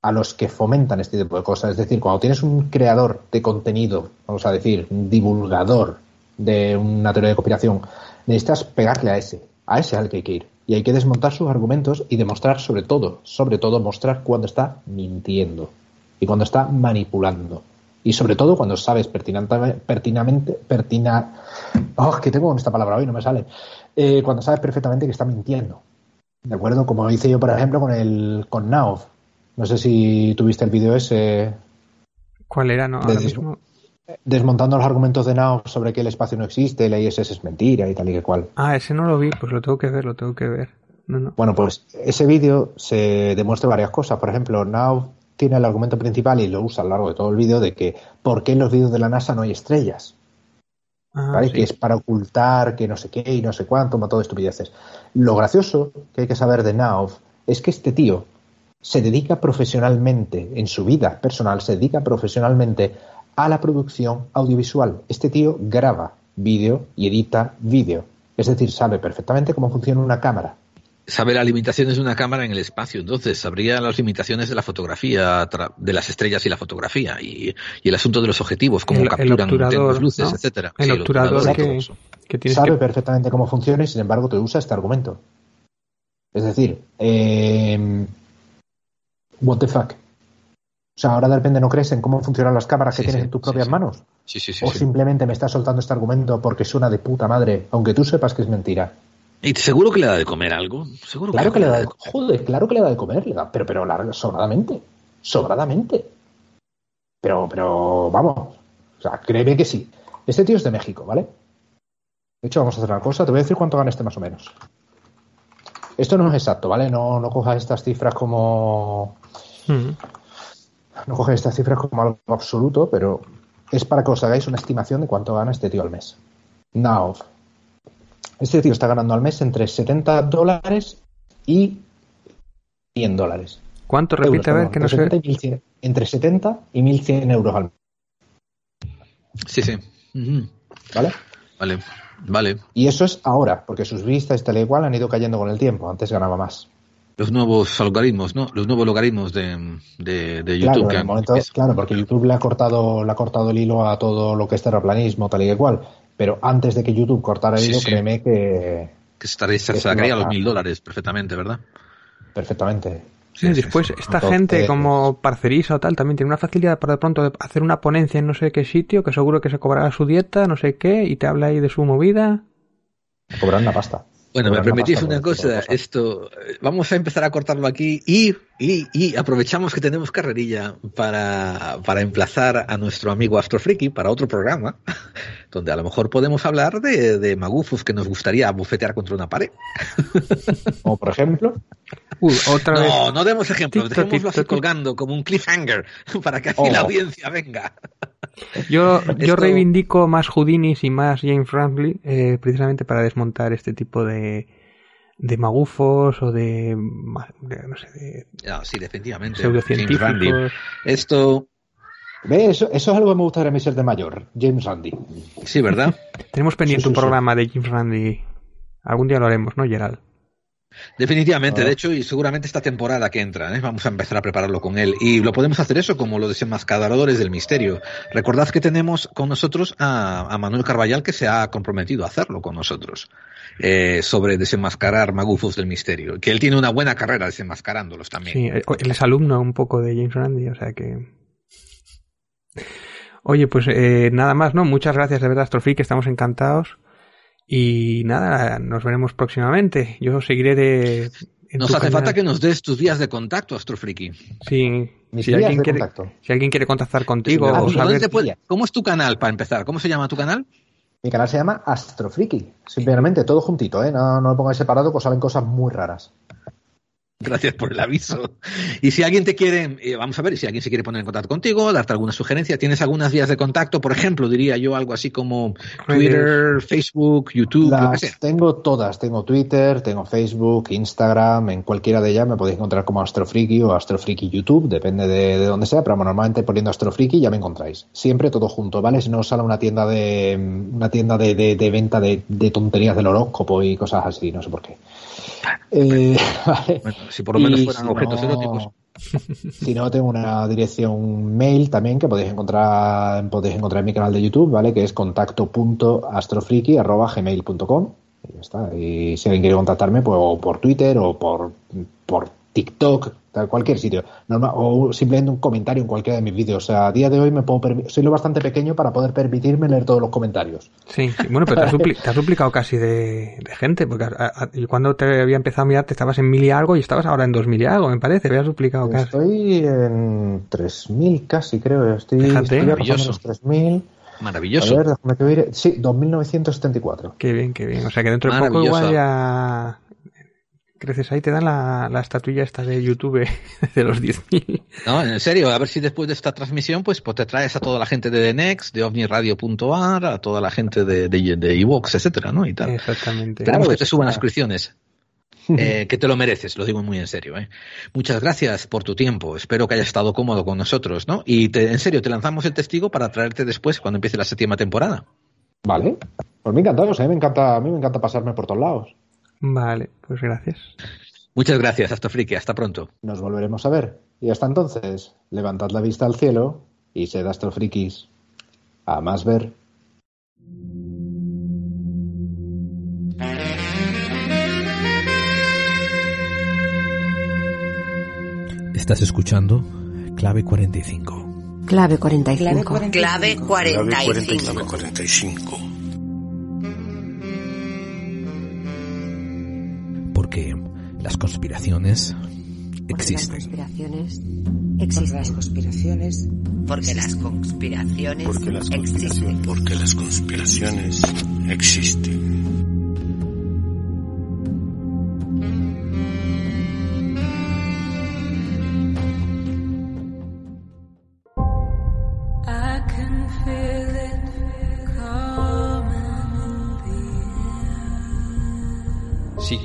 a los que fomentan este tipo de cosas. Es decir, cuando tienes un creador de contenido, vamos a decir, un divulgador de una teoría de conspiración, necesitas pegarle a ese, a ese al que hay que ir. Y hay que desmontar sus argumentos y demostrar sobre todo, sobre todo mostrar cuando está mintiendo y cuando está manipulando. Y sobre todo cuando sabes pertinamente, pertina, oh, que tengo con esta palabra hoy, no me sale, eh, cuando sabes perfectamente que está mintiendo. ¿De acuerdo? Como hice yo, por ejemplo, con el con Nauf no sé si tuviste el vídeo ese. ¿Cuál era? No, ahora mismo. Desmontando los argumentos de Now sobre que el espacio no existe, el ISS es mentira y tal y que cual. Ah, ese no lo vi, pues lo tengo que ver, lo tengo que ver. No, no. Bueno, pues ese vídeo se demuestra varias cosas. Por ejemplo, Now tiene el argumento principal y lo usa a lo largo de todo el vídeo de que ¿por qué en los vídeos de la NASA no hay estrellas? Ah, ¿vale? sí. Que es para ocultar que no sé qué y no sé cuánto, todo estupideces. Lo gracioso que hay que saber de Naov es que este tío se dedica profesionalmente, en su vida personal, se dedica profesionalmente a la producción audiovisual. Este tío graba vídeo y edita vídeo. Es decir, sabe perfectamente cómo funciona una cámara. Sabe las limitaciones de una cámara en el espacio, entonces sabría las limitaciones de la fotografía, de las estrellas y la fotografía, y, y el asunto de los objetivos, cómo El- el capturan tenues luces, ¿no? etcétera. El Sí, obturador que-. Que sabe que... perfectamente cómo funciona y sin embargo te usa este argumento. Es decir, eh, what the fuck. O sea, ahora de repente no crees en cómo funcionan las cámaras que Sí, tienes sí, en tus propias sí. manos. Sí, sí, sí. o simplemente me estás soltando este argumento porque suena de puta madre, aunque tú sepas que es mentira. Y seguro que le da de comer algo. Seguro Claro que le da de comer. joder, claro que le da de comer, le da, pero pero larga, sobradamente, sobradamente. Pero pero vamos, o sea, créeme que sí. Este tío es de México, ¿vale? De hecho, vamos a hacer una cosa, te voy a decir cuánto gana este más o menos. Esto no es exacto, ¿vale? No, no cojas estas cifras como Mm. no coges estas cifras como algo absoluto, pero es para que os hagáis una estimación de cuánto gana este tío al mes. Now, este tío está ganando al mes entre 70 dólares y 100 dólares. ¿Cuánto? Euros, Repite, a ver, que no entre, sé. 70 y 1100 entre 70 y 1100 euros al mes, Sí, sí. ¿vale? Vale, vale. Y eso es ahora, porque sus vistas y tal y igual han ido cayendo con el tiempo. Antes ganaba más. Los nuevos algoritmos, ¿no? Los nuevos logaritmos de, de, de YouTube. Claro, que han- momento, claro, porque YouTube le ha cortado, le ha cortado el hilo a todo lo que es terraplanismo, tal y que cual. Pero antes de que YouTube cortara el Sí, hilo, sí. créeme que que estaréis, se sacaría no- los mil dólares perfectamente, ¿verdad? perfectamente. Sí, Sí, sí, después, sí. esta Entonces- gente como Parcerisa o tal también tiene una facilidad para de pronto de hacer una ponencia en no sé qué sitio, que seguro que se cobrará su dieta, no sé qué, y te habla ahí de su movida. Cobran una pasta. Bueno, me pasta una cosa, esto, eh, vamos a empezar a cortarlo aquí y, y, y aprovechamos que tenemos carrerilla para, para emplazar a nuestro amigo Astrofriki para otro programa, <laughs> donde a lo mejor podemos hablar de, de magufos que nos gustaría bufetear contra una pared. <laughs> Como por ejemplo, Uy, otra vez. No, no demos ejemplos, Tito, dejémoslo así colgando como un cliffhanger <laughs> para que así Oh. la audiencia venga. Yo, yo Esto- reivindico más Houdinis y más James Ramsey eh, precisamente para desmontar este tipo de, de magufos o de, no sé, de No, sí, definitivamente. James Randi. pseudocientíficos. Esto, ¿ves? Eso, eso es algo que me gustaría mí ser de mayor. James Randi. sí, ¿verdad? <laughs> Tenemos pendiente Sí, sí, un sí. programa de James Randi. Algún día lo haremos, ¿no, Gerald? Definitivamente, Ah. de hecho, y seguramente esta temporada que entra, ¿eh? vamos a empezar a prepararlo con él. Y lo podemos hacer eso como los desenmascaradores del misterio. Recordad que tenemos con nosotros a, a Manuel Carballal que se ha comprometido a hacerlo con nosotros. eh, sobre desenmascarar magufos del misterio. Que él tiene una buena carrera desenmascarándolos también. Sí, eh, él es alumno un poco de James Randi, o sea que... Oye, pues eh, nada más, ¿no? Muchas gracias de verdad, Astrofreak, estamos encantados. Y nada, nos veremos próximamente. Yo seguiré de... Nos hace canal. falta que nos des tus vías de contacto, Astrofriki. Sí, Mis si vías alguien, de quiere, contacto. si alguien quiere contactar contigo Ah, o ¿y ¿Dónde saber... te puede- ¿Cómo es tu canal para empezar? ¿Cómo se llama tu canal? Mi canal se llama Astrofriki. Simplemente, todo juntito, ¿eh? No, no lo pongáis separado, que os salen cosas muy raras. Gracias por el aviso. Y si alguien te quiere, eh, vamos a ver, si alguien se quiere poner en contacto contigo, darte alguna sugerencia, tienes algunas vías de contacto, por ejemplo, diría yo algo así como Twitter, Facebook, YouTube, lo que Las sea. tengo todas. Tengo Twitter, tengo Facebook, Instagram. En cualquiera de ellas me podéis encontrar como Astrofriki o Astrofriki YouTube, depende de, de dónde sea. Pero normalmente poniendo Astrofriki ya me encontráis. Siempre todo junto, ¿vale? Si no os sale una tienda de una tienda de, de- de venta de, de tonterías del horóscopo y cosas así, no sé por qué. Eh, <laughs> vale. Bueno, si por lo menos Y fueran si objetos no- eróticos. <laughs> Si no, tengo una dirección mail también que podéis encontrar, podéis encontrar en mi canal de YouTube, ¿vale? Que es contacto.astrofriki.gmail.com y ya está. Y si alguien quiere contactarme, pues o por Twitter o por, por TikTok, tal, cualquier sitio. Normal, o simplemente un comentario en cualquiera de mis vídeos. O sea, a día de hoy me puedo soy lo bastante pequeño para poder permitirme leer todos los comentarios. Sí, sí. bueno, pero te has, dupli- te has duplicado casi de, de gente, porque a- cuando te había empezado a mirar te estabas en mil y algo y estabas ahora en dos mil y algo, me parece, habías duplicado casi. Estoy en 3.000 casi, creo. Estoy, Fíjate. estoy Maravilloso. los 3.000. Maravilloso. A ver, déjame que mire. Sí, 2.974. Qué bien, qué bien. O sea que dentro de poco igual ya creces ahí, te dan la, la estatuilla esta de YouTube <laughs> de los 10.000. No, en serio, a ver si después de esta transmisión, pues, pues te traes a toda la gente de The Next, de OVNIRadio.ar, a toda la gente de, de, de Evox, etcétera, ¿no? Y tal. Exactamente. Tenemos que te suban las suscripciones. <laughs> Eh, que te lo mereces, lo digo muy en serio. ¿eh? Muchas gracias por tu tiempo. Espero que hayas estado cómodo con nosotros, ¿no? Y te, en serio, te lanzamos el testigo para traerte después cuando empiece la séptima temporada. Vale. Pues me encanta, o sea, me encanta, a mí me encanta pasarme por todos lados. Vale, pues gracias. Muchas gracias, hasta Friki, hasta pronto. Nos volveremos a ver. Y hasta entonces, levantad la vista al cielo y sed astrofrikis. A más ver. Estás escuchando Clave 45. Clave 45. Clave 45. Clave 45. Porque las conspiraciones existen. Conspiraciones Porque las existen. conspiraciones. Porque las conspiraciones. Porque las existen. conspiraciones, porque las conspiraciones existen.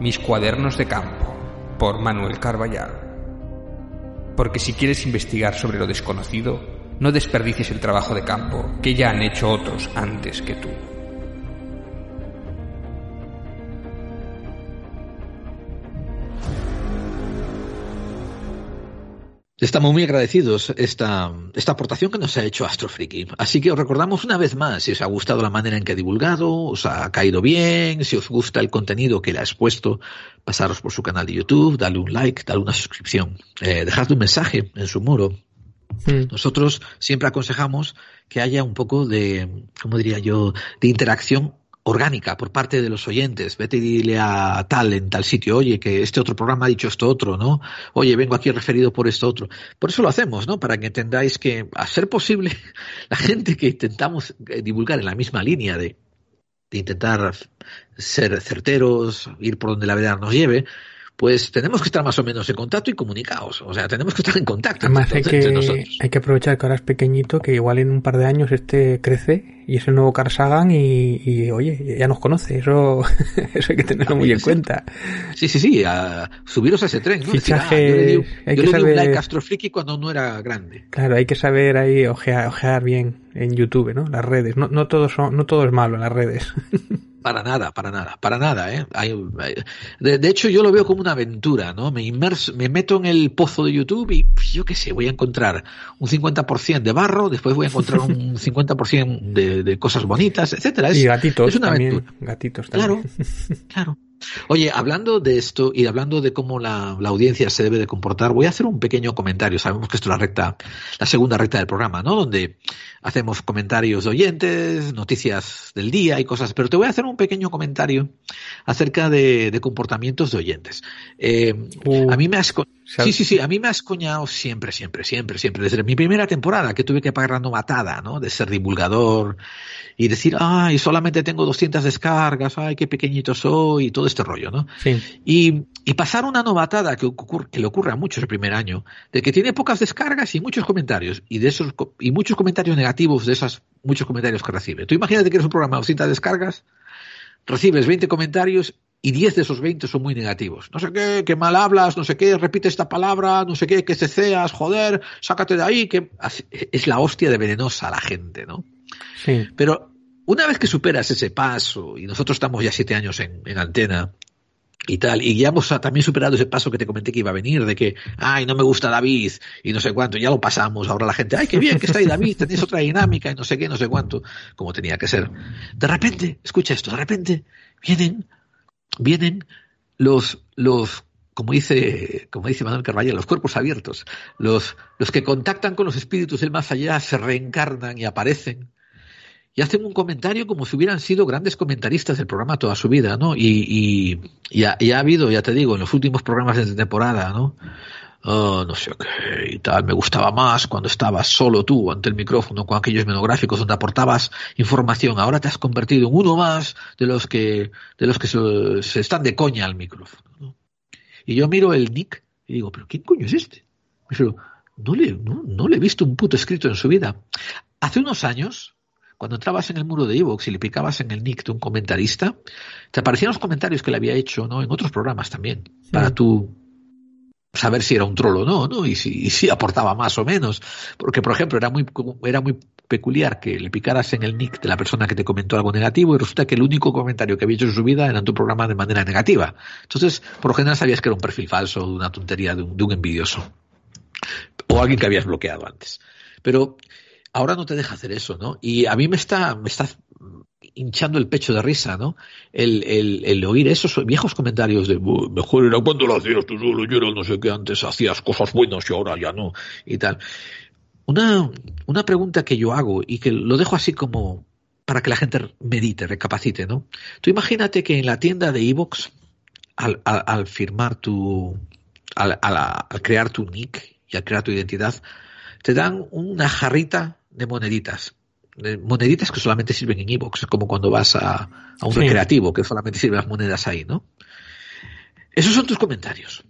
Mis cuadernos de campo, por Manuel Carballal. Porque si quieres investigar sobre lo desconocido, no desperdicies el trabajo de campo que ya han hecho otros antes que tú. Estamos muy agradecidos esta, esta aportación que nos ha hecho Astrofriki. Así que os recordamos una vez más, si os ha gustado la manera en que ha divulgado, os ha caído bien, si os gusta el contenido que le ha expuesto, pasaros por su canal de YouTube, darle un like, darle una suscripción, eh, dejadle un mensaje en su muro. Nosotros siempre aconsejamos que haya un poco de, ¿cómo diría yo?, de interacción orgánica por parte de los oyentes. Vete y dile a tal en tal sitio, oye, que este otro programa ha dicho esto otro, ¿no? Oye, vengo aquí referido por esto otro. Por eso lo hacemos, ¿no? Para que entendáis que, a ser posible, <laughs> la gente que intentamos eh, divulgar en la misma línea de, de intentar ser certeros, ir por donde la verdad nos lleve, pues tenemos que estar más o menos en contacto y comunicados. O sea, tenemos que estar en contacto Además hay que, nosotros. hay que aprovechar que ahora es pequeñito, que igual en un par de años este crece y es el nuevo Carl Sagan y, y, oye, ya nos conoce, eso, <laughs> eso hay que tenerlo muy en cuenta. Sí, sí, sí, a subiros a ese tren, ¿no? Decir, ah, Fichaje, yo le di, hay yo que le di un saber- like Astrofriki cuando no era grande. Claro, hay que saber ahí ojear, ojear bien en YouTube, ¿no? Las redes, no, no todo son, no todo es malo en las redes. <laughs> Para nada, para nada, para nada, ¿eh? Hay- de, de hecho, yo lo veo como una aventura, ¿no? Me inmerso, me meto en el pozo de YouTube y yo qué sé, voy a encontrar un 50% de barro, después voy a encontrar un <laughs> 50% de, de cosas bonitas, etcétera. Es, y gatitos es una también, aventura. gatitos Claro, también. claro. Oye, hablando de esto y hablando de cómo la, la audiencia se debe de comportar, voy a hacer un pequeño comentario. Sabemos que esto es la recta, la segunda recta del programa, ¿no? Donde hacemos comentarios de oyentes, noticias del día y cosas, pero te voy a hacer un pequeño comentario acerca de, de comportamientos de oyentes. Eh, Uh, a mí me has, sí, sí, sí, a mí me has coñado siempre, siempre, siempre, siempre, desde mi primera temporada que tuve que pagar la novatada, ¿no? De ser divulgador y decir, ay, solamente tengo 200 descargas, ay, qué pequeñito soy y todo este rollo, ¿no? Sí, Y, y pasar una novatada que, ocurre, que le ocurre a muchos el primer año, de que tiene pocas descargas y muchos comentarios, y de esos y muchos comentarios negativos de esos muchos comentarios que recibe. Tú imagínate que eres un programa de 200 descargas, recibes 20 comentarios y 10 de esos 20 son muy negativos. No sé qué, que mal hablas, no sé qué, repite esta palabra, no sé qué, que ceceas, joder, sácate de ahí, que es la hostia de venenosa a la gente, ¿no? Sí. Pero una vez que superas ese paso, y nosotros estamos ya siete años en, en antena, y tal, y ya hemos también superado ese paso que te comenté que iba a venir, de que, ay, no me gusta David, y no sé cuánto, ya lo pasamos, ahora la gente, ay, qué bien que está ahí David, tenéis otra dinámica, y no sé qué, no sé cuánto, como tenía que ser. De repente, escucha esto, de repente vienen, vienen los, los, como dice, como dice Manuel Carvalho, los cuerpos abiertos, los, los que contactan con los espíritus del más allá, se reencarnan y aparecen, y hacen un comentario como si hubieran sido grandes comentaristas del programa toda su vida, ¿no? Y, y, y, ha, y ha, habido, ya te digo, en los últimos programas de temporada, ¿no? Oh, no sé qué y tal, me gustaba más cuando estabas solo tú ante el micrófono con aquellos monográficos donde aportabas información. Ahora te has convertido en uno más de los que, de los que se, se están de coña al micrófono. ¿no? Y yo miro el nick y digo, pero ¿quién coño es este? Pero no le, no, no le he visto un puto escrito en su vida. Hace unos años, cuando entrabas en el muro de Evox y le picabas en el nick de un comentarista, te aparecían los comentarios que le había hecho ¿no? en otros programas también, sí. para tú saber si era un troll o no, ¿no? Y si, si <laughs> aportaba más o menos. Porque, por ejemplo, era muy, era muy peculiar que le picaras en el nick de la persona que te comentó algo negativo y resulta que el único comentario que había hecho en su vida era en tu programa de manera negativa. Entonces, por lo general sabías que era un perfil falso, una tontería de un, de un envidioso. O alguien que habías bloqueado antes. Pero ahora no te deja hacer eso, ¿no? Y a mí me está, me está hinchando el pecho de risa, ¿no? El, el, el oír esos viejos comentarios de mejor era cuando lo hacías tú solo, yo era no sé qué, antes hacías cosas buenas y ahora ya no, y tal. Una, una pregunta que yo hago y que lo dejo así como para que la gente medite, recapacite, ¿no? Tú imagínate que en la tienda de Evox, al, al, al firmar tu, al, al, al crear tu nick y al crear tu identidad, te dan una jarrita de moneditas moneditas que solamente sirven en Evox, como cuando vas a, a un sí. recreativo, que solamente sirven las monedas ahí, ¿no? Esos son tus comentarios.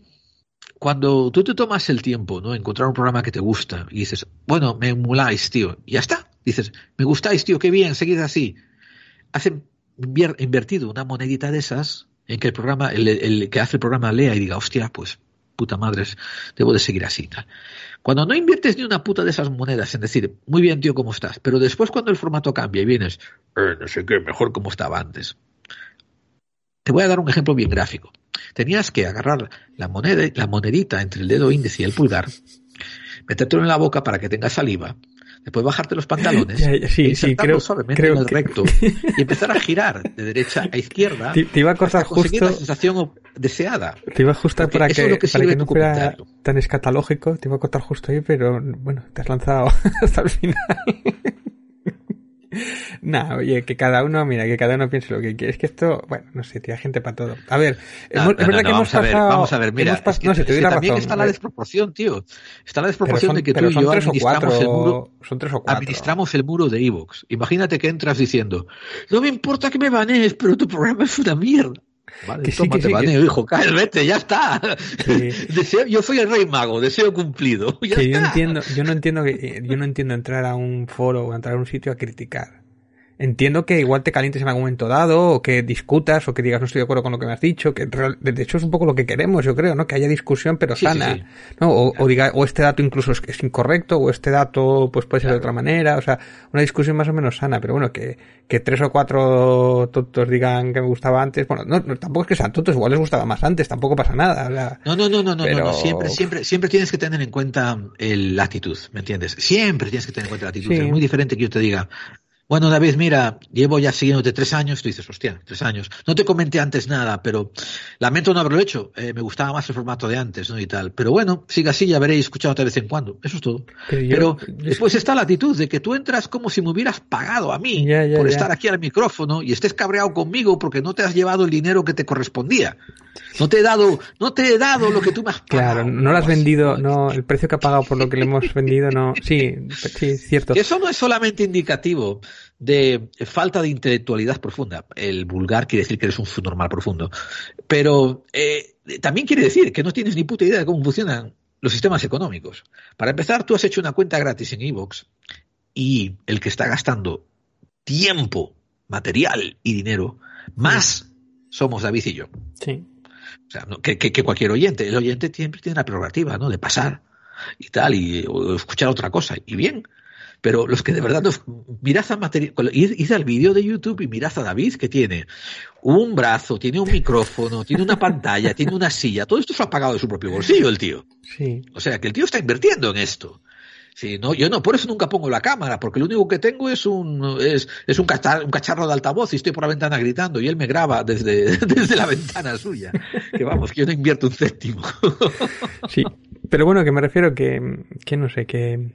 Cuando tú te tomas el tiempo, ¿no? Encontrar un programa que te gusta y dices, bueno, me emuláis, tío, y ya está. Dices, me gustáis, tío, qué bien, seguid así. Hacen invertido una monedita de esas en que el programa, el, el que hace el programa lea y diga, hostia, pues puta madre, debo de seguir así. Tal. Cuando no inviertes ni una puta de esas monedas en decir, muy bien, tío, ¿cómo estás? Pero después cuando el formato cambia y vienes, eh, no sé qué, mejor como estaba antes. Te voy a dar un ejemplo bien gráfico. Tenías que agarrar la moneda, la monedita entre el dedo índice y el pulgar, metértelo en la boca para que tenga saliva, después bajarte los pantalones, <laughs> sí, sí, creo, suavemente creo en el que... recto y empezar a girar de derecha a <laughs> izquierda te, te iba a cortar justo la sensación deseada. Te iba a ajustar para que, que, para que no fuera tan escatológico, te iba a cortar justo ahí, pero bueno, te has lanzado <laughs> hasta el final. <laughs> No, oye, que cada uno, mira, que cada uno piense lo que quiere. Es que esto, bueno, no sé, tía, gente para todo. A ver, no, hemos, no, es verdad no, que hemos pasado. A ver, vamos a ver, mira, pas, es que, no sé, te doy la también razón. está la desproporción, tío. Está la desproporción son, de que tú y yo administramos cuatro, el muro. Son tres o cuatro. Administramos el muro de Evox. Imagínate que entras diciendo, no me importa que me banees, pero tu programa es una mierda. Vale, que sí, tómate, que sí, baneo, que... hijo, cae, vete, ya está. Sí. <laughs> Deseo, yo soy el rey mago, deseo cumplido. <laughs> Ya que está. yo entiendo, yo no entiendo que, yo no entiendo entrar a un foro o entrar a un sitio a criticar. Entiendo que igual te calientes en algún momento dado, o que discutas, o que digas no estoy de acuerdo con lo que me has dicho, que de hecho es un poco lo que queremos, yo creo, ¿no? Que haya discusión pero Sí, sana, sí. ¿no? O, o diga, o este dato incluso es, es incorrecto, o este dato pues puede ser de otra manera, o sea, una discusión más o menos sana, pero bueno, que, que tres o cuatro tontos digan que me gustaba antes, bueno, no, no tampoco es que sean tontos, igual les gustaba más antes, tampoco pasa nada, o sea, No, no, no, no, no, pero- no, no, siempre, siempre, siempre tienes que tener en cuenta el- la actitud, ¿me entiendes? Siempre tienes que tener en cuenta la actitud. Es muy diferente que yo te diga, bueno, David, mira, llevo ya siguiéndote tres años, tú dices, hostia, tres años. No te comenté antes nada, pero lamento no haberlo hecho. Eh, me gustaba más el formato de antes, ¿no? Y tal. Pero bueno, siga así, ya veréis escuchándote de vez en cuando. Eso es todo. Pero yo- Pero yo- después está la actitud de que tú entras como si me hubieras pagado a mí Ya, ya, por ya. estar aquí al micrófono y estés cabreado conmigo porque no te has llevado el dinero que te correspondía. No te he dado, no te he dado lo que tú me has pagado. Claro, no lo has vendido, ¿no? el precio que ha pagado por lo que le hemos vendido, no, sí, sí, cierto. Que eso no es solamente indicativo de falta de intelectualidad profunda. El vulgar quiere decir que eres un subnormal profundo. Pero eh, también quiere decir que no tienes ni puta idea de cómo funcionan los sistemas económicos. Para empezar, tú has hecho una cuenta gratis en Evox y el que está gastando tiempo, material y dinero más somos David y yo. Sí. O sea, no, que, que, que, cualquier oyente, el oyente siempre tiene la prerrogativa, ¿no? De pasar y tal, y o escuchar otra cosa. Y bien, pero los que de verdad nos, mirad a material, id, id, al vídeo de YouTube y mirad a David que tiene un brazo, tiene un micrófono, tiene una pantalla, tiene una silla, todo esto se ha pagado de su propio bolsillo el tío. Sí. O sea que el tío está invirtiendo en esto. Sí, no, yo no, por eso nunca pongo la cámara, porque lo único que tengo es un, es, es un, cacharro, un cacharro de altavoz y estoy por la ventana gritando y él me graba desde, <laughs> desde la ventana suya. Que vamos, que yo no invierto un céntimo. <laughs> Sí, pero bueno, que me refiero que, que no sé, que,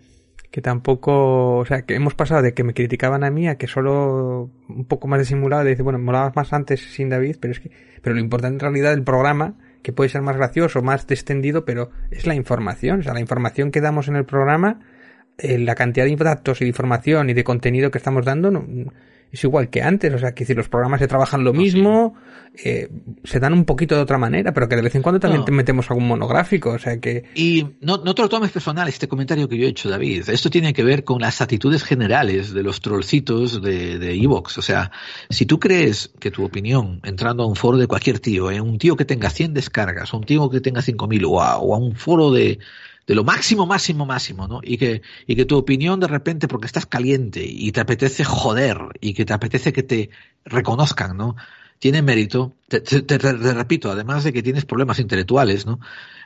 que tampoco, o sea, que hemos pasado de que me criticaban a mí a que solo un poco más disimulado, de decir, bueno, molabas más antes sin David, pero es que, pero lo importante en realidad del programa, que puede ser más gracioso, más extendido, pero es la información, o sea, la información que damos en el programa, eh, la cantidad de datos y de información y de contenido que estamos dando, no, es igual que antes, o sea, que si los programas se trabajan lo mismo, sí. eh, se dan un poquito de otra manera, pero que de vez en cuando también no. te metemos algún monográfico, o sea que... Y no, no te lo tomes personal este comentario que yo he hecho, David. Esto tiene que ver con las actitudes generales de los trollcitos de Evox. o sea, si tú crees que tu opinión, entrando a un foro de cualquier tío, eh, un tío que tenga 100 descargas, un tío que tenga 5.000, o, a, o a un foro de de lo máximo, máximo, máximo, ¿no? Y que, y que tu opinión de repente, porque estás caliente y te apetece joder y que te apetece que te reconozcan, ¿no? Tiene mérito, te, te, te, te repito, además de que tienes problemas intelectuales, ¿no?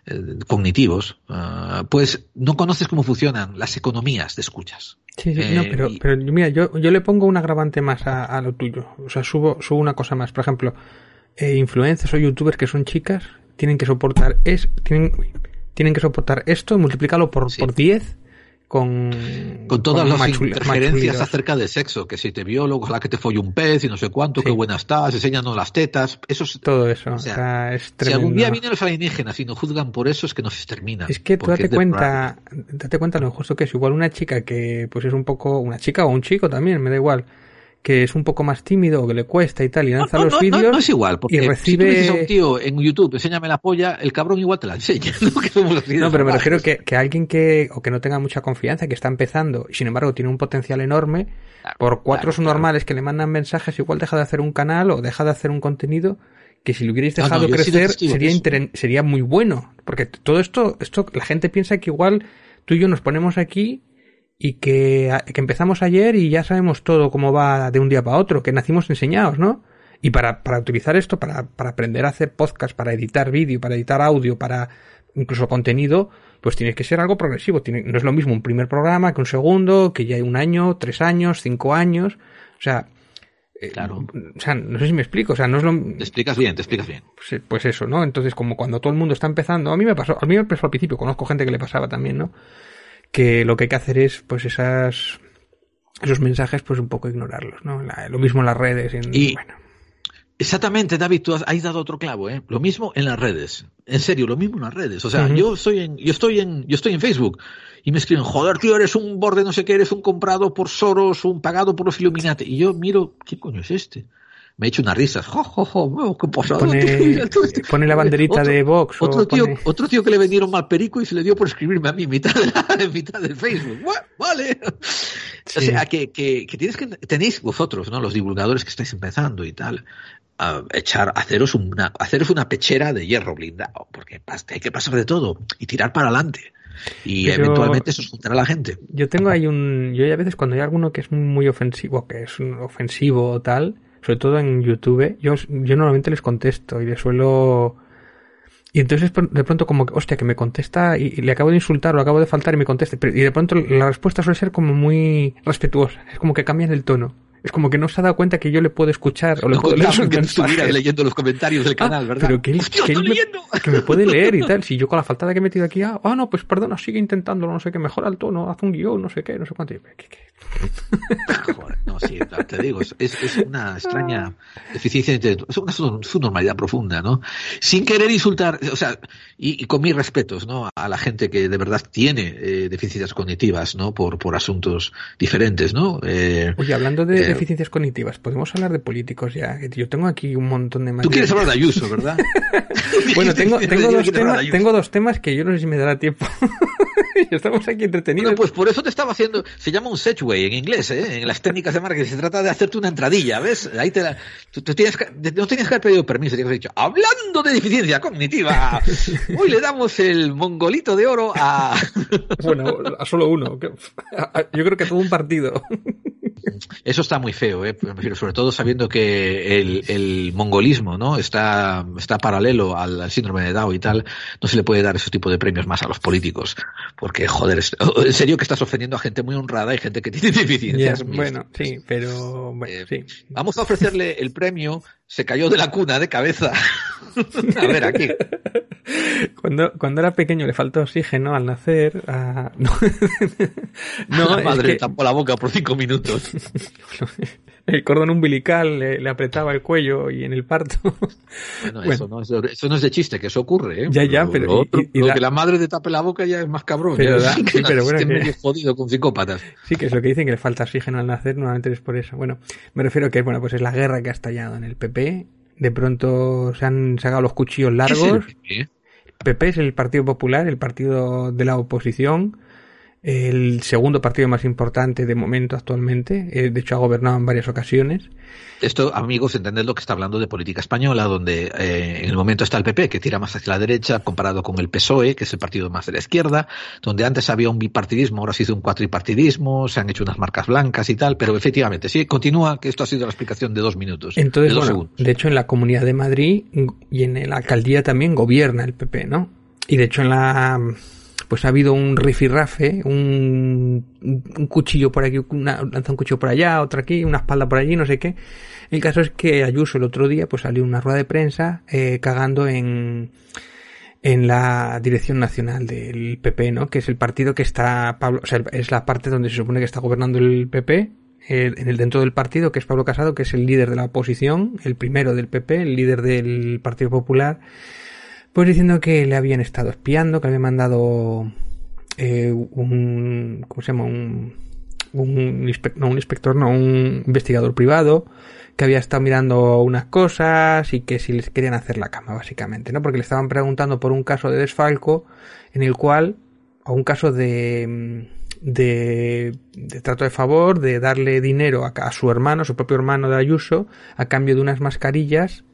Eh, cognitivos, uh, pues no conoces cómo funcionan las economías de escuchas. Sí, sí, eh, no, pero, y... pero mira, yo, yo le pongo un agravante más a, a lo tuyo. O sea, subo, subo una cosa más. Por ejemplo, eh, influencers o youtubers que son chicas tienen que soportar es, tienen, tienen que soportar esto, multiplicarlo por, sí. por 10 con, con todas con las machul interferencias acerca del sexo, que si te luego la que te folló un pez y no sé cuánto, sí. qué buena estás, enseñando las tetas, eso es, todo eso, o sea, o sea, es si algún día vienen los alienígenas y nos juzgan por eso es que nos exterminan. Es que tú date cuenta, date cuenta lo injusto que es, igual una chica que pues es un poco, una chica o un chico también, me da igual, que es un poco más tímido o que le cuesta y tal y lanza no, los vídeos no, no, es igual porque y recibe si tú dices a un tío en YouTube enséñame la polla el cabrón igual te la enseña <laughs> no, pero me refiero <laughs> que, que alguien que o que no tenga mucha confianza que está empezando y sin embargo tiene un potencial enorme claro, por cuatro claro, normales claro. que le mandan mensajes igual deja de hacer un canal o deja de hacer un contenido que si lo hubierais dejado crecer sería inter... sería muy bueno porque todo esto esto la gente piensa que igual tú y yo nos ponemos aquí y que, que, empezamos ayer y ya sabemos todo cómo va de un día para otro, que nacimos enseñados, ¿no? Y para, para utilizar esto, para, para aprender a hacer podcast, para editar vídeo, para editar audio, para incluso contenido, pues tiene que ser algo progresivo. Tiene, no es lo mismo un primer programa que un segundo, que ya hay un año, tres años, cinco años. O sea, Claro. O sea, no sé si me explico. O sea, no es lo. Te explicas bien, te explicas bien. Pues, pues, eso, ¿no? Entonces, como cuando todo el mundo está empezando. A mí me pasó, a mí me pasó al principio, conozco gente que le pasaba también, ¿no? Que lo que hay que hacer es pues esas esos mensajes pues un poco ignorarlos no La, lo mismo en las redes en, y bueno. exactamente David tú has, has, dado otro clavo eh lo mismo en las redes en serio lo mismo en las redes. O sea uh -huh. yo estoy en yo estoy en yo estoy en Facebook y me escriben joder tío eres un borde no sé qué eres un comprado por Soros un pagado por los Illuminati y yo miro qué coño es este me he hecho unas risas. Jo, jo, jo, ¿Qué pasa? Pone, <laughs> pone la banderita otro, de Vox. Otro tío, pone... otro tío que le vendieron mal perico y se le dio por escribirme a mí en mitad de, la, <laughs> en mitad del Facebook. Vale. Sí. O sea, que, que, que, tienes que, tenéis vosotros, ¿no? Los divulgadores que estáis empezando y tal, a echar, haceros una, haceros una pechera de hierro blindado, porque hay que pasar de todo y tirar para adelante. Y Pero eventualmente eso juntará a la gente. Yo tengo ahí un, yo a veces cuando hay alguno que es muy ofensivo, que es un ofensivo o tal, sobre todo en YouTube, yo, yo normalmente les contesto y les suelo... Y entonces de pronto como que, hostia, que me contesta y, y le acabo de insultar o acabo de faltar y me contesta. Y de pronto la respuesta suele ser como muy respetuosa. Es como que cambian el tono. Es como que no se ha dado cuenta que yo le puedo escuchar o le no, puedo leer <laughs> sus mensajes. leyendo los comentarios del canal, ah, ¿verdad? Pero que, Hostia, que, estoy me, <laughs> que me puede leer y tal. <laughs> Si yo con la faltada que he metido aquí, ah, oh, no, pues perdona, sigue intentándolo, no sé qué, mejora el tono, haz un guion, no sé qué, no sé cuánto. ¿Qué, qué? Joder, no, sí, te digo, es, es una extraña deficiencia intelectual, es una subnormalidad profunda, ¿no? Sin querer insultar, o sea, y, y, con mis respetos, ¿no? A la gente que de verdad tiene eh, deficiencias cognitivas, ¿no? Por, por asuntos diferentes, ¿no? Eh, Oye, hablando de eh, deficiencias cognitivas, podemos hablar de políticos ya. Yo tengo aquí un montón de. Tú quieres hablar de Ayuso, ¿verdad? <laughs> bueno, tengo, tengo, dos temas, tengo dos temas que yo no sé si me dará tiempo. <laughs> Estamos aquí entretenidos. Bueno, pues por eso te estaba haciendo, se llama un segway en inglés, ¿eh? en las técnicas de marketing, se trata de hacerte una entradilla, ¿ves? Ahí te la, tú, tú tienes que, no tienes que haber pedido permiso, tienes que haber dicho, hablando de deficiencia cognitiva, <laughs> hoy le damos el mongolito de oro a... bueno, a solo uno, yo creo que todo un partido. Eso está muy feo, ¿eh? sobre todo sabiendo que el, el mongolismo ¿no? está, está paralelo al, al, síndrome de Down y tal, no se le puede dar ese tipo de premios más a los políticos. Porque, joder, en serio que estás ofendiendo a gente muy honrada y gente que tiene <laughs> deficiencias. Yeah, bueno, sí, pero bueno, eh. Vamos a ofrecerle el premio, se cayó de la cuna de cabeza. <laughs> a ver, aquí. Cuando, cuando era pequeño le faltó oxígeno al nacer. <laughs> No, no la madre es que... tapó la boca por cinco minutos. <laughs> el cordón umbilical le, le, apretaba el cuello y en el parto. Bueno, bueno. Eso, no es, eso, no es, de chiste, que eso ocurre. ¿eh? Ya, ya, pero. Lo, otro, y, y lo la... que la madre te tape la boca ya es más cabrón. Pero, da, <laughs> sí, sí, pero bueno, que... que... medio jodido con psicópatas. Sí, que es lo que dicen, que le falta oxígeno al nacer, nuevamente es por eso. Bueno, me refiero a que, bueno, pues es la guerra que ha estallado en el PP. De pronto se han sacado los cuchillos largos. ¿Qué es el PP? PP es el Partido Popular, el partido de la oposición, el segundo partido más importante de momento actualmente, eh, de hecho ha gobernado en varias ocasiones. Esto, amigos, entended lo que está hablando de política española, donde eh, en el momento está el PP, que tira más hacia la derecha, comparado con el PSOE, que es el partido más de la izquierda, donde antes había un bipartidismo, ahora se hizo un cuatripartidismo, se han hecho unas marcas blancas y tal, pero efectivamente, sí, continúa, que esto ha sido la explicación de dos minutos. Entonces, de, dos bueno, de hecho, en la Comunidad de Madrid y en la alcaldía también gobierna el PP, ¿no? Y de hecho, en la pues ha habido un rifirrafe, un, un cuchillo por aquí, una, lanza un cuchillo por allá, otro aquí, una espalda por allí, no sé qué. El caso es que Ayuso el otro día pues salió una rueda de prensa eh, cagando en en la dirección nacional del PP, ¿no? Que es el partido que está Pablo, o sea, es la parte donde se supone que está gobernando el PP, en el dentro del partido, que es Pablo Casado, que es el líder de la oposición, el primero del PP, el líder del Partido Popular pues diciendo que le habían estado espiando, que habían mandado eh, un. ¿Cómo se llama? Un. Un, no, un inspector, no, un investigador privado que había estado mirando unas cosas y que si les querían hacer la cama, básicamente, ¿no? Porque le estaban preguntando por un caso de desfalco en el cual, o un caso de, de, de trato de favor, de darle dinero a, a su hermano, su propio hermano de Ayuso, a cambio de unas mascarillas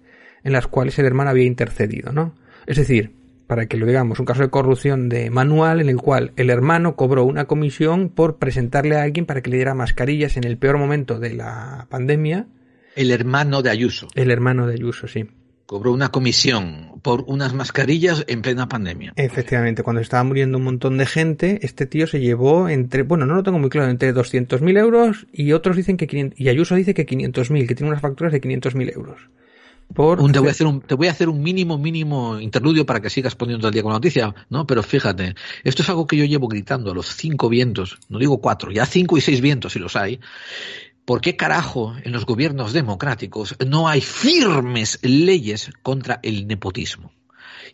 en las cuales el hermano había intercedido, ¿no? Es decir, para que lo digamos, un caso de corrupción de manual en el cual el hermano cobró una comisión por presentarle a alguien para que le diera mascarillas en el peor momento de la pandemia. El hermano de Ayuso. El hermano de Ayuso, sí. Cobró una comisión por unas mascarillas en plena pandemia. Efectivamente, cuando estaba muriendo un montón de gente, este tío se llevó entre, bueno, no lo tengo muy claro, entre 200.000 euros y otros dicen que 500, y Ayuso dice que 500.000, que tiene unas facturas de 500.000 euros. Por un, te, voy a hacer un, te voy a hacer un mínimo, mínimo interludio para que sigas poniendo al día con la noticia, ¿no? Pero fíjate, esto es algo que yo llevo gritando a los cinco vientos, no digo cuatro, ya cinco y seis vientos si los hay. ¿Por qué carajo en los gobiernos democráticos no hay firmes leyes contra el nepotismo?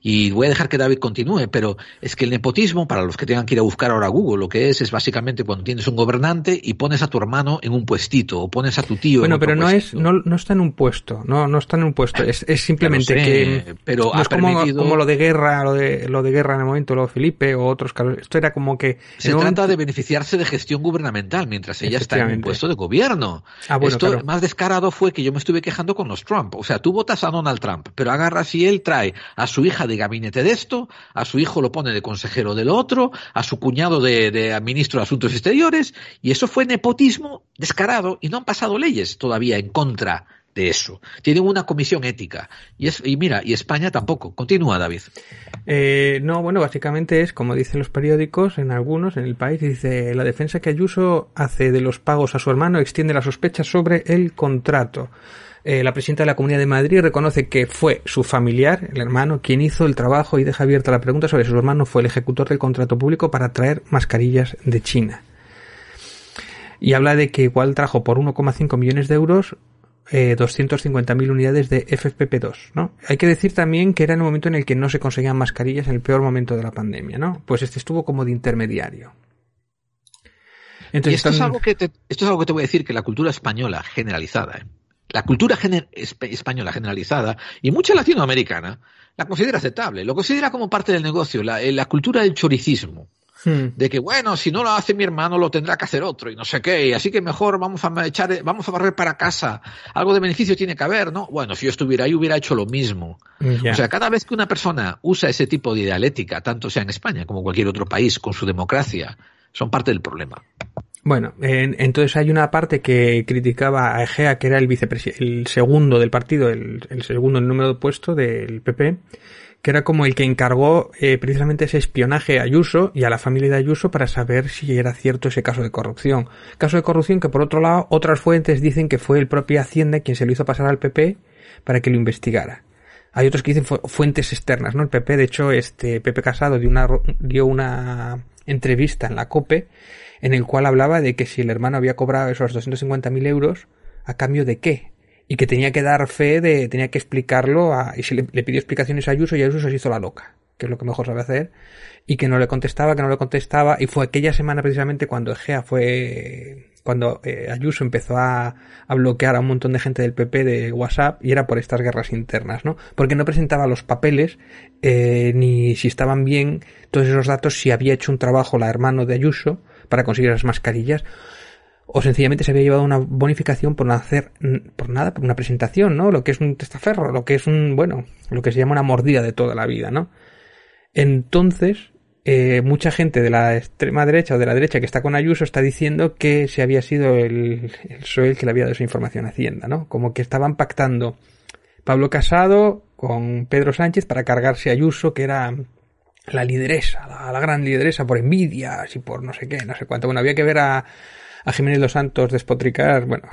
Y voy a dejar que David continúe, pero es que el nepotismo, para los que tengan que ir a buscar ahora a Google, lo que es, es básicamente cuando tienes un gobernante y pones a tu hermano en un puestito, o pones a tu tío bueno, en pero no puestito. es, no, no está en un puesto, no, no está en un puesto, es, es simplemente sé, que pero no ha es como, permitido- como lo de guerra, lo de, lo de guerra en el momento, lo de Felipe o otros casos. Esto era como que Se trata momento- de beneficiarse de gestión gubernamental mientras ella está en un puesto de gobierno. Ah, bueno, Esto claro. más descarado fue que yo me estuve quejando con los Trump. O sea, tú votas a Donald Trump, pero agarras y él trae a su hija de gabinete de esto, a su hijo lo pone de consejero de lo otro, a su cuñado de, de ministro de Asuntos Exteriores, y eso fue nepotismo descarado y no han pasado leyes todavía en contra de eso. Tienen una comisión ética. Y, es, y mira, y España tampoco. Continúa, David. Eh, no, bueno, básicamente es, como dicen los periódicos, en algunos, en el país, dice, la defensa que Ayuso hace de los pagos a su hermano extiende las sospechas sobre el contrato. Eh, la presidenta de la Comunidad de Madrid reconoce que fue su familiar, el hermano, quien hizo el trabajo y deja abierta la pregunta sobre si su hermano fue el ejecutor del contrato público para traer mascarillas de China. Y habla de que igual trajo por 1,5 millones de euros eh, 250.000 unidades de FFP2, ¿no? Hay que decir también que era en el momento en el que no se conseguían mascarillas en el peor momento de la pandemia, ¿no? Pues este estuvo como de intermediario. Y esto, es algo que te, esto es algo que te voy a decir que la cultura española generalizada, ¿eh? La cultura gener- española generalizada y mucha latinoamericana la considera aceptable, lo considera como parte del negocio, la, eh, la cultura del choricismo. Hmm. de que bueno, si no lo hace mi hermano lo tendrá que hacer otro y no sé qué, y así que mejor vamos a echar, vamos a barrer para casa, algo de beneficio tiene que haber, ¿no? Bueno, si yo estuviera ahí hubiera hecho lo mismo. O sea, cada vez que una persona usa ese tipo de dialéctica, tanto sea en España como cualquier otro país, con su democracia, son parte del problema. Bueno, en- entonces hay una parte que criticaba a Egea, que era el el segundo del partido, el, el segundo en número de puesto del PP, que era como el que encargó eh, precisamente ese espionaje a Ayuso y a la familia de Ayuso para saber si era cierto ese caso de corrupción. Caso de corrupción que por otro lado otras fuentes dicen que fue el propio Hacienda quien se lo hizo pasar al PP para que lo investigara. Hay otros que dicen fu- fuentes externas, ¿no? El PP, de hecho, este Pepe Casado dio una, dio una entrevista en la COPE en el cual hablaba de que si el hermano había cobrado esos 250.000 euros, ¿a cambio de qué? Y que tenía que dar fe de, tenía que explicarlo a, y se le, pidió explicaciones a Ayuso y Ayuso se hizo la loca, que es lo que mejor sabe hacer, y que no le contestaba, que no le contestaba, y fue aquella semana precisamente cuando Egea fue, cuando eh, Ayuso empezó a, a bloquear a un montón de gente del PP de WhatsApp, y era por estas guerras internas, ¿no? Porque no presentaba los papeles, eh, ni si estaban bien todos esos datos, si había hecho un trabajo la hermano de Ayuso para conseguir las mascarillas, o sencillamente se había llevado una bonificación por no hacer, por nada, por una presentación, ¿no? Lo que es un testaferro, lo que es un, bueno, lo que se llama una mordida de toda la vida, ¿no? Entonces, eh, mucha gente de la extrema derecha o de la derecha que está con Ayuso está diciendo que se había sido el, el PSOE que le había dado esa información a Hacienda, ¿no? Como que estaban pactando Pablo Casado con Pedro Sánchez para cargarse Ayuso, que era la lideresa, la, la gran lideresa por envidias y por no sé qué, no sé cuánto. Bueno, había que ver a, a Jiménez Los Santos despotricar, bueno,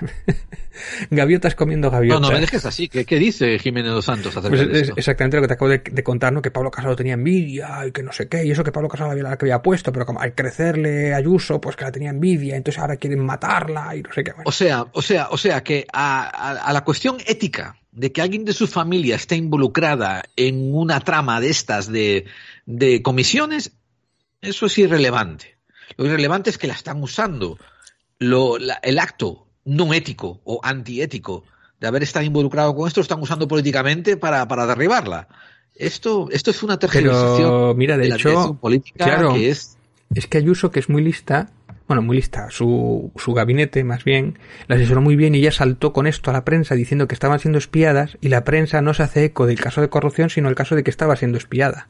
<laughs> gaviotas comiendo No, gaviotas. no me dejes así. ¿Qué, qué dice Jiménez dos Santos acerca Pues de es esto? exactamente lo que te acabo de, de contar, ¿no? Que Pablo Casado tenía envidia y que no sé qué, y eso que Pablo Casado había, la que había puesto, pero como al crecerle Ayuso, pues que la tenía envidia, entonces ahora quieren matarla y no sé qué. Bueno, O sea, o sea, o sea que a, a- a la cuestión ética de que alguien de su familia esté involucrada en una trama de estas de, de comisiones, eso es irrelevante. Lo irrelevante es que la están usando. Lo, la- el acto no ético o antiético de haber estado involucrado con esto lo están usando políticamente para, para derribarla. Esto, esto es una tergiversación pero mira, de hecho, política claro, que es es que Ayuso, que es muy lista, bueno, muy lista, su, su gabinete más bien, la asesoró muy bien y ella saltó con esto a la prensa diciendo que estaban siendo espiadas y la prensa no se hace eco del caso de corrupción, sino el caso de que estaba siendo espiada.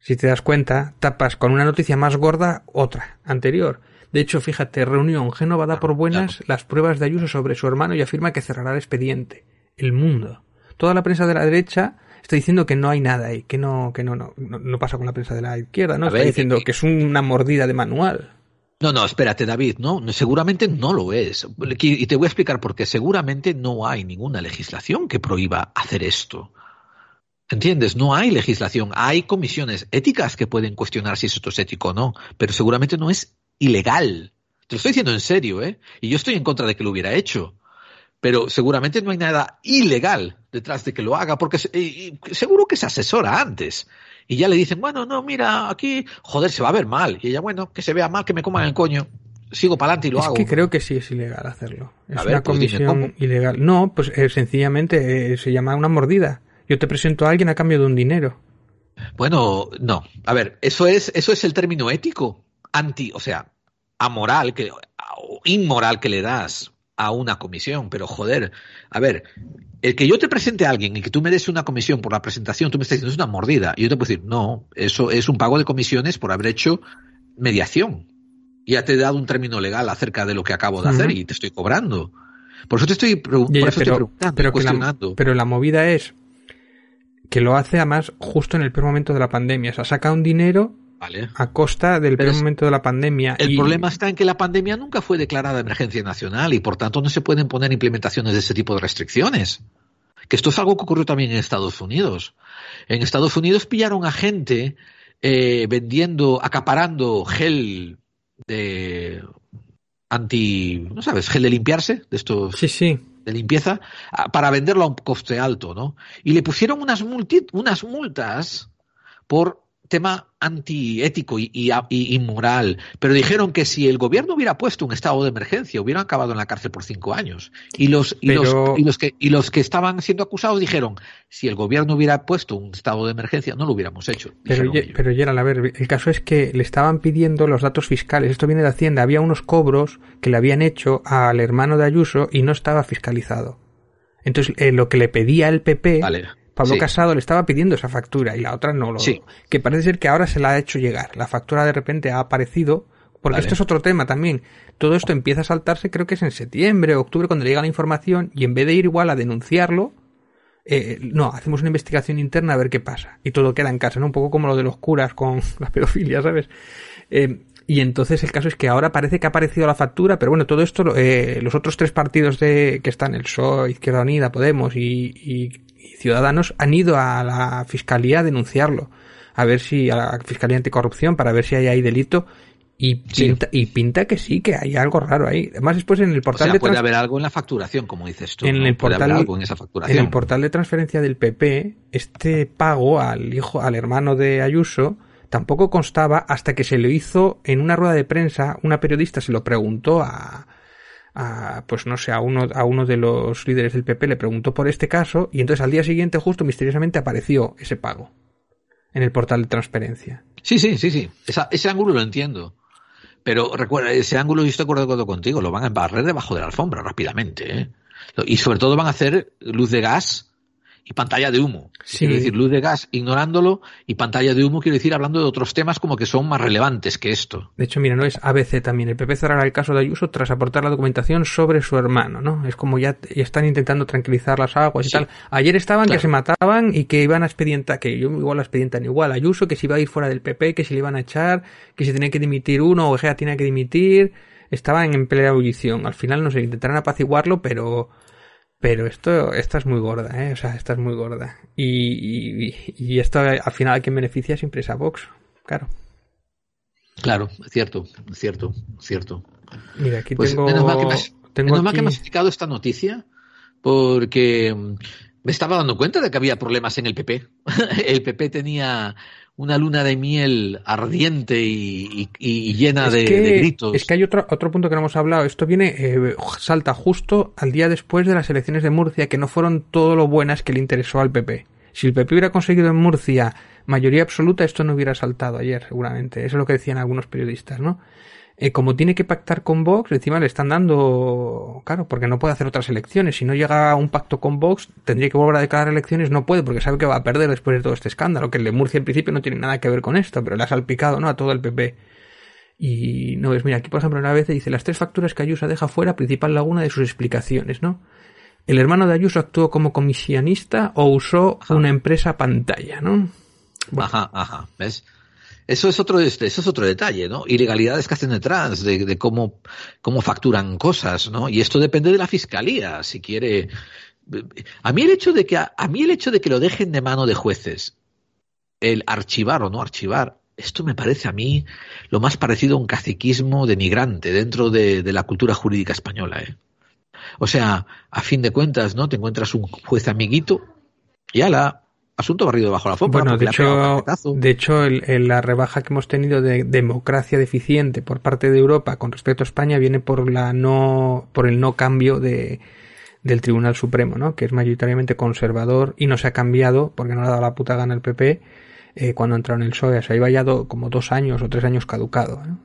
Si te das cuenta, tapas con una noticia más gorda otra, anterior. De hecho, fíjate, reunión, Génova da por buenas las pruebas de Ayuso sobre su hermano y afirma que cerrará el expediente. El mundo. Toda la prensa de la derecha está diciendo que no hay nada ahí, que no, que no, no, no, no pasa con la prensa de la izquierda, ¿no? A ver, diciendo que- que es una mordida de manual. No, no, espérate, David, no, no, seguramente no lo es. Y te voy a explicar por qué. Seguramente no hay ninguna legislación que prohíba hacer esto. ¿Entiendes? No hay legislación. Hay comisiones éticas que pueden cuestionar si esto es ético o no, pero seguramente no es ilegal. Te lo estoy diciendo en serio, ¿eh? Y yo estoy en contra de que lo hubiera hecho. Pero seguramente no hay nada ilegal detrás de que lo haga, porque se- y- y seguro que se asesora antes. Y ya le dicen, bueno, no, mira, aquí, joder, se va a ver mal. Y ella, bueno, que se vea mal, que me coman el coño. Sigo para adelante y lo es hago. que creo que sí es ilegal hacerlo. Es A ver, una pues comisión ilegal. No, pues eh, sencillamente eh, se llama una mordida. Yo te presento a alguien a cambio de un dinero. Bueno, no. A ver, eso es, eso es el término ético. Anti, o sea, amoral, que, o inmoral que le das a una comisión. Pero joder, a ver, el que yo te presente a alguien y que tú me des una comisión por la presentación, tú me estás diciendo es una mordida. Y yo te puedo decir, no, eso es un pago de comisiones por haber hecho mediación. Ya te he dado un término legal acerca de lo que acabo de hacer y te estoy cobrando. Por eso te estoy, por ya, eso estoy preguntando, pero, que la, cuestionando. pero la movida es que lo hace además justo en el peor momento de la pandemia. O sea, saca un dinero Vale. a costa del es- momento de la pandemia. El y- problema está en que la pandemia nunca fue declarada emergencia nacional y por tanto no se pueden poner implementaciones de ese tipo de restricciones. Que esto es algo que ocurrió también en Estados Unidos. En Estados Unidos pillaron a gente eh, vendiendo, acaparando gel de anti, no sabes, gel de limpiarse, de estos Sí, sí. de limpieza, para venderlo a un coste alto, ¿no? Y le pusieron unas, multi- unas multas por tema antiético y, y, y, inmoral, pero dijeron que si el gobierno hubiera puesto un estado de emergencia, hubieran acabado en la cárcel por cinco años. Y los, y, Pero- los, y, los, que, y los que estaban siendo acusados dijeron, si el gobierno hubiera puesto un estado de emergencia, no lo hubiéramos hecho. Pero, Ye- pero Gerald, a ver, el caso es que le estaban pidiendo los datos fiscales. Esto viene de Hacienda. Había unos cobros que le habían hecho al hermano de Ayuso y no estaba fiscalizado. Entonces, eh, lo que le pedía el PP, Vale. Pablo Sí. Casado le estaba pidiendo esa factura y la otra no lo. Sí. Que parece ser que ahora se la ha hecho llegar. La factura de repente ha aparecido. Porque Vale. esto es otro tema también. Todo esto empieza a saltarse, creo que es en septiembre o octubre cuando le llega la información y en vez de ir igual a denunciarlo, eh, no, hacemos una investigación interna a ver qué pasa. Y todo queda en casa, ¿no? Un poco como lo de los curas con <laughs> la pedofilia, ¿sabes? Eh, y entonces el caso es que ahora parece que ha aparecido la factura, pero bueno, todo esto, eh, los otros tres partidos de, que están, el PSOE, Izquierda Unida, Podemos y, y- y Ciudadanos, han ido a la Fiscalía a denunciarlo. A ver si, a la Fiscalía Anticorrupción, para ver si hay ahí delito. Y Sí. pinta, y pinta que sí, que hay algo raro ahí. Además, después en el O portal sea, de puede haber algo en la facturación, como dices tú. en ¿no? el Puede haber portal algo en esa en facturación. el portal de transferencia del PP este pago al hijo al hermano de Ayuso tampoco constaba hasta que se lo hizo en una rueda de prensa una periodista se lo preguntó a, a pues no sé a uno a uno de los líderes del PP le preguntó por este caso y entonces al día siguiente justo misteriosamente apareció ese pago en el portal de transferencia Sí, sí, sí, sí. Ese ángulo lo entiendo. Pero recuerda, ese ángulo yo estoy de acuerdo contigo, lo van a barrer debajo de la alfombra rápidamente. ¿eh? Y sobre todo van a hacer luz de gas y pantalla de humo. Sí. Quiero decir, luz de gas ignorándolo y pantalla de humo, quiero decir, hablando de otros temas como que son más relevantes que esto. De hecho, mira, no es ABC también. El PP cerrará el caso de Ayuso tras aportar la documentación sobre su hermano, ¿no? Es como ya, ya están intentando tranquilizar las aguas y tal. Ayer estaban Claro. que se mataban y que iban a expedientar, que yo igual la expedientan igual. Ayuso, que se iba a ir fuera del PP, que se le iban a echar, que se tenía que dimitir uno, o Egea tenía que dimitir. Estaban en plena ebullición. Al final, no sé, intentaron apaciguarlo, pero, pero esto, esta es muy gorda, ¿eh? O sea, esta es muy gorda. Y, y, y esto al final a quien beneficia siempre es a Vox. Claro. Claro, cierto, cierto, cierto. Mira, aquí Pues tengo. menos mal que me has, tengo menos mal que me has explicado esta noticia, porque me estaba dando cuenta de que había problemas en el PP. <laughs> el PP tenía una luna de miel ardiente y, y- y llena de, que, de gritos. Es que hay otro, otro punto que no hemos hablado. Esto viene, eh, salta justo al día después de las elecciones de Murcia, que no fueron todo lo buenas que le interesó al PP. Si el PP hubiera conseguido en Murcia mayoría absoluta, esto no hubiera saltado ayer, seguramente. Eso es lo que decían algunos periodistas, ¿no? Eh, como tiene que pactar con Vox, encima le están dando, claro, porque no puede hacer otras elecciones. Si no llega a un pacto con Vox, tendría que volver a declarar elecciones, no puede, porque sabe que va a perder después de todo este escándalo, que el de Murcia en principio no tiene nada que ver con esto, pero le ha salpicado, ¿no? A todo el PP. Y no ves, mira, aquí por ejemplo una vez dice las tres facturas que Ayuso deja fuera, principal laguna de sus explicaciones, ¿no? El hermano de Ayuso actuó como comisionista o usó una empresa pantalla, ¿no? Bueno. Ajá, ajá, ¿ves? Eso es otro, este, eso es otro detalle, ¿no? Ilegalidades que hacen detrás de, de cómo, cómo facturan cosas, ¿no? Y esto depende de la fiscalía, si quiere. A mí el hecho de que, a, mí el hecho de que lo dejen de mano de jueces, el archivar o no archivar, esto me parece a mí lo más parecido a un caciquismo denigrante dentro de, de la cultura jurídica española, ¿eh? O sea, a fin de cuentas, ¿no? Te encuentras un juez amiguito y ala, asunto barrido bajo la alfombra. Bueno, de hecho, de hecho el- el- la rebaja que hemos tenido de democracia deficiente por parte de Europa con respecto a España viene por la no, por el no cambio de, del Tribunal Supremo, ¿no? Que es mayoritariamente conservador y no se ha cambiado porque no le ha dado la puta gana al PP eh, cuando entró en el PSOE. O sea, iba ya do- como dos años o tres años caducado, ¿no?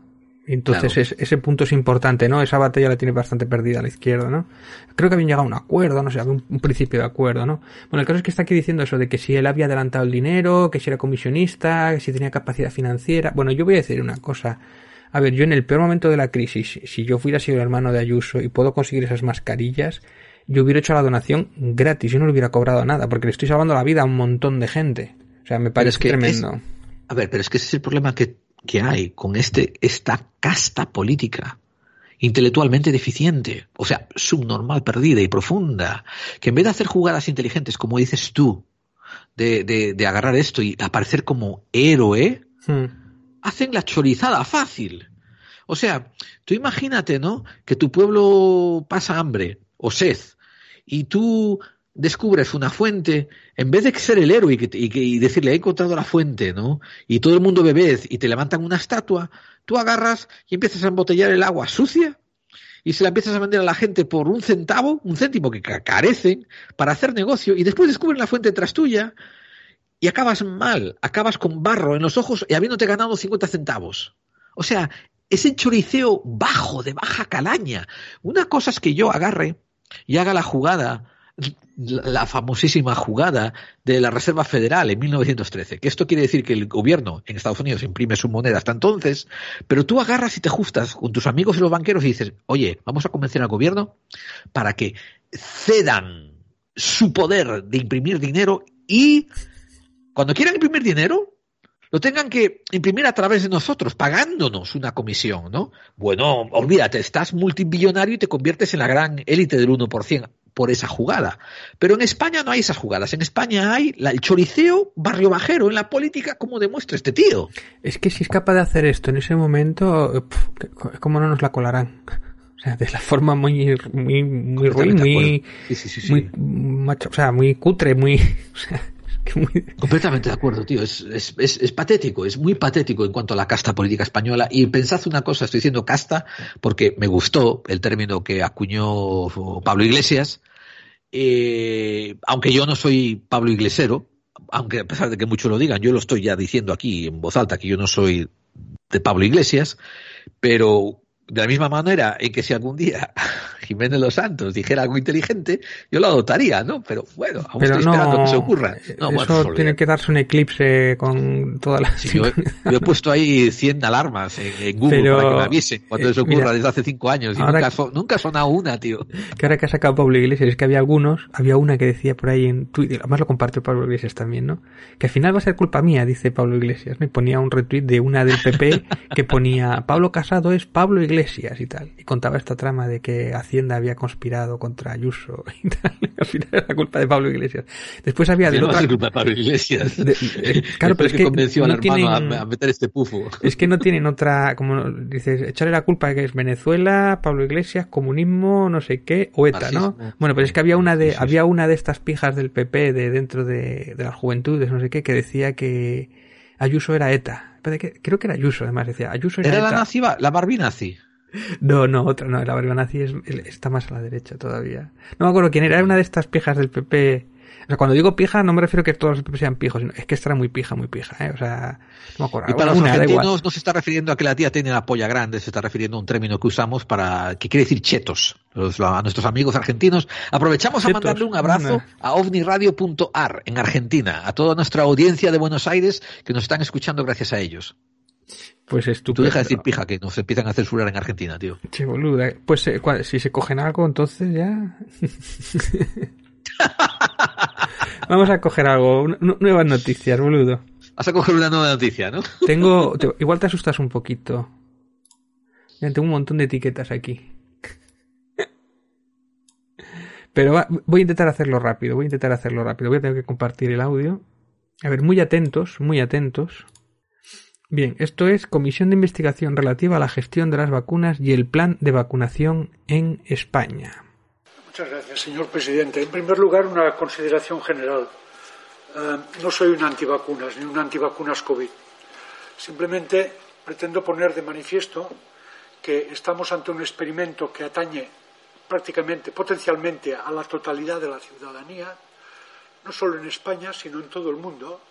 Entonces Claro. es- ese punto es importante, ¿no? Esa batalla la tiene bastante perdida a la izquierda, ¿no? Creo que habían llegado a un acuerdo, no sé, había un, un principio de acuerdo, ¿no? Bueno, el caso es que está aquí diciendo eso de que si él había adelantado el dinero, que si era comisionista, que si tenía capacidad financiera. Bueno, yo voy a decir una cosa. A ver, yo en el peor momento de la crisis, si yo fuera sido el hermano de Ayuso y puedo conseguir esas mascarillas, yo hubiera hecho la donación gratis, yo no le hubiera cobrado nada, porque le estoy salvando la vida a un montón de gente. O sea, me parece es que tremendo. es- a ver, pero es que ese es el problema que, que hay con este, esta casta política intelectualmente deficiente, o sea, subnormal, perdida y profunda, que en vez de hacer jugadas inteligentes, como dices tú, de, de, de agarrar esto y aparecer como héroe, Hmm. hacen la chorizada fácil. O sea, tú imagínate, ¿no? Que tu pueblo pasa hambre o sed y tú descubres una fuente, en vez de ser el héroe y, y decirle he encontrado la fuente, ¿no? Y todo el mundo bebe y te levantan una estatua, tú agarras y empiezas a embotellar el agua sucia y se la empiezas a vender a la gente por un centavo, un céntimo que ca- carecen para hacer negocio y después descubren la fuente tras tuya y acabas mal, acabas con barro en los ojos y habiéndote ganado 50 centavos. O sea, ese choriceo bajo, de baja calaña. Una cosa es que yo agarre y haga la jugada, la, famosísima jugada de la Reserva Federal en 1913, que esto quiere decir que el gobierno en Estados Unidos imprime su moneda hasta entonces, pero tú agarras y te ajustas con tus amigos y los banqueros y dices, oye, vamos a convencer al gobierno para que cedan su poder de imprimir dinero y cuando quieran imprimir dinero, lo tengan que imprimir a través de nosotros, pagándonos una comisión, ¿no? Bueno, olvídate, estás multimillonario y te conviertes en la gran élite del 1% por esa jugada. Pero en España no hay esas jugadas. En España hay la- el choriceo barrio bajero en la política, como demuestra este tío. Es que si es capaz de hacer esto en ese momento, ¿cómo no nos la colarán? O sea, de la forma muy, muy, muy ruin, muy, acuerdo. Sí, sí, sí, sí. muy macho, o sea, muy cutre, muy, <laughs> o sea, Completamente de acuerdo, tío. Es, es, es, es patético, es muy patético en cuanto a la casta política española. Y pensad una cosa, estoy diciendo casta porque me gustó el término que acuñó Pablo Iglesias. Eh, aunque yo no soy Pablo Iglesero, aunque a pesar de que muchos lo digan, yo lo estoy ya diciendo aquí en voz alta que yo no soy de Pablo Iglesias, pero de la misma manera en que si algún día Jiménez Los Santos dijera algo inteligente, yo lo adoptaría, ¿no? Pero bueno, aún pero estoy no, esperando que se ocurra. No, bueno, eso olvídate. tiene que darse un eclipse con toda la Sí, yo, he, yo he puesto ahí 100 alarmas en, en Google Pero, para que me avisen cuando eh, eso ocurra mira, desde hace cinco años y nunca, que- nunca ha sonado una, tío. que ahora que ha sacado Pablo Iglesias, es que había algunos, había una que decía por ahí en Twitter, además lo compartió Pablo Iglesias también, ¿no? Que al final va a ser culpa mía, dice Pablo Iglesias. Y ponía un retweet de una del PP que ponía Pablo Casado es Pablo Iglesias y tal. Y contaba esta trama de que Hacienda había conspirado contra Ayuso <laughs> y tal. Al final era culpa de Pablo Iglesias. Después había de no va a otra... ser culpa de Pablo Iglesias. de- <laughs> eh, claro, pero es que convenció no al hermano a- tienen- a, meter este pufo. Es que no tienen otra, como dices, echarle la culpa de que es Venezuela, Pablo Iglesias, comunismo, no sé qué, o ETA, ¿no? Bueno, pero es que había una de, Sí, sí, sí. había una de estas pijas del PP de dentro de, de las juventudes, no sé qué, que decía que Ayuso era ETA. Creo que era Ayuso, además, decía, Ayuso era, Era la nazi, la Barbie nazi. No, no, otra, no, la barba nazi es- está más a la derecha todavía. No me acuerdo quién era, era una de estas pijas del PP. O sea, cuando digo pija, no me refiero a que todos los PP sean pijos, sino es que esta era muy pija, muy pija, ¿eh? O sea, no me acuerdo. Y para los argentinos no se está refiriendo a que la tía tiene la polla grande, se está refiriendo a un término que usamos para, que quiere decir chetos. Los- a nuestros amigos argentinos. Aprovechamos a mandarle un abrazo Anda. a ovniradio.ar en Argentina, a toda nuestra audiencia de Buenos Aires que nos están escuchando gracias a ellos. Pues Tú estupendo. deja de decir pija que nos empiezan a censurar en Argentina, tío. Che, boluda. Pues eh, si se cogen algo, entonces ya. <laughs> Vamos a coger algo. nu- nu- nuevas noticias, boludo. Vas a coger una nueva noticia, ¿no? Tengo. <laughs> te- igual te asustas un poquito. Mira, tengo un montón de etiquetas aquí. Pero va- voy a intentar hacerlo rápido. Voy a intentar hacerlo rápido. Voy a tener que compartir el audio. A ver, muy atentos, muy atentos. Bien, esto es Comisión de Investigación relativa a la gestión de las vacunas y el plan de vacunación en España. Muchas gracias, señor presidente. En primer lugar, una consideración general. Eh, no soy un antivacunas ni un antivacunas COVID. Simplemente pretendo poner de manifiesto que estamos ante un experimento que atañe prácticamente, potencialmente, a la totalidad de la ciudadanía, no solo en España, sino en todo el mundo,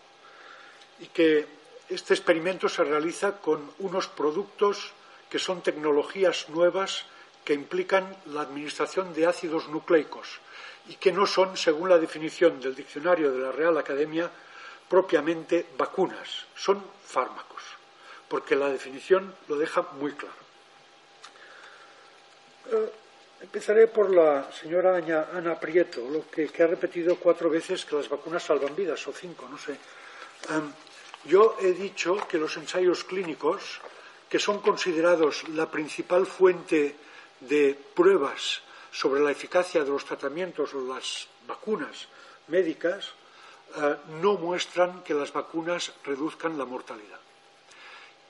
y que este experimento se realiza con unos productos que son tecnologías nuevas que implican la administración de ácidos nucleicos y que no son, según la definición del diccionario de la Real Academia, propiamente vacunas, son fármacos, porque la definición lo deja muy claro. Eh, empezaré por la señora Ana, Prieto, lo que, que ha repetido cuatro veces que las vacunas salvan vidas, o cinco, no sé. Em, yo he dicho que los ensayos clínicos, que son considerados la principal fuente de pruebas sobre la eficacia de los tratamientos o las vacunas médicas, eh, no muestran que las vacunas reduzcan la mortalidad.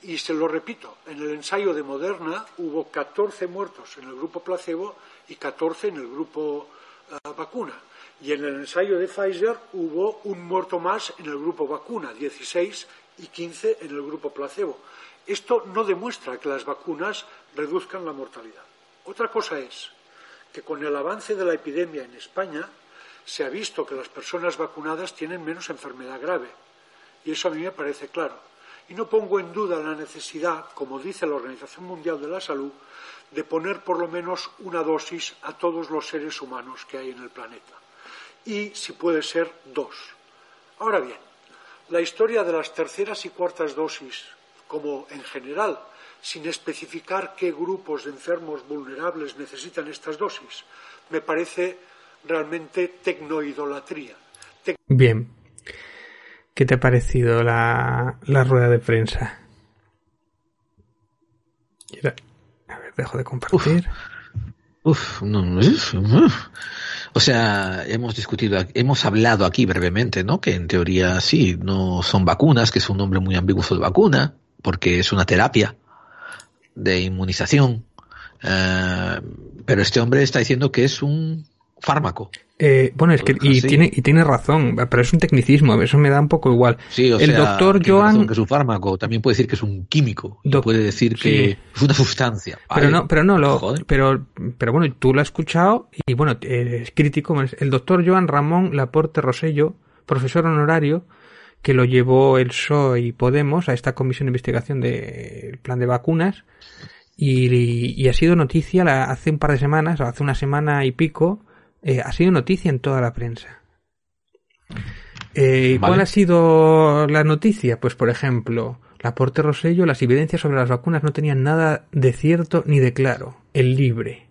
Y se lo repito, en el ensayo de Moderna hubo 14 muertos en el grupo placebo y 14 en el grupo uh, vacuna. Y en el ensayo de Pfizer hubo un muerto más en el grupo vacuna, 16 y 15 en el grupo placebo. Esto no demuestra que las vacunas reduzcan la mortalidad. Otra cosa es que con el avance de la epidemia en España se ha visto que las personas vacunadas tienen menos enfermedad grave. Y eso a mí me parece claro. Y no pongo en duda la necesidad, como dice la Organización Mundial de la Salud, de poner por lo menos una dosis a todos los seres humanos que hay en el planeta. Y, si puede ser, dos. Ahora bien, la historia de las terceras y cuartas dosis, como en general, sin especificar qué grupos de enfermos vulnerables necesitan estas dosis, me parece realmente tecnoidolatría. Bien. ¿Qué te ha parecido la, la rueda de prensa? A ver, dejo de compartir. Uf, no, uf, O sea, hemos discutido, hemos hablado aquí brevemente, ¿no? Que en teoría sí, no son vacunas, que es un nombre muy ambiguo de vacuna, porque es una terapia de inmunización. Eh, pero este hombre está diciendo que es un fármaco. Eh, bueno, es que y tiene y tiene razón, pero es un tecnicismo, eso me da un poco igual. Sí, o el sea, doctor Joan que es un fármaco, también puede decir que es un químico, y Doc- puede decir que sí. es una sustancia. Pero no, pero no lo, Joder. pero, pero bueno, tú lo has escuchado y bueno, es crítico. El doctor Joan Ramón Laporte Rosello, profesor honorario, que lo llevó el PSOE y Podemos a esta comisión de investigación del plan de vacunas y, y ha sido noticia la- hace un par de semanas, o hace una semana y pico, eh, ha sido noticia en toda la prensa. Eh, ¿Cuál ha sido la noticia? Pues, por ejemplo, Laporte Rosello, las evidencias sobre las vacunas no tenían nada de cierto ni de claro. El libre.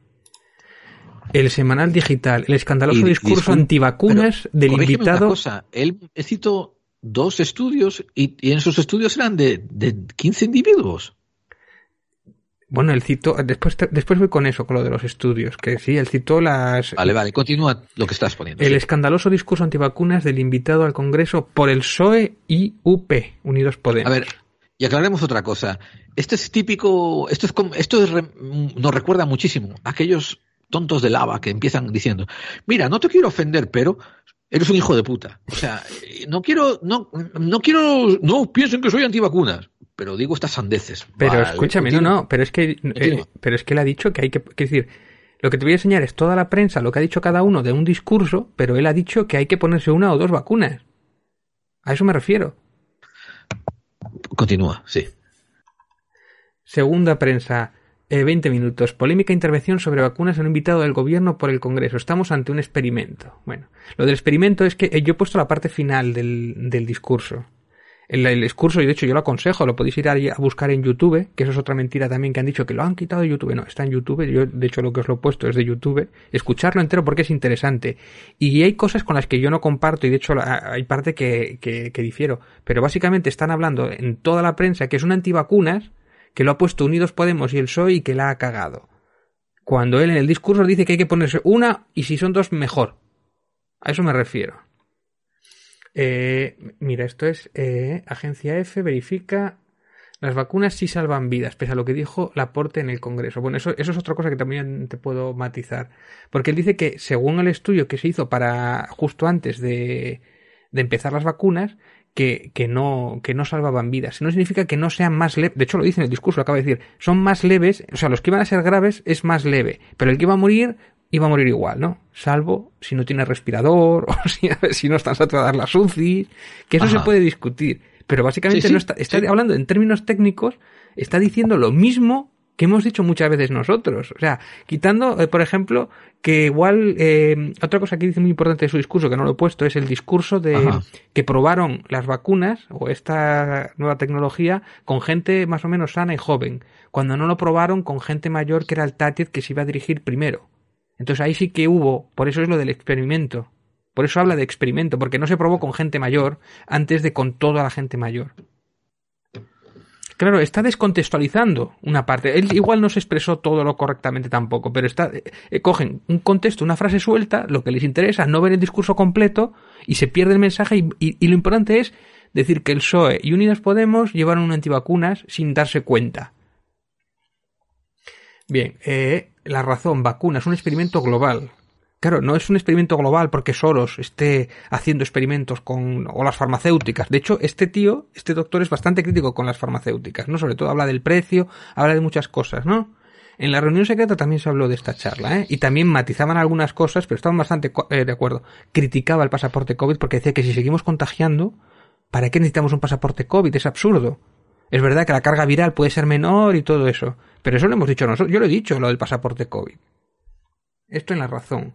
El semanal digital, el escandaloso Y- discurso discul- antivacunas del corrígeme una invitado. cosa, él citó dos estudios y, y en esos estudios eran de, de 15 individuos. Bueno, él citó, después, después voy con eso, con lo de los estudios, que sí, él citó las, Vale, vale, continúa lo que estás poniendo. el sí. escandaloso discurso antivacunas del invitado al Congreso por el PSOE y UP, Unidos Podemos. A ver, y aclaremos otra cosa. Esto es típico, esto es esto es nos recuerda muchísimo a aquellos tontos de lava que empiezan diciendo, mira, no te quiero ofender, pero eres un hijo de puta. O sea, no quiero, no, no quiero, no piensen que soy antivacunas, pero digo estas sandeces. Pero Vale, escúchame, no, continúa. no, pero es que, eh, pero es que él ha dicho que hay que, que decir, lo que te voy a enseñar es toda la prensa, lo que ha dicho cada uno de un discurso, pero él ha dicho que hay que ponerse una o dos vacunas. A eso me refiero. Continúa, sí. Segunda prensa, eh, 20 minutos. Polémica intervención sobre vacunas en un invitado del gobierno por el Congreso. Estamos ante un experimento. Bueno, lo del experimento es que eh, yo he puesto la parte final del, del discurso. El, el discurso, y de hecho yo lo aconsejo, lo podéis ir a buscar en YouTube, que eso es otra mentira también que han dicho que lo han quitado de YouTube. No, está en YouTube. Yo, de hecho, lo que os lo he puesto es de YouTube. Escucharlo entero porque es interesante. Y hay cosas con las que yo no comparto, y de hecho hay parte que, que, que difiero. Pero básicamente están hablando en toda la prensa que es un antivacunas, que lo ha puesto Unidos Podemos y el PSOE y que la ha cagado. Cuando él en el discurso dice que hay que ponerse una y si son dos, mejor. A eso me refiero. Eh, mira, esto es eh, Agencia F, verifica. Las vacunas sí salvan vidas, pese a lo que dijo Laporte en el Congreso. Bueno, eso, es otra cosa que también te puedo matizar. Porque él dice que según el estudio que se hizo para justo antes de, de empezar las vacunas, que, que, no, que no salvaban vidas. No significa que no sean más leves. De hecho, lo dice en el discurso, lo acaba de decir. Son más leves, o sea, los que iban a ser graves es más leve. Pero el que iba a morir, iba a morir igual, ¿no? Salvo si no tiene respirador <laughs> o si, si no están saturadas las UCI, que eso Ajá. se puede discutir. Pero básicamente Sí, sí, no está, está sí. hablando en términos técnicos, está diciendo lo mismo que hemos dicho muchas veces nosotros. O sea, quitando, eh, por ejemplo, que igual, eh, otra cosa que dice muy importante de su discurso, que no lo he puesto, es el discurso de Ajá. que probaron las vacunas o esta nueva tecnología con gente más o menos sana y joven, cuando no lo probaron con gente mayor que era el target que se iba a dirigir primero. Entonces ahí sí que hubo, por eso es lo del experimento. Por eso habla de experimento, porque no se probó con gente mayor antes de con toda la gente mayor. Claro, está descontextualizando una parte. Él igual no se expresó todo lo correctamente tampoco, pero está eh, eh, cogen un contexto, una frase suelta, lo que les interesa, no ver el discurso completo y se pierde el mensaje y, y- lo importante es decir que el PSOE y Unidos Podemos llevaron un antivacunas sin darse cuenta. Bien, eh, la razón, vacunas, un experimento global. Claro, no es un experimento global porque Soros esté haciendo experimentos con o las farmacéuticas. De hecho, este tío, este doctor es bastante crítico con las farmacéuticas, ¿no? Sobre todo habla del precio, habla de muchas cosas, ¿no? En la reunión secreta también se habló de esta charla, ¿eh? Y también matizaban algunas cosas, pero estaban bastante eh, de acuerdo. Criticaba el pasaporte COVID porque decía que si seguimos contagiando, ¿para qué necesitamos un pasaporte COVID? Es absurdo. Es verdad que la carga viral puede ser menor y todo eso, pero eso lo hemos dicho nosotros. Yo lo he dicho, lo del pasaporte COVID. Esto en la razón.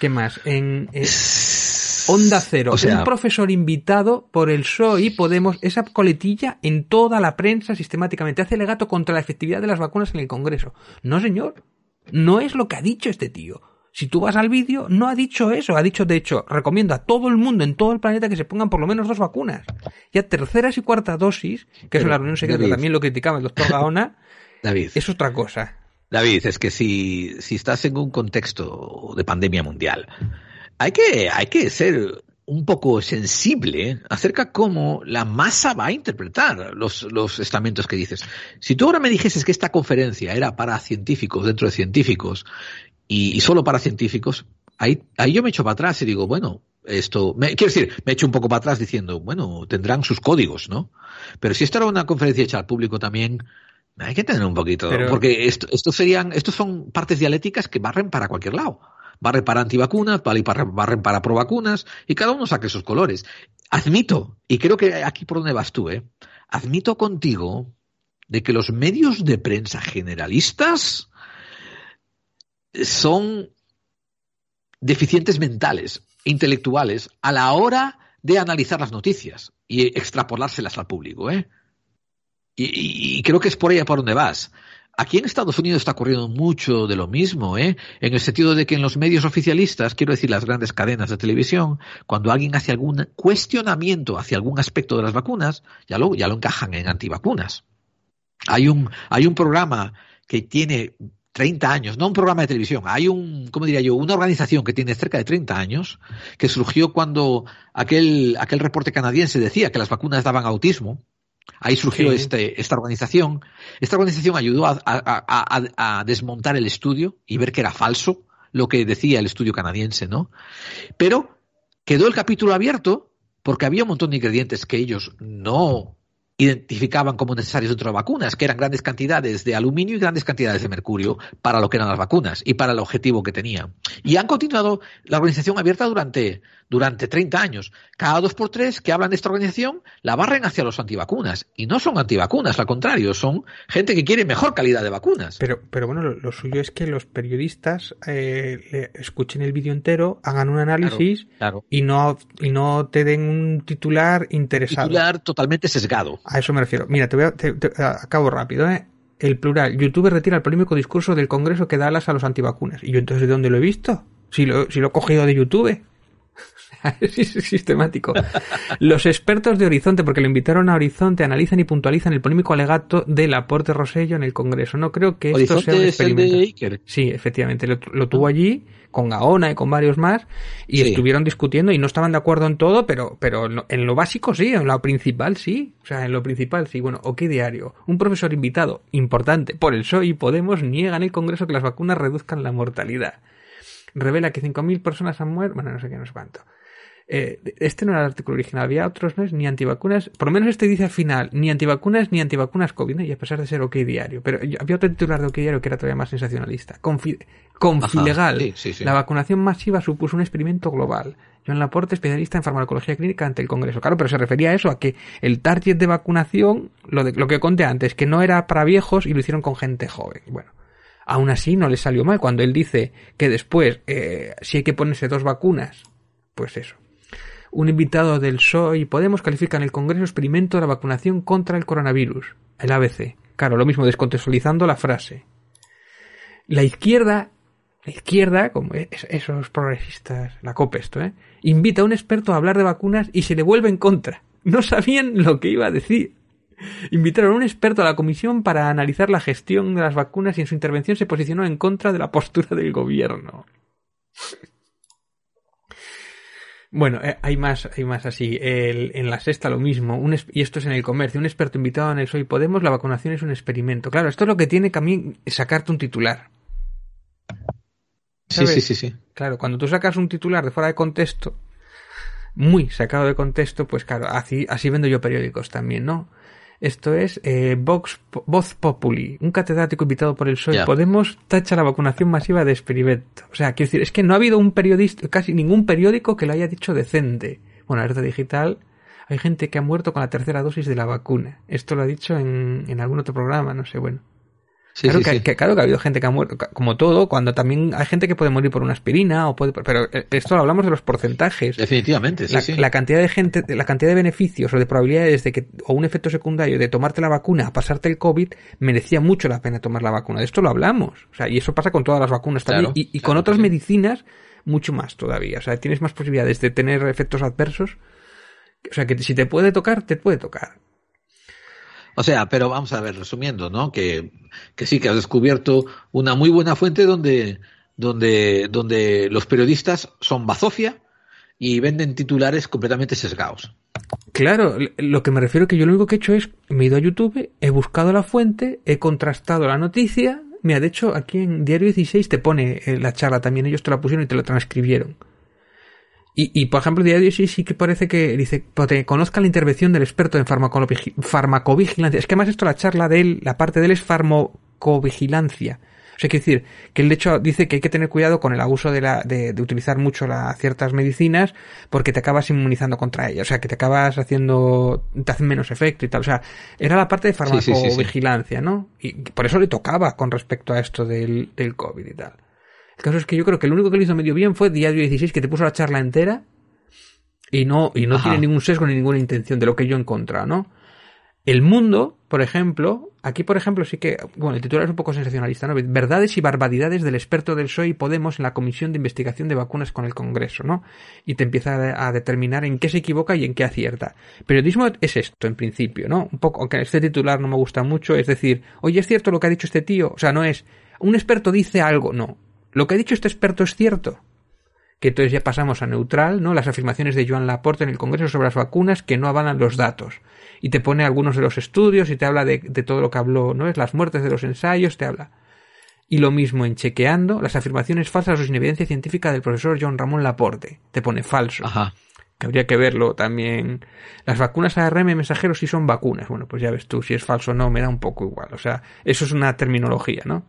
¿Qué más? En eh, Onda Cero, O sea- un profesor invitado por el PSOE y Podemos, esa coletilla en toda la prensa sistemáticamente. Hace legato contra la efectividad de las vacunas en el Congreso. No, señor. No es lo que ha dicho este tío. Si tú vas al vídeo, no ha dicho eso. Ha dicho, de hecho, recomiendo a todo el mundo en todo el planeta que se pongan por lo menos dos vacunas. Ya terceras y cuarta dosis, que eso Pero, en la reunión secreta también lo criticaba el doctor Gaona, David, es otra cosa. David, es que si, si estás en un contexto de pandemia mundial, hay que, hay que ser un poco sensible acerca cómo la masa va a interpretar los, los estamentos que dices. Si tú ahora me dijeses que esta conferencia era para científicos dentro de científicos y, y solo para científicos, ahí, ahí yo me echo para atrás y digo, bueno, esto, me, quiero decir, me echo un poco para atrás diciendo, bueno, tendrán sus códigos, ¿no? Pero si esto era una conferencia hecha al público también, hay que tener un poquito, Pero- porque esto, estos serían, estos son partes dialécticas que barren para cualquier lado. Barren para antivacunas, barren para provacunas, y cada uno saque sus colores. Admito, y creo que aquí por donde vas tú, ¿eh? Admito contigo de que los medios de prensa generalistas son deficientes mentales, intelectuales, a la hora de analizar las noticias y extrapolárselas al público, ¿eh? Y, creo que es por ahí a por donde vas. Aquí en Estados Unidos está ocurriendo mucho de lo mismo, ¿eh? En el sentido de que en los medios oficialistas, quiero decir las grandes cadenas de televisión, cuando alguien hace algún cuestionamiento hacia algún aspecto de las vacunas, ya lo, ya lo encajan en antivacunas. Hay un, hay un programa que tiene 30 años, no un programa de televisión, hay un, ¿cómo diría yo? Una organización que tiene cerca de 30 años, que surgió cuando aquel, aquel reporte canadiense decía que las vacunas daban autismo. Ahí surgió Sí. este, esta organización. Esta organización ayudó a, a- a- a- a desmontar el estudio y ver que era falso lo que decía el estudio canadiense, ¿no? Pero quedó el capítulo abierto porque había un montón de ingredientes que ellos no identificaban como necesarios dentro de vacunas, que eran grandes cantidades de aluminio y grandes cantidades de mercurio para lo que eran las vacunas y para el objetivo que tenían. Y han continuado la organización abierta durante, durante 30 años. Cada dos por tres que hablan de esta organización la barren hacia los antivacunas. Y no son antivacunas, al contrario, son gente que quiere mejor calidad de vacunas. Pero, pero bueno, lo, lo suyo es que los periodistas eh, le- escuchen el vídeo entero, hagan un análisis Claro. y no y no te den un titular interesado. Titular totalmente sesgado. A eso me refiero. Mira, te voy a, te- te- acabo rápido, ¿eh? El plural. YouTube retira el polémico discurso del Congreso que da alas a los antivacunas. ¿Y yo entonces de dónde lo he visto? Si lo, si lo he cogido de YouTube. <laughs> es sistemático. Los expertos de Horizonte, porque lo invitaron a Horizonte, analizan y puntualizan el polémico alegato del aporte Rosello en el Congreso. No creo que esto sea un Horizonte es el experimento. de Iker. Sí, efectivamente, lo, lo tuvo allí con Gaona y con varios más y Sí. estuvieron discutiendo y no estaban de acuerdo en todo, pero, pero en lo- básico sí, en lo principal sí, o sea, en lo principal sí. Bueno, OK Diario, un profesor invitado importante por el PSOE y Podemos niega en el Congreso que las vacunas reduzcan la mortalidad. Revela que 5.000 personas han muerto, bueno, no sé qué, no sé cuánto. Eh, este no era el artículo original, había otros, ¿no? Ni antivacunas, por lo menos este dice al final, ni antivacunas ni antivacunas COVID, ¿no? y a pesar de ser OK Diario. Pero había otro titular de OK Diario que era todavía más sensacionalista. Confi- Confilegal. Ajá, sí, sí, sí. La vacunación masiva supuso un experimento global. John Laporte, especialista en farmacología clínica ante el Congreso. Claro, pero se refería a eso, a que el target de vacunación, lo, de, lo que conté antes, que no era para viejos y lo hicieron con gente joven. Bueno, aún así no le salió mal cuando él dice que después, eh, si hay que ponerse dos vacunas, pues eso. Un invitado del PSOE y Podemos califica en el Congreso experimento de la vacunación contra el coronavirus, el ABC. Claro, lo mismo descontextualizando la frase. La izquierda, la izquierda, como es- esos progresistas, la COPE esto, ¿eh? invita a un experto a hablar de vacunas y se le vuelve en contra. No sabían lo que iba a decir. Invitaron a un experto a la comisión para analizar la gestión de las vacunas y en su intervención se posicionó en contra de la postura del gobierno. Bueno, eh, hay más, hay más así. El- en la sexta lo mismo. Un y esto es en el comercio. Un experto invitado en el Soy Podemos, la vacunación es un experimento. Claro, esto es lo que tiene también sacarte un titular. Sí, sí, sí, sí. Claro, cuando tú sacas un titular de fuera de contexto, muy sacado de contexto, pues claro, así, así vendo yo periódicos también, ¿no? Esto es eh, Vox, Voz Populi, un catedrático invitado por el PSOE Ya. Podemos tacha la vacunación masiva de experimento. O sea, quiero decir, es que no ha habido un periodista, casi ningún periódico que lo haya dicho decente. Bueno, alerta digital, hay gente que ha muerto con la tercera dosis de la vacuna. Esto lo ha dicho en, en algún otro programa, no sé, bueno. Sí, claro, sí, que, sí. que- claro que ha habido gente que ha muerto, como todo, cuando también hay gente que puede morir por una aspirina o puede, pero eh, esto lo hablamos de los porcentajes. Definitivamente, sí, la, sí. la cantidad de gente, la cantidad de beneficios o de probabilidades de que, o un efecto secundario de tomarte la vacuna a pasarte el COVID, merecía mucho la pena tomar la vacuna. De esto lo hablamos. O sea, y eso pasa con todas las vacunas también. Y y claro con otras medicinas, mucho más todavía. O sea, tienes más posibilidades de tener efectos adversos. O sea, que si te puede tocar, te puede tocar. O sea, pero vamos a ver, resumiendo, ¿no? Que, que sí, que has descubierto una muy buena fuente donde, donde, donde los periodistas son bazofia y venden titulares completamente sesgados. Claro, lo que me refiero que yo lo único que he hecho es, me he ido a YouTube, he buscado la fuente, he contrastado la noticia. Mira, de hecho, aquí en Diario 16 te pone eh, la charla también, ellos te la pusieron y te la transcribieron. Y, y por ejemplo, Diario 16 sí que parece que dice, "Pues te conozca la intervención del experto en farmacovigilancia. Es que además esto, la charla de él, la parte de él es farmacovigilancia. O sea, quiere decir que él de hecho dice que hay que tener cuidado con el abuso de, la, de, de utilizar mucho la, ciertas medicinas porque te acabas inmunizando contra ellas. O sea, que te acabas haciendo, te hacen menos efecto y tal. O sea, era la parte de Sí, sí, sí, sí. farmacovigilancia, ¿no? Y por eso le tocaba con respecto a esto del, del COVID y tal. El caso es que yo creo que lo único que le hizo medio bien fue Diario 16, que te puso la charla entera y no, y no Ajá. tiene ningún sesgo ni ninguna intención de lo que yo he encontrado, ¿no? El mundo, por ejemplo, aquí por ejemplo sí que, bueno, el titular es un poco sensacionalista, ¿no? Verdades y barbaridades del experto del PSOE y Podemos en la Comisión de Investigación de Vacunas con el Congreso, ¿no? Y te empieza a, a determinar en qué se equivoca y en qué acierta. Periodismo es esto, en principio, ¿no? Un poco, aunque este titular no me gusta mucho, es decir, oye, ¿es cierto lo que ha dicho este tío? O sea, no es, un experto dice algo, no. Lo que ha dicho este experto es cierto que entonces ya pasamos a neutral, ¿no? Las afirmaciones de Joan Laporte en el Congreso sobre las vacunas que no avalan los datos. Y te pone algunos de los estudios y te habla de, de todo lo que habló, ¿no? Es las muertes de los ensayos, te habla. Y lo mismo en chequeando las afirmaciones falsas o sin evidencia científica del profesor John Ramón Laporte. Te pone falso. Ajá. Que habría que verlo también. Las vacunas ARM mensajeros sí son vacunas. Bueno, pues ya ves tú, si es falso o no, me da un poco igual. O sea, eso es una terminología, ¿no?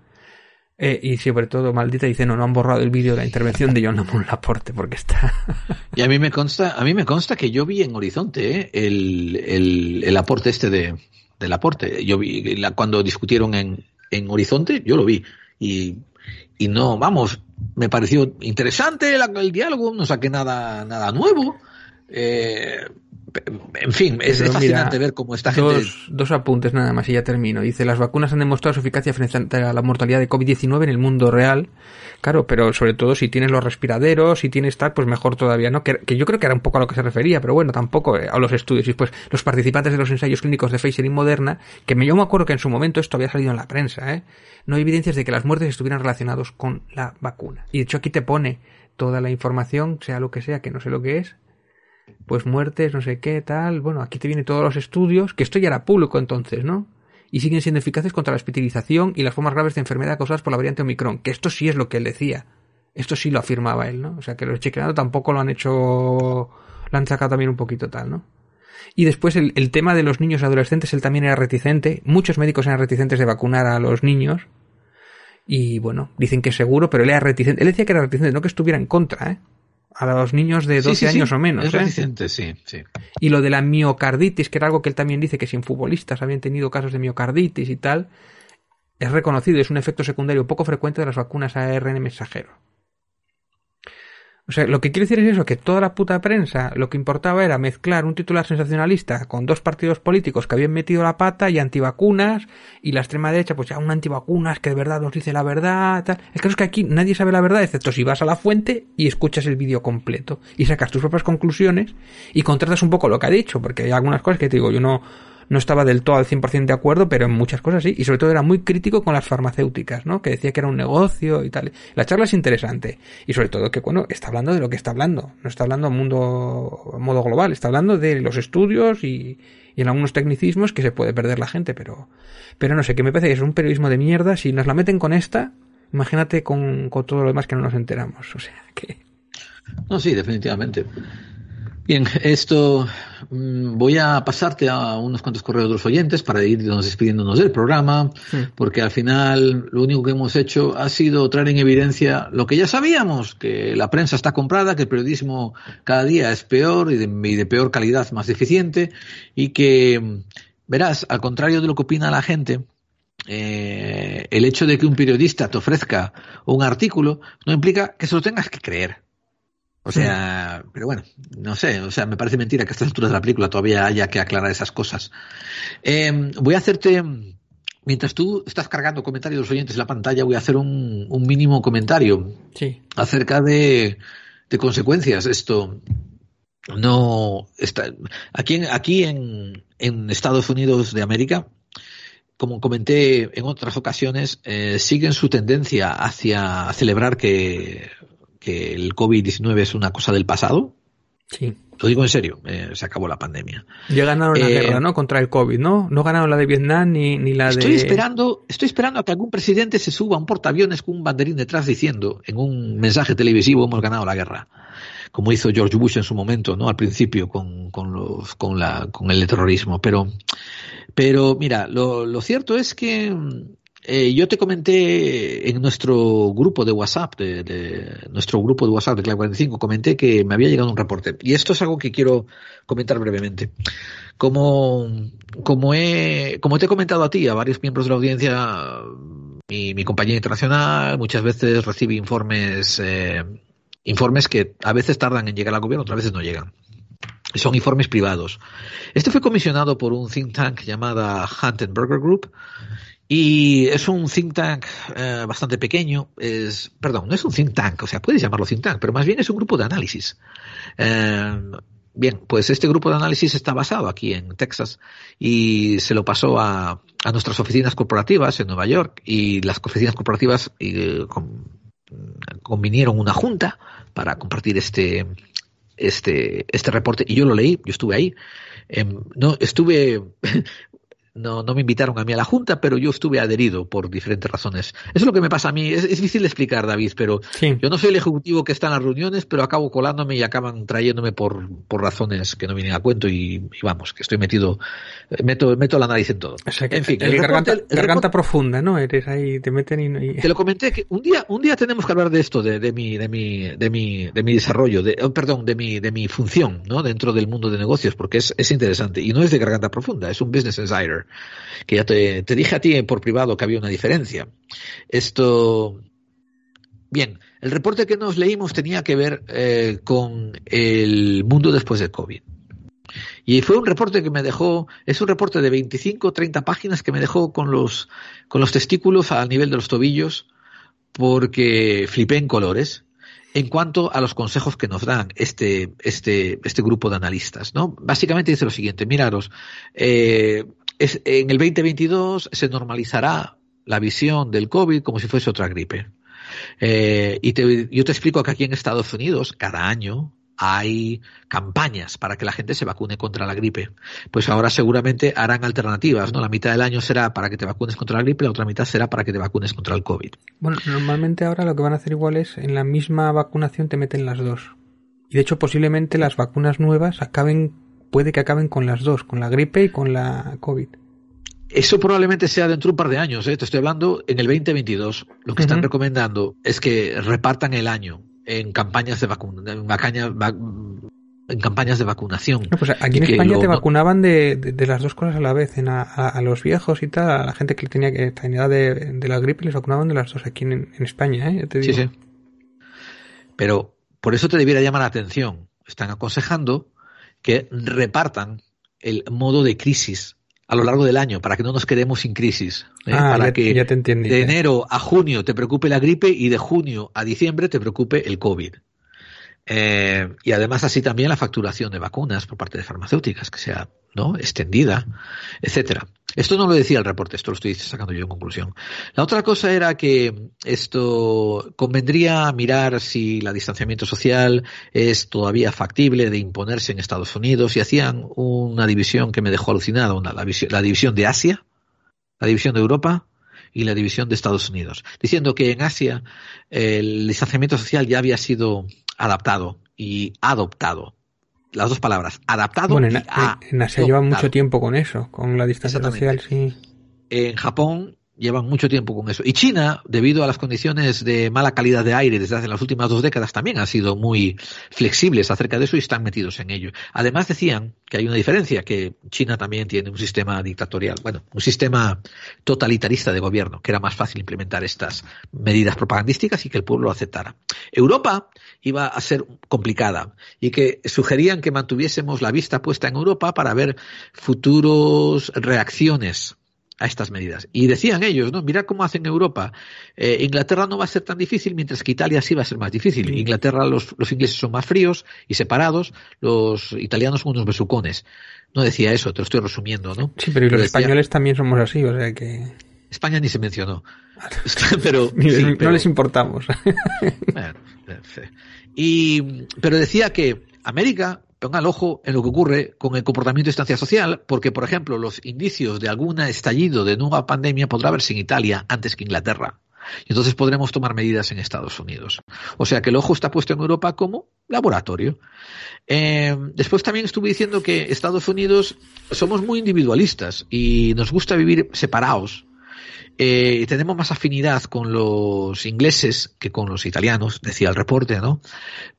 Eh, y sobre todo, maldita dice, no, no han borrado el vídeo de la intervención de John Ramón Laporte porque está... Y a mí me consta, a mí me consta que yo vi en Horizonte ¿eh? el, el, el aporte este de, del aporte. Yo vi la, cuando discutieron en, en Horizonte, yo lo vi. Y, y no, vamos, me pareció interesante la- el diálogo, no saqué nada, nada nuevo. Eh, en fin, es, es fascinante mira, ver cómo esta gente. dos, dos apuntes nada más y ya termino. Dice, las vacunas han demostrado su eficacia frente a la mortalidad de COVID-19 en el mundo real. Claro, pero sobre todo si tienes los respiraderos, si tienes tal, pues mejor todavía, ¿no? Que, que yo creo que era un poco a lo que se refería, pero bueno, tampoco eh, a los estudios. Y pues los participantes de los ensayos clínicos de Pfizer y Moderna, que me, yo me acuerdo que en su momento esto había salido en la prensa, ¿eh? No hay evidencias de que las muertes estuvieran relacionados con la vacuna. Y de hecho aquí te pone toda la información, sea lo que sea, que no sé lo que es, pues muertes, no sé qué, tal. Bueno, aquí te vienen todos los estudios, que esto ya era público entonces, ¿no? Y siguen siendo eficaces contra la hospitalización y las formas graves de enfermedad causadas por la variante Omicron, que esto sí es lo que él decía. Esto sí lo afirmaba él, ¿no? O sea, que los chequeando tampoco lo han hecho, lo han sacado también un poquito tal, ¿no? Y después el, el tema de los niños adolescentes, él también era reticente. Muchos médicos eran reticentes de vacunar a los niños. Y bueno, dicen que es seguro, pero él era reticente. Él decía que era reticente, no que estuviera en contra, ¿eh? A los niños de 12 Sí, sí, sí, años o menos, Es ¿eh? sí, sí. Y lo de la miocarditis, que era algo que él también dice que sin futbolistas habían tenido casos de miocarditis y tal, es reconocido, es un efecto secundario poco frecuente de las vacunas ARN mensajero. O sea, lo que quiere decir es eso, que toda la puta prensa lo que importaba era mezclar un titular sensacionalista con dos partidos políticos que habían metido la pata y antivacunas, y la extrema derecha, pues ya un antivacunas que de verdad nos dice la verdad, tal. El caso es que aquí nadie sabe la verdad, excepto si vas a la fuente y escuchas el vídeo completo, y sacas tus propias conclusiones y contratas un poco lo que ha dicho, porque hay algunas cosas que te digo, yo no, no estaba del todo al 100% de acuerdo, pero en muchas cosas sí, y sobre todo era muy crítico con las farmacéuticas, ¿no? Que decía que era un negocio y tal. La charla es interesante, y sobre todo que, bueno, está hablando de lo que está hablando, no está hablando mundo, modo global, está hablando de los estudios y, y en algunos tecnicismos que se puede perder la gente, pero, pero no sé, que me parece que es un periodismo de mierda, si nos la meten con esta, Imagínate con, con todo lo demás que no nos enteramos. O sea, que... No, sí, definitivamente. Bien, esto mm, voy a pasarte a unos cuantos correos de los oyentes para irnos despidiéndonos del programa, porque al final lo único que hemos hecho ha sido traer en evidencia lo que ya sabíamos, que la prensa está comprada, que el periodismo cada día es peor y de, y de peor calidad, más deficiente, y que, verás, al contrario de lo que opina la gente, eh, el hecho de que un periodista te ofrezca un artículo no implica que se lo tengas que creer. O sea, pero bueno, no sé, o sea, me parece mentira que a estas alturas de la película todavía haya que aclarar esas cosas. Eh, voy a hacerte, mientras tú estás cargando comentarios de los oyentes en la pantalla, voy a hacer un, un mínimo comentario Sí. acerca de, de consecuencias. Esto no está aquí en, aquí en, en Estados Unidos de América. Como comenté en otras ocasiones, eh, siguen su tendencia hacia celebrar que que el COVID-19 es una cosa del pasado. Sí. Lo digo en serio, eh, se acabó la pandemia. Ya ganaron la Eh, guerra, ¿no? Contra el COVID, ¿no? No ganaron la de Vietnam ni, ni la Estoy de... esperando, estoy esperando a que algún presidente se suba a un portaaviones con un banderín detrás diciendo en un mensaje televisivo hemos ganado la guerra. Como hizo George Bush en su momento, ¿no? Al principio con, con los, con la, con el terrorismo. Pero, pero mira, lo, lo cierto es que eh, yo te comenté en nuestro grupo de WhatsApp, de, de nuestro grupo de WhatsApp de Clave 45, comenté que me había llegado un reporte. Y esto es algo que quiero comentar brevemente. Como, como, he, como te he comentado a ti, a varios miembros de la audiencia, mi, mi compañía internacional muchas veces recibe informes, eh, informes que a veces tardan en llegar al gobierno, otras veces no llegan. Son informes privados. Este fue comisionado por un think tank llamada Hunt and Burger Group, y es un think tank eh, bastante pequeño. Es, perdón, no es un think tank, o sea, puedes llamarlo think tank, pero más bien es un grupo de análisis. Eh, bien, pues este grupo de análisis está basado aquí en Texas y se lo pasó a, a nuestras oficinas corporativas en Nueva York y las oficinas corporativas eh, con, convinieron una junta para compartir este, este, este reporte y yo lo leí, yo estuve ahí. Eh, no, estuve <laughs> no, no me invitaron a mí a la Junta, pero yo estuve adherido por diferentes razones. Eso es lo que me pasa a mí. Es, es difícil de explicar, David, pero Sí. yo no soy el ejecutivo que está en las reuniones, pero acabo colándome y acaban trayéndome por, por razones que no vienen a cuento y, y vamos, que estoy metido, eh, meto, meto la nariz en todo. O sea, que en fin, el el garganta, reporte- el garganta profunda, ¿no? Eres ahí, te meten y... y- te lo comenté que un día, un día tenemos que hablar de esto, de, de mi, de mi, de mi, de mi desarrollo, de, oh, perdón, de mi, de mi función, ¿no? Dentro del mundo de negocios, porque es, es interesante. Y no es de garganta profunda, es un business insider. Que ya te, dije a ti por privado que había una diferencia. Esto, bien, el reporte que nos leímos tenía que ver eh, con el mundo después del COVID. Y fue un reporte que me dejó, es un reporte de 25, 30 páginas que me dejó con los, con los testículos al nivel de los tobillos, porque flipé en colores en cuanto a los consejos que nos dan este, este, este grupo de analistas, ¿no? Básicamente dice lo siguiente, miraros, eh, en el 2022 se normalizará la visión del COVID como si fuese otra gripe. Eh, y yo te explico que aquí en Estados Unidos, cada año, hay campañas para que la gente se vacune contra la gripe. Pues ahora seguramente harán alternativas, ¿no? La mitad del año será para que te vacunes contra la gripe, la otra mitad será para que te vacunes contra el COVID. Bueno, normalmente ahora lo que van a hacer igual es en la misma vacunación te meten las dos. Y de hecho posiblemente las vacunas nuevas acaben, puede que acaben con las dos, con la gripe y con la COVID. Eso probablemente sea dentro de un par de años, ¿eh? te estoy hablando en el 2022. Lo que están recomendando es que repartan el año en campañas de vacuna, en, campañas de vacunación. No, pues aquí en España lo- te vacunaban de, de- de las dos cosas a la vez, en a, a- a los viejos y tal, a la gente que tenía que tenía de, de la gripe les vacunaban de las dos aquí en, en España, ¿eh? Sí, sí. Pero por eso te debiera llamar la atención. Están aconsejando que repartan el modo de crisis a lo largo del año para que no nos quedemos sin crisis. ¿eh? Ah, para ya, que ya te entendí. de enero a junio te preocupe la gripe y de junio a diciembre te preocupe el COVID. Eh, y además así también la facturación de vacunas por parte de farmacéuticas que sea no extendida, etcétera. Esto no lo decía el reporte, esto lo estoy sacando yo en conclusión. La otra cosa era que esto convendría mirar si el distanciamiento social es todavía factible de imponerse en Estados Unidos y hacían una división que me dejó alucinado, una, la, la división de Asia, la división de Europa y la división de Estados Unidos, diciendo que en Asia el distanciamiento social ya había sido adaptado y adoptado. Las dos palabras, adaptado Bueno, en, y en- en Asia adoptado. mucho tiempo con eso, con la distancia social, sí. En Japón llevan mucho tiempo con eso. Y China, debido a las condiciones de mala calidad de aire desde hace las últimas dos décadas, también han sido muy flexibles acerca de eso y están metidos en ello. Además decían que hay una diferencia, que China también tiene un sistema dictatorial, bueno, un sistema totalitarista de gobierno, que era más fácil implementar estas medidas propagandísticas y que el pueblo lo aceptara. Europa iba a ser complicada y que sugerían que mantuviésemos la vista puesta en Europa para ver futuros reacciones a estas medidas. Y decían ellos, ¿no? Mira cómo hacen Europa. Eh, Inglaterra no va a ser tan difícil, mientras que Italia sí va a ser más difícil. Sí. Inglaterra, los, los ingleses son más fríos y separados, los italianos son unos besucones. No decía eso, te lo estoy resumiendo, ¿no? Sí, pero y Lo los decía- españoles también somos así, o sea que España ni se mencionó. <laughs> pero, <laughs> sí, no pero- les importamos. Bueno, y, pero decía que América ponga el ojo en lo que ocurre con el comportamiento de distancia social, porque, por ejemplo, los indicios de algún estallido de nueva pandemia podrá verse en Italia antes que Inglaterra. Y entonces podremos tomar medidas en Estados Unidos. O sea que el ojo está puesto en Europa como laboratorio. Eh, después también estuve diciendo que Estados Unidos somos muy individualistas y nos gusta vivir separados eh, tenemos más afinidad con los ingleses que con los italianos, decía el reporte, ¿no?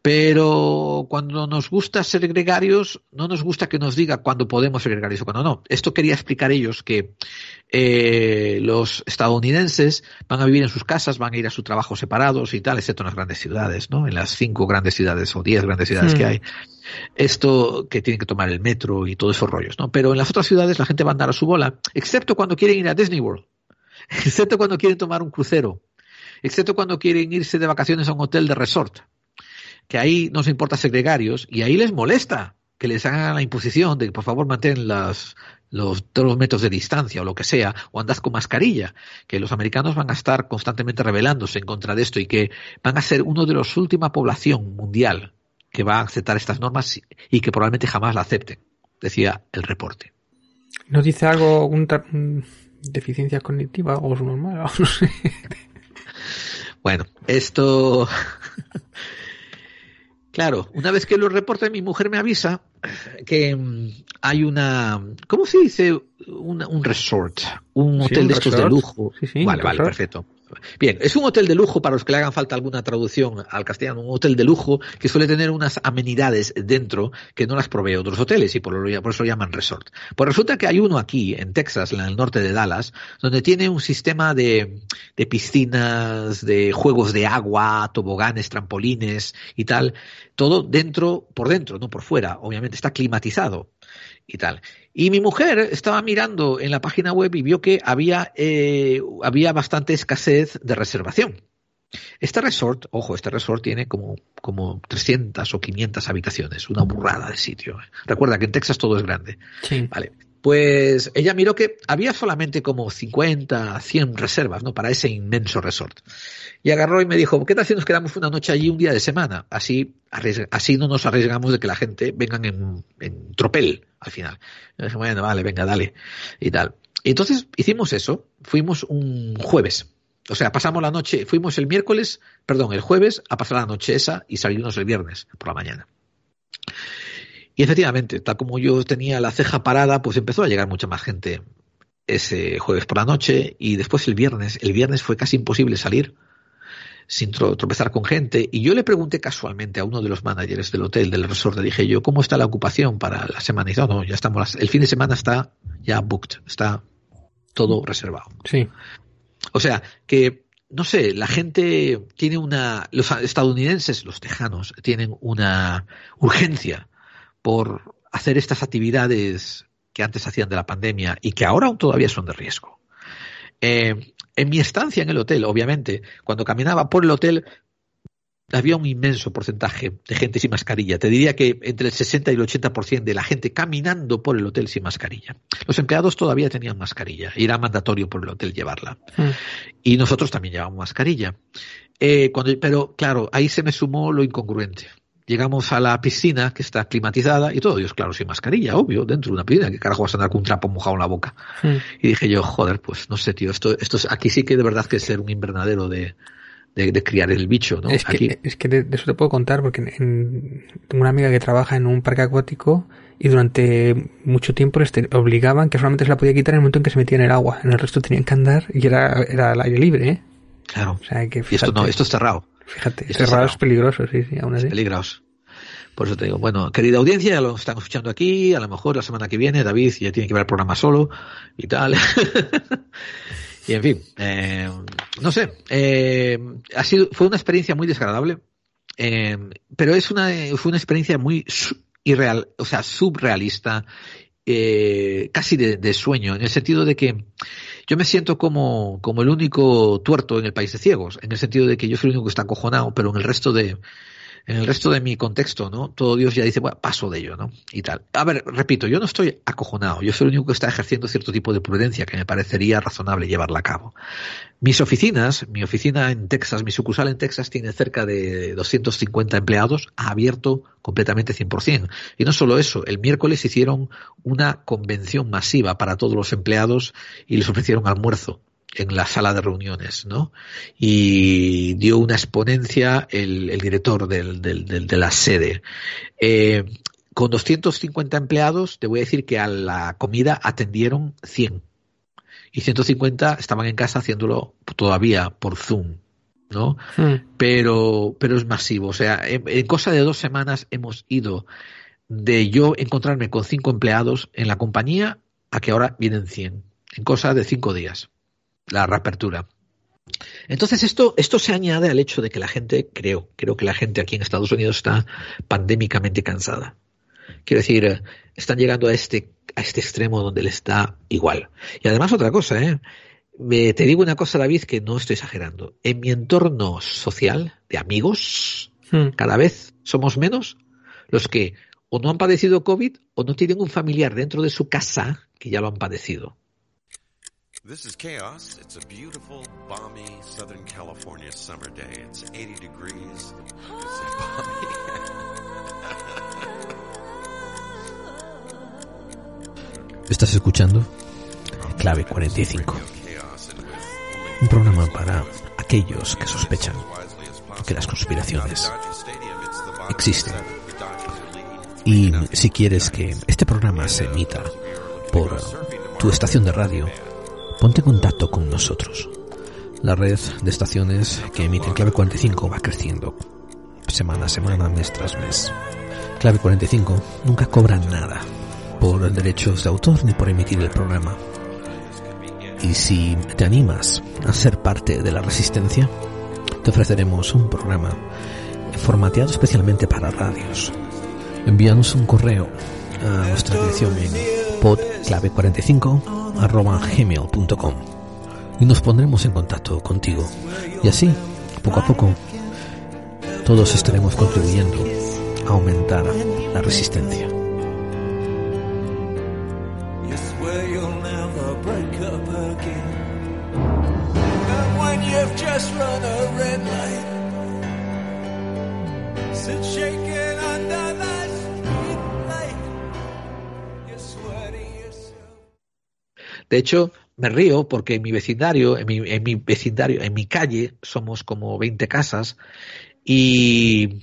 Pero cuando nos gusta ser gregarios, no nos gusta que nos diga cuándo podemos ser gregarios o cuándo no. Esto quería explicar ellos que eh, los estadounidenses van a vivir en sus casas, van a ir a su trabajo separados y tal, excepto en las grandes ciudades, ¿no? En las cinco grandes ciudades o diez grandes ciudades Hmm. que hay. Esto que tienen que tomar el metro y todos esos rollos, ¿no? Pero en las otras ciudades la gente va a andar a su bola, excepto cuando quieren ir a Disney World excepto cuando quieren tomar un crucero, excepto cuando quieren irse de vacaciones a un hotel de resort, que ahí no se importa ser gregarios y ahí les molesta que les hagan la imposición de que por favor mantén las, los, metros de distancia o lo que sea, o andad con mascarilla, que los americanos van a estar constantemente rebelándose en contra de esto y que van a ser uno de los última población mundial que va a aceptar estas normas y que probablemente jamás la acepten, decía el reporte. ¿Nos dice algo, un- deficiencia cognitiva o normal? <laughs> No sé. Bueno, esto. claro, una vez que lo reporte, mi mujer me avisa que mm, hay una. ¿Cómo se dice? Una- un resort. Un Sí, hotel un de estos de lujo. Sí, sí, vale, vale, resort. perfecto. Bien, es un hotel de lujo para los que le hagan falta alguna traducción al castellano, un hotel de lujo que suele tener unas amenidades dentro que no las provee otros hoteles y por, eso lo llaman resort. Pues resulta que hay uno aquí en Texas, en el norte de Dallas, donde tiene un sistema de piscinas, de juegos de agua, toboganes, trampolines y tal, todo dentro, por dentro, no por fuera, obviamente está climatizado y tal. Y mi mujer estaba mirando en la página web y vio que había, eh, había bastante escasez de reservación. Este resort, ojo, este resort tiene como, como 300 o 500 habitaciones, una burrada de sitio. Recuerda que en Texas todo es grande. Sí. Vale. Pues ella miró que había solamente como 50, 100 reservas, ¿no? Para ese inmenso resort. Y agarró y me dijo, ¿qué tal si nos quedamos una noche allí un día de semana? Así, así no nos arriesgamos de que la gente vengan en, tropel al final. Yo dije, bueno, vale, venga, dale. Y tal. Y entonces hicimos eso. Fuimos un jueves. O sea, pasamos la noche, fuimos el miércoles, perdón, el jueves a pasar la noche esa y salirnos el viernes por la mañana. Y efectivamente, tal como yo tenía la ceja parada, pues empezó a llegar mucha más gente ese jueves por la noche y después el viernes. El viernes fue casi imposible salir sin tro- tropezar con gente. Y yo le pregunté casualmente a uno de los managers del hotel, del resort, le dije yo, ¿cómo está la ocupación para la semana? Y dice, no, no, ya estamos, el fin de semana está ya booked, está todo reservado. Sí. O sea, que, no sé, la gente tiene una, los estadounidenses, los tejanos, tienen una urgencia por hacer estas actividades que antes hacían de la pandemia y que ahora aún todavía son de riesgo. Eh, en mi estancia en el hotel, obviamente, cuando caminaba por el hotel, había un inmenso porcentaje de gente sin mascarilla. Te diría que entre el 60 y el 80% de la gente caminando por el hotel sin mascarilla. Los empleados todavía tenían mascarilla y era mandatorio por el hotel llevarla. Mm. Y nosotros también llevamos mascarilla. Eh, cuando, pero claro, ahí se me sumó lo incongruente. Llegamos a la piscina que está climatizada y todo Dios, claro, sin mascarilla, obvio, dentro de una piscina, que carajo vas a andar con un trapo mojado en la boca. Hmm. Y dije yo, joder, pues no sé, tío, esto, esto es, aquí sí que de verdad que es ser un invernadero de, de, de criar el bicho, ¿no? Es aquí, que, es que de, de eso te puedo contar porque en, en- tengo una amiga que trabaja en un parque acuático y durante mucho tiempo les te- obligaban que solamente se la podía quitar en el momento en que se metía en el agua. En el resto tenían que andar y era, era al aire libre, ¿eh? claro. O sea que Y esto no, esto es cerrado. Fíjate, esto es cerrado es cerrado. peligroso, sí, sí, aún así. peligroso. Por eso te digo, bueno, querida audiencia, ya lo están escuchando aquí, a lo mejor la semana que viene David ya tiene que ver el programa solo y tal. <laughs> y en fin, eh, no sé, eh, ha sido, fue una experiencia muy desagradable, eh, pero es una, fue una experiencia muy irreal, o sea, subrealista, eh, casi de, de sueño, en el sentido de que yo me siento como, como el único tuerto en el país de ciegos, en el sentido de que yo soy el único que está acojonado, pero en el resto de, en el resto de mi contexto, ¿no? Todo Dios ya dice, bueno, paso de ello, ¿no? Y tal. A ver, repito, yo no estoy acojonado, yo soy el único que está ejerciendo cierto tipo de prudencia que me parecería razonable llevarla a cabo. Mis oficinas, mi oficina en Texas, mi sucursal en Texas tiene cerca de 250 empleados, ha abierto completamente 100%. Y no solo eso, el miércoles hicieron una convención masiva para todos los empleados y les ofrecieron almuerzo en la sala de reuniones, ¿no? Y dio una exponencia el, el director del, del- del- de la sede. Eh, con 250 empleados, te voy a decir que a la comida atendieron 100 y 150 estaban en casa haciéndolo todavía por Zoom, ¿no? Hmm. Pero, pero es masivo. O sea, en, en cosa de dos semanas hemos ido de yo encontrarme con cinco empleados en la compañía a que ahora vienen 100. En cosa de cinco días. La reapertura. Entonces esto, esto se añade al hecho de que la gente, creo, creo que la gente aquí en Estados Unidos está pandémicamente cansada. Quiero decir, eh, están llegando a este, a este extremo donde le está igual. Y además otra cosa, ¿eh? Me- te digo una cosa, David, que no estoy exagerando. En mi entorno social, de amigos, Hmm. cada vez somos menos los que o no han padecido COVID o no tienen un familiar dentro de su casa que ya lo han padecido. This is Chaos. It's a beautiful, balmy Southern California summer day. It's 80 degrees. <laughs> Estás escuchando Clave 45, un programa para aquellos que sospechan que las conspiraciones existen. Y si quieres que este programa se emita por tu estación de radio, ponte en contacto con nosotros. La red de estaciones que emiten Clave 45 va creciendo semana a semana, mes tras mes. Clave 45 nunca cobra nada por derechos de autor ni por emitir el programa. Y si te animas a ser parte de la resistencia, te ofreceremos un programa formateado especialmente para radios. Envíanos un correo a nuestra dirección en podclave45 arroba gmail.com y nos pondremos en contacto contigo. Y así, poco a poco, todos estaremos contribuyendo a aumentar la resistencia. De hecho, me río porque en mi vecindario, en mi, en mi vecindario, en mi calle, somos como 20 casas y,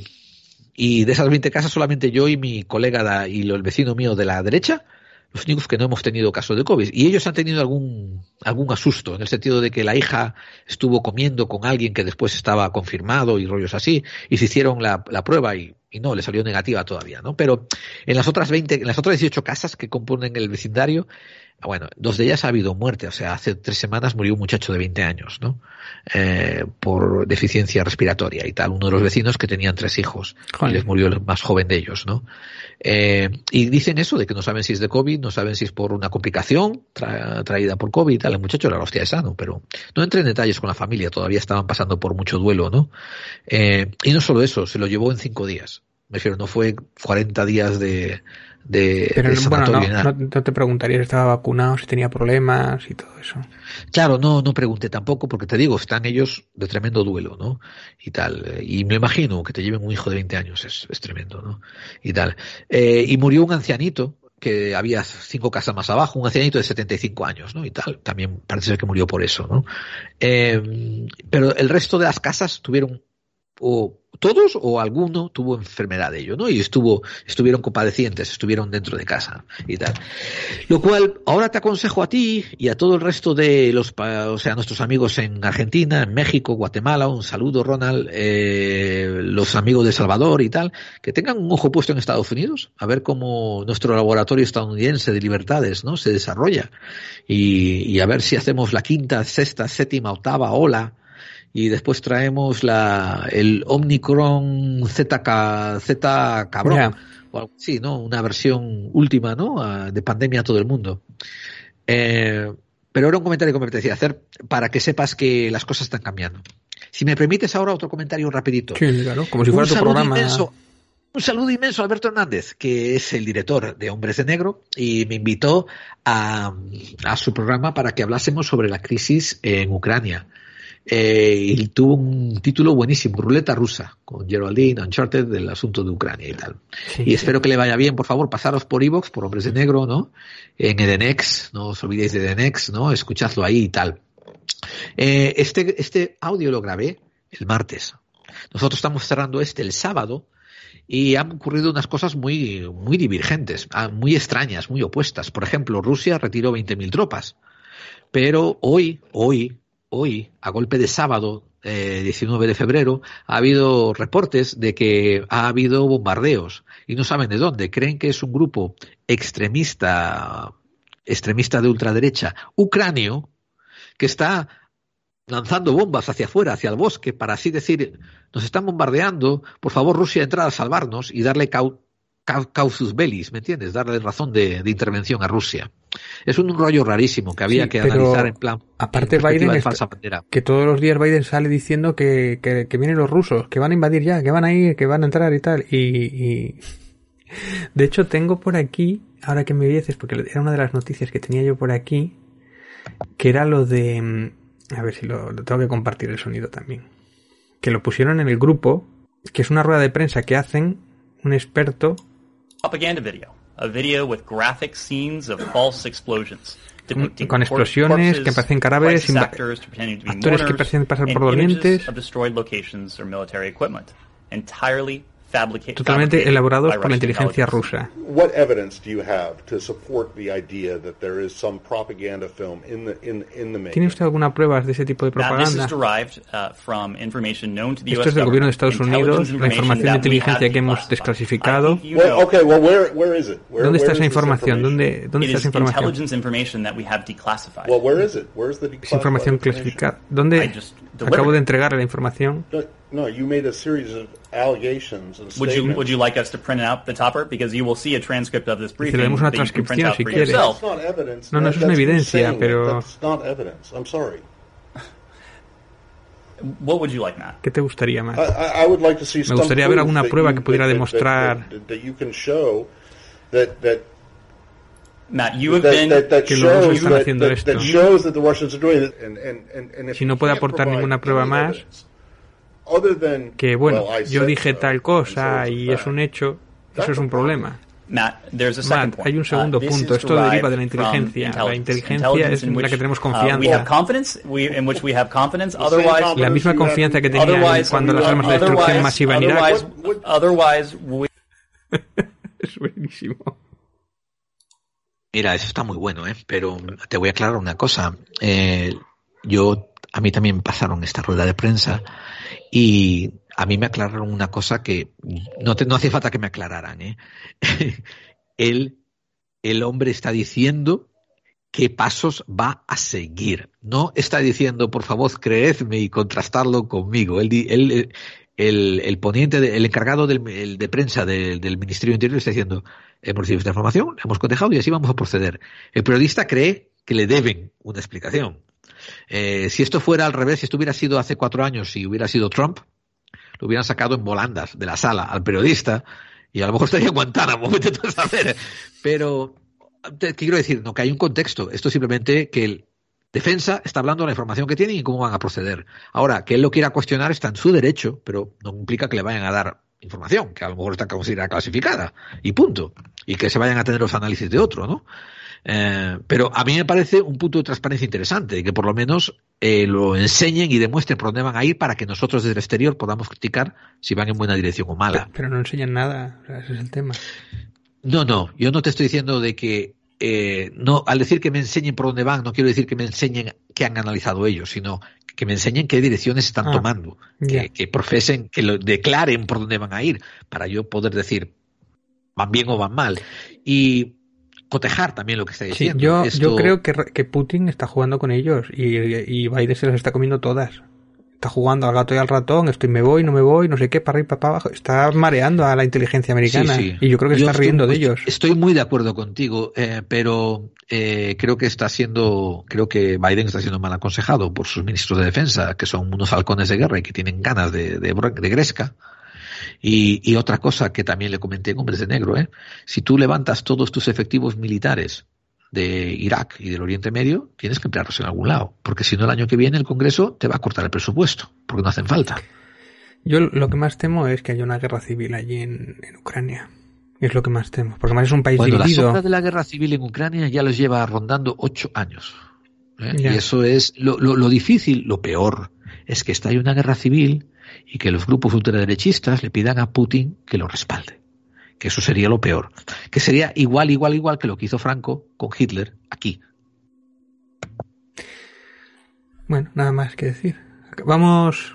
de esas 20 casas solamente yo y mi colega y el vecino mío de la derecha, los únicos que no hemos tenido caso de COVID. Y ellos han tenido algún, algún asusto, en el sentido de que la hija estuvo comiendo con alguien que después estaba confirmado y rollos así, y se hicieron la, la prueba y, y no, le salió negativa todavía, ¿no? Pero en las otras 20, en las otras 18 casas que componen el vecindario, bueno, dos de ellas ha habido muerte, o sea, hace tres semanas murió un muchacho de 20 años, ¿no? Eh, por deficiencia respiratoria y tal, uno de los vecinos que tenían tres hijos, y les murió el más joven de ellos, ¿no? Eh, y dicen eso de que no saben si es de COVID, no saben si es por una complicación tra- traída por COVID y tal, el muchacho era la hostia de sano, pero no entré en detalles con la familia, todavía estaban pasando por mucho duelo, ¿no? Eh, y no solo eso, se lo llevó en cinco días. Me refiero, no fue 40 días de, de, Pero de bueno, no- no te preguntaría si estaba vacunado, si tenía problemas y todo eso. Claro, no, no pregunté tampoco, porque te digo, están ellos de tremendo duelo, ¿no? Y tal. eh, Y me imagino que te lleven un hijo de 20 años, es, es tremendo, ¿no? Y tal. Eh, y murió un ancianito, que había cinco casas más abajo, un ancianito de 75 años, ¿no? Y tal. También parece ser que murió por eso, ¿no? Eh, pero el resto de las casas tuvieron o todos o alguno tuvo enfermedad de ello, ¿no? Y estuvo, estuvieron compadecientes, estuvieron dentro de casa y tal. Lo cual, ahora te aconsejo a ti y a todo el resto de los, o sea, nuestros amigos en Argentina, en México, Guatemala, un saludo, Ronald, eh, los amigos de Salvador y tal, que tengan un ojo puesto en Estados Unidos, a ver cómo nuestro laboratorio estadounidense de libertades, ¿no? Se desarrolla y, y a ver si hacemos la quinta, sexta, séptima, octava ola y después traemos la el Omicron ZK, Z cabrón o algo así, ¿no? Una versión última, ¿no? De pandemia a todo el mundo. Eh, pero era un comentario que me apetecía hacer para que sepas que las cosas están cambiando. Si me permites ahora otro comentario rapidito. Sí, claro, como si fuera un tu programa. inmenso. Un saludo inmenso a Alberto Hernández, que es el director de Hombres de Negro, y me invitó a, a su programa para que hablásemos sobre la crisis en Ucrania. Eh, y tuvo un título buenísimo, Ruleta Rusa, con Geraldine Uncharted del asunto de Ucrania y tal. Sí, y sí. espero que le vaya bien, por favor, pasaros por Evox, por Hombres de Negro, ¿no? En Edenex, no os olvidéis de Edenex, ¿no? Escuchadlo ahí y tal. Eh, este, este audio lo grabé el martes. Nosotros estamos cerrando este el sábado y han ocurrido unas cosas muy, muy divergentes, ah, muy extrañas, muy opuestas. Por ejemplo, Rusia retiró 20.000 tropas. Pero hoy, hoy, hoy, a golpe de sábado, eh, 19 de febrero, ha habido reportes de que ha habido bombardeos y no saben de dónde. Creen que es un grupo extremista, extremista de ultraderecha, ucranio, que está lanzando bombas hacia afuera, hacia el bosque, para así decir, nos están bombardeando, por favor Rusia entrar a salvarnos y darle cau, cau- causus bellis, ¿me entiendes? Darle razón de, de intervención a Rusia. Es un rollo rarísimo que había Sí, que analizar en plan. Aparte en Biden de falsa bandera. que todos los días Biden sale diciendo que, que, que vienen los rusos, que van a invadir ya, que van a ir, que van a entrar y tal. Y, y- <laughs> de hecho tengo por aquí, ahora que me dices, porque era una de las noticias que tenía yo por aquí, que era lo de, mm, a ver si lo, lo tengo que compartir el sonido también, que lo pusieron en el grupo, que es una rueda de prensa que hacen un experto propaganda video, a video with graphic scenes of false explosions. depicting con explosiones corpses, que parecen cadáveres, actors pretending to be actores que parecen pasar por and images dolientes. of destroyed locations or military equipment, entirely totalmente elaborados por la inteligencia rusa. What evidence do you have to support the idea that there is some propaganda film in the in in the making? ¿Tiene usted alguna prueba de ese tipo de propaganda? uh, Esto es del gobierno de Estados Unidos, la información de inteligencia que hemos desclasificado. You Well, know, okay, well, where where is it? Where, ¿Dónde está esa información? ¿Dónde, dónde está esa información? intelligence information that we have declassified. Well, where is it? Where's the Esa información clasificada. ¿Dónde acabo de entregar la información? No, you made a series of allegations and Would you would you like us to print out the topper because you will see a transcript of this briefing tenemos una that you can print transcripción, out si quieres. yourself. That's not evidence. No, no, That- eso es una evidencia, pero- That's not evidence. I'm sorry. What would you like, Matt? ¿Qué te gustaría más? I, would like to see Me some gustaría ver proof alguna that prueba you- que pudiera that- demostrar that, that you can show that that Matt, you have that, been que los rusos están haciendo that, esto. that shows that the Russians are doing it. And, and, and, and if Si no you puede can't aportar provide ninguna prueba any más, que bueno, yo said dije tal and cosa so it's a y es fact. un hecho, eso es un problema. Matt, there's a second Matt, point. hay un segundo Uh, this punto. Esto deriva de la inteligencia. La intelligence. inteligencia es en la que tenemos uh, we confianza. La misma confianza que tenían cuando las armas de destrucción otherwise, masiva en Irak. <laughs> Es buenísimo. Mira, eso está muy bueno, ¿eh? Pero te voy a aclarar una cosa. Eh, yo, a mí también pasaron esta rueda de prensa y a mí me aclararon una cosa que no, te, no hace falta que me aclararan, ¿eh? <laughs> el, el hombre está diciendo qué pasos va a seguir. No está diciendo, por favor, creedme y contrastarlo conmigo. El, el poniente, de- el encargado del, el de prensa del, Ministerio Interior está diciendo, hemos recibido esta información, la hemos cotejado y así vamos a proceder. El periodista cree que le deben una explicación. Eh, si esto fuera al revés, si esto hubiera sido hace cuatro años y hubiera sido Trump, lo hubieran sacado en volandas de la sala al periodista y a lo mejor estaría en Guantánamo. <laughs> Pero, te quiero decir, no, que hay un contexto. Esto es simplemente que el defensa está hablando de la información que tiene y cómo van a proceder. Ahora, que él lo quiera cuestionar está en su derecho, pero no implica que le vayan a dar información, que a lo mejor está considerada clasificada, y punto. Y que se vayan a tener los análisis de otro, ¿no? Eh, pero a mí me parece un punto de transparencia interesante, que por lo menos eh, lo enseñen y demuestren por dónde van a ir para que nosotros desde el exterior podamos criticar si van en buena dirección o mala. Pero, pero no enseñan nada, o sea, ese es el tema. No, no, yo no te estoy diciendo de que eh, no, al decir que me enseñen por dónde van, no quiero decir que me enseñen qué han analizado ellos, sino que me enseñen qué direcciones están Ah, tomando, que profesen, que lo declaren por dónde van a ir, para yo poder decir van bien o van mal. Y cotejar también lo que está Sí, diciendo. yo, Esto- yo creo que, que Putin está jugando con ellos y, y Biden se las está comiendo todas. Está jugando al gato y al ratón, estoy me voy, no me voy, no sé qué, para arriba, para abajo. Está mareando a la inteligencia americana Sí, sí. y yo creo que Yo está estoy- riendo de ellos. Estoy muy de acuerdo contigo, eh, pero eh, creo que está siendo, creo que Biden está siendo mal aconsejado por sus ministros de defensa, que son unos halcones de guerra y que tienen ganas de, de, de gresca. Y, y otra cosa que también le comenté en Hombres de Negro, ¿eh? si tú levantas todos tus efectivos militares de Irak y del Oriente Medio, tienes que emplearlos en algún lado, porque si no el año que viene el Congreso te va a cortar el presupuesto, porque no hacen falta. Yo lo que más temo es que haya una guerra civil allí en, en Ucrania. Es lo que más temo, porque además es un país Bueno, la sombra de la guerra civil en Ucrania ya los lleva rondando ocho años. ¿eh? Y eso es lo, lo, lo difícil, lo peor, es que está ahí una guerra civil y que los grupos ultraderechistas le pidan a Putin que lo respalde. Que eso sería lo peor. Que sería igual, igual, igual que lo que hizo Franco con Hitler aquí. Bueno, nada más que decir. Vamos.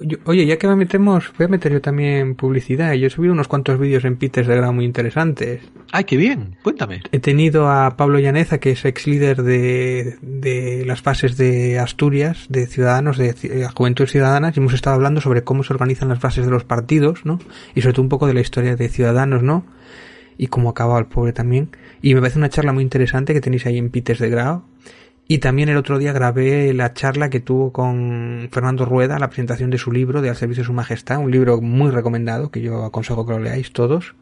Yo- oye, ya que me metemos, voy a meter yo también publicidad. Yo he subido unos cuantos vídeos en Peters de grado muy interesantes. ¡Ay, qué bien! Cuéntame. He tenido a Pablo Llaneza, que es ex líder de, de las fases de Asturias, de Ciudadanos, de Ci- eh, Juventudes Ciudadanas, y hemos estado hablando sobre cómo se organizan las fases de los partidos, ¿no? Y sobre todo un poco de la historia de Ciudadanos, ¿no? Y cómo ha acabado el pobre también. Y me parece una charla muy interesante que tenéis ahí en Peters de Grado. Y también el otro día grabé la charla que tuvo con Fernando Rueda, la presentación de su libro, de Al Servicio de Su Majestad, un libro muy recomendado, que yo aconsejo que lo leáis todos.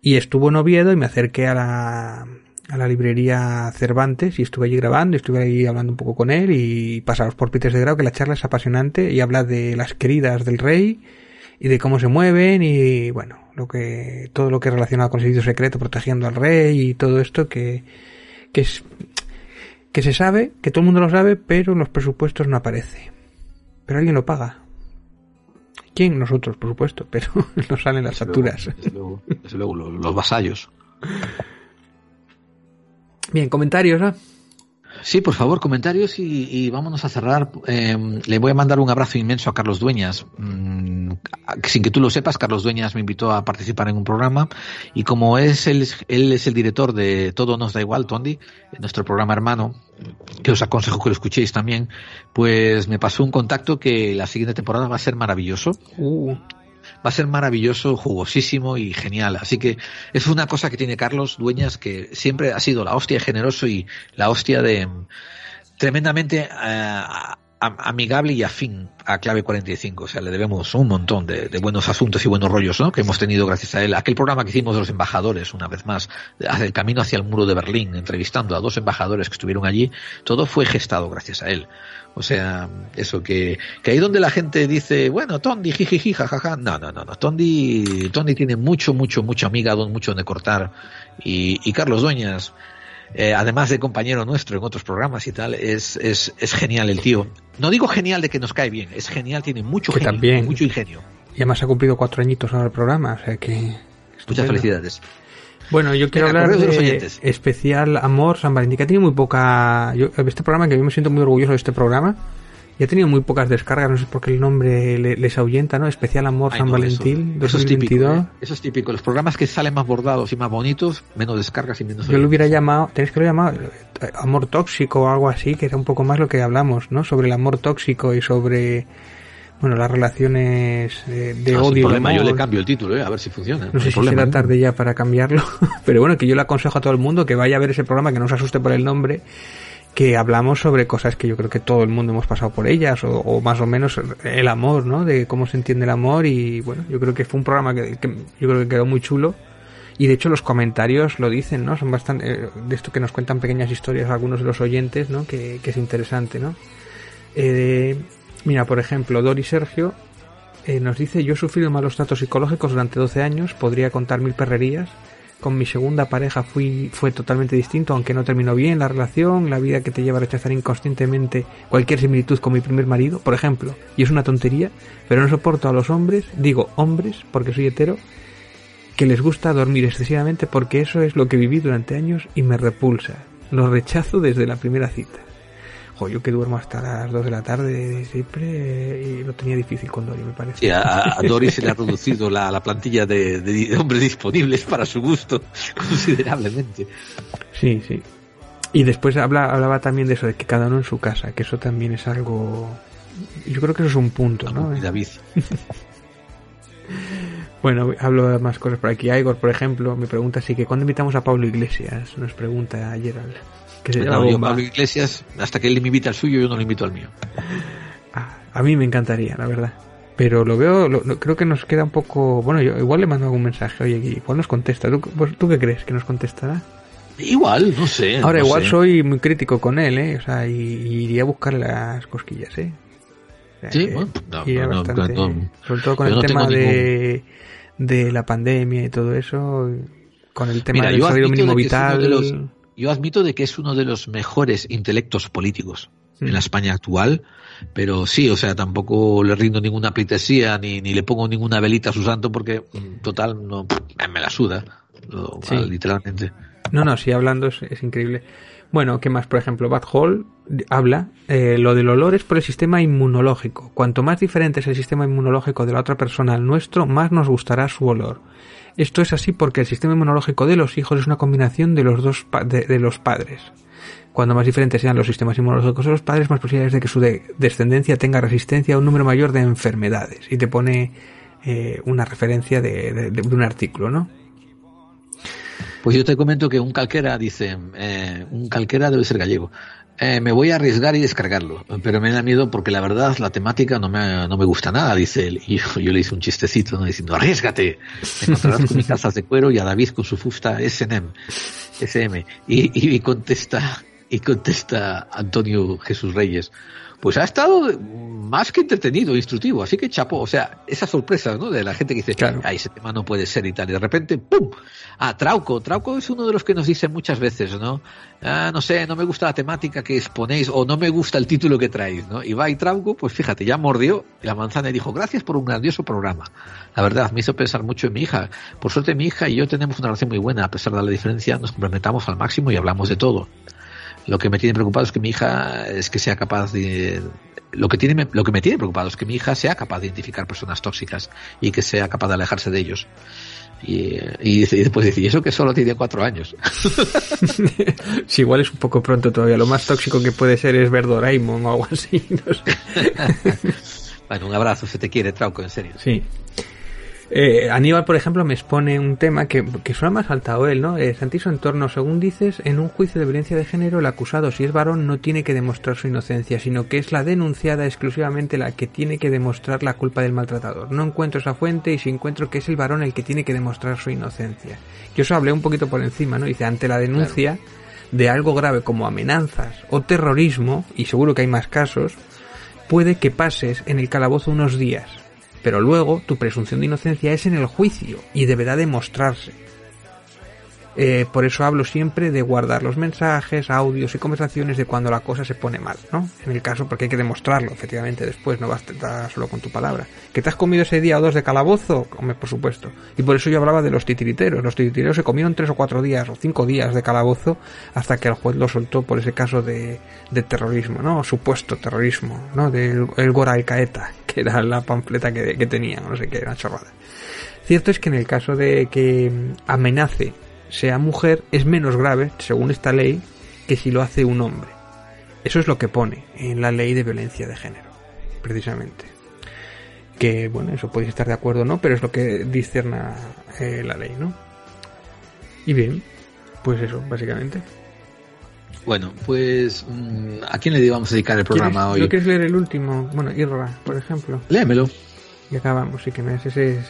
Y estuvo en Oviedo y me acerqué a la, a la librería Cervantes y estuve allí grabando, estuve ahí hablando un poco con él y pasaros por Peters de Grau, que la charla es apasionante y habla de las queridas del rey y de cómo se mueven y bueno, lo que, todo lo que es relacionado con el servicio secreto, protegiendo al rey y todo esto que, que es, que se sabe, que todo el mundo lo sabe, pero en los presupuestos no aparece. Pero alguien lo paga. ¿Quién? Nosotros, por supuesto, pero <laughs> no salen las facturas. Desde luego, desde luego, lo- los vasallos. Bien, comentarios, ¿no? Sí, por favor, comentarios y, y vámonos a cerrar. Eh, le voy a mandar un abrazo inmenso a Carlos Dueñas. Mm, sin que tú lo sepas, Carlos Dueñas me invitó a participar en un programa y como es él, él es el director de Todo nos da igual, Tondi, nuestro programa hermano, que os aconsejo que lo escuchéis también, pues me pasó un contacto que la siguiente temporada va a ser maravilloso. Uh, Va a ser maravilloso, jugosísimo y genial. Así que es una cosa que tiene Carlos Dueñas que siempre ha sido la hostia generoso y la hostia de mm, tremendamente eh, amigable y afín a Clave 45. O sea, le debemos un montón de, buenos asuntos y buenos rollos ¿no? que hemos tenido gracias a él. Aquel programa que hicimos de los embajadores, una vez más, el camino hacia el muro de Berlín, entrevistando a dos embajadores que estuvieron allí, todo fue gestado gracias a él. O sea, eso que, que ahí donde la gente dice, bueno, Tondi, jijiji, jajaja, no, no, no, no, Tondi, Tondi tiene mucho, mucho, mucho amigado, mucho donde cortar. Y, y Carlos Dueñas, eh, además de compañero nuestro en otros programas y tal, es, es, es genial el tío. No digo genial de que nos cae bien, es genial, tiene mucho Que genio, también. mucho ingenio. y además ha cumplido cuatro añitos ahora el programa, o sea que... Muchas felicidades. Bueno, yo quiero Venga, hablar de los oyentes. especial Amor San Valentín, que ha tenido muy poca... Yo, este programa, que yo me siento muy orgulloso de este programa, y ha tenido muy pocas descargas, no sé por qué el nombre le- les ahuyenta, ¿no? Especial Amor Ay, San no, Valentín eso, eso es típico, 2022. ¿eh? eso es típico. Los programas que salen más bordados y más bonitos, menos descargas y menos Yo lo hubiera llamado, tenéis que lo llamar eh, amor tóxico o algo así, que era un poco más lo que hablamos, ¿no? Sobre el amor tóxico y sobre, bueno, las relaciones eh, de Ah, odio. problema, yo le cambio el título, ¿eh? a ver si funciona. No sé si problema, será ¿eh? tarde ya para cambiarlo, <laughs> pero bueno, que yo le aconsejo a todo el mundo que vaya a ver ese programa, que no se asuste por el nombre que hablamos sobre cosas que yo creo que todo el mundo hemos pasado por ellas, o, o más o menos el amor, ¿no? De cómo se entiende el amor y bueno, yo creo que fue un programa que, que yo creo que quedó muy chulo. Y de hecho los comentarios lo dicen, ¿no? Son bastante, eh, de esto que nos cuentan pequeñas historias algunos de los oyentes, ¿no? Que, que es interesante, ¿no? Eh, mira, por ejemplo, Dori Sergio eh, nos dice, yo he sufrido malos tratos psicológicos durante 12 años, podría contar mil perrerías. Con mi segunda pareja fui, fue totalmente distinto, aunque no terminó bien la relación, la vida que te lleva a rechazar inconscientemente cualquier similitud con mi primer marido, por ejemplo. Y es una tontería, pero no soporto a los hombres, digo hombres, porque soy hetero, que les gusta dormir excesivamente porque eso es lo que viví durante años y me repulsa. Lo rechazo desde la primera cita. Jo, yo que duermo hasta las 2 de la tarde siempre eh, y lo tenía difícil con Dori, me parece. Sí, a, a Dory se le ha <laughs> reducido la, la plantilla de, de- de hombres disponibles para su gusto <laughs> considerablemente. Sí, sí. Y después habla, hablaba también de eso, de que cada uno en su casa, que eso también es algo... Yo creo que eso es un punto, ¿no? Y David. <laughs> Bueno, hablo de más cosas por aquí. Igor, por ejemplo, me pregunta si que cuando invitamos a Pablo Iglesias, nos pregunta Gerald. Que se llama yo. Pablo Iglesias, hasta que él me invita al suyo, yo no le invito al mío. A mí me encantaría, la verdad. Pero lo veo, lo- lo- creo que nos queda un poco... Bueno, yo igual le mando algún mensaje, oye, igual nos contesta. ¿Tú, vos- ¿tú qué crees que nos contestará? Igual, no sé. Ahora no igual sé. soy muy crítico con él, ¿eh? O sea, y, y iría a buscarle las cosquillas, ¿eh? O sea, Sí, que bueno, no, iría no, bastante- no, sobre todo con el tema de, de la pandemia y todo eso, con el tema Mira, del salario mínimo vital. Yo admito de que es uno de los mejores intelectos políticos en la España actual, pero sí, o sea, tampoco le rindo ninguna pleitesía ni, ni le pongo ninguna velita a su santo porque, mm, total, no, me la suda, Sí. literalmente. No, no, sí, hablando es, es increíble. Bueno, ¿qué más? Por ejemplo, Bad Hall habla eh, lo del olor es por el sistema inmunológico. Cuanto más diferente es el sistema inmunológico de la otra persona al nuestro, más nos gustará su olor. Esto es así porque el sistema inmunológico de los hijos es una combinación de los dos pa- de, de los padres. Cuando más diferentes sean los sistemas inmunológicos de los padres, más posibilidades de que su de- descendencia tenga resistencia a un número mayor de enfermedades. Y te pone eh, una referencia de, de- de un artículo, ¿no? Pues yo te comento que un calquera dice, eh, un calquera debe ser gallego. Eh, me voy a arriesgar y descargarlo, pero me da miedo porque la verdad la temática no me, no me gusta nada, dice él. Y yo, le hice un chistecito, ¿no? diciendo, arriesgate, me encontrarás con mis tazas de cuero y a David con su fusta SNM, SM. Y, y contesta, y contesta Antonio Jesús Reyes, pues ha estado más que entretenido, instructivo, así que chapó, o sea, esas sorpresas, ¿no? De la gente que dice, ay, ese tema no puede ser y tal, y de repente, ¡pum! Ah, Trauco, Trauco es uno de los que nos dice muchas veces, ¿no? Ah, no sé, no me gusta la temática que exponéis o no me gusta el título que traéis, ¿no? Y va y Trauco, pues fíjate, ya mordió la manzana y dijo, gracias por un grandioso programa. La verdad, me hizo pensar mucho en mi hija. Por suerte mi hija y yo tenemos una relación muy buena, a pesar de la diferencia, nos complementamos al máximo y hablamos de todo. Lo que me tiene preocupado es que mi hija es que sea capaz de lo que tiene lo que me tiene preocupado es que mi hija sea capaz de identificar personas tóxicas y que sea capaz de alejarse de ellos. Y, y, dice- y después y eso que solo tiene cuatro años. <laughs> Si igual es un poco pronto todavía. Lo más tóxico que puede ser es ver Doraemon o algo así. No sé. <laughs> bueno, un abrazo, se te quiere, Trauco, en serio. Sí. Eh, Aníbal, por ejemplo, me expone un tema que, que suena más saltado él, ¿no? Eh, Santiso Entorno, según dices, en un juicio de violencia de género, el acusado, si es varón, no tiene que demostrar su inocencia, sino que es la denunciada exclusivamente la que tiene que demostrar la culpa del maltratador. No encuentro esa fuente y si encuentro que es el varón el que tiene que demostrar su inocencia. Yo eso hablé un poquito por encima, ¿no? Dice, ante la denuncia de algo grave como amenazas o terrorismo, y seguro que hay más casos, puede que pases en el calabozo unos días, pero luego tu presunción de inocencia es en el juicio y deberá demostrarse. Eh, por eso hablo siempre de guardar los mensajes, audios y conversaciones de cuando la cosa se pone mal, ¿no? En el caso, porque hay que demostrarlo, efectivamente, después, no basta solo con tu palabra. ¿Que te has comido ese día o dos de calabozo? Hombre, por supuesto. Y por eso yo hablaba de los titiriteros. Los titiriteros se comieron tres o cuatro días o cinco días de calabozo hasta que el juez lo soltó por ese caso de, de terrorismo, ¿no? Supuesto terrorismo, ¿no? Del el Gora Qaeda, <laughs> que era la pamfleta que, que tenía, no sé qué, una chorrada. Cierto es que en el caso de que amenace sea mujer es menos grave, según esta ley, que si lo hace un hombre. Eso es lo que pone en la ley de violencia de género, precisamente. Que, bueno, eso podéis estar de acuerdo o no, pero es lo que discerna eh, la ley, ¿no? Y bien, pues eso, básicamente. Bueno, pues mm, ¿a quién le vamos a dedicar el programa ¿Quieres- hoy? ¿No quieres leer el último? Bueno, Irra, por ejemplo. Léemelo. Y acabamos, sí que me es ese es-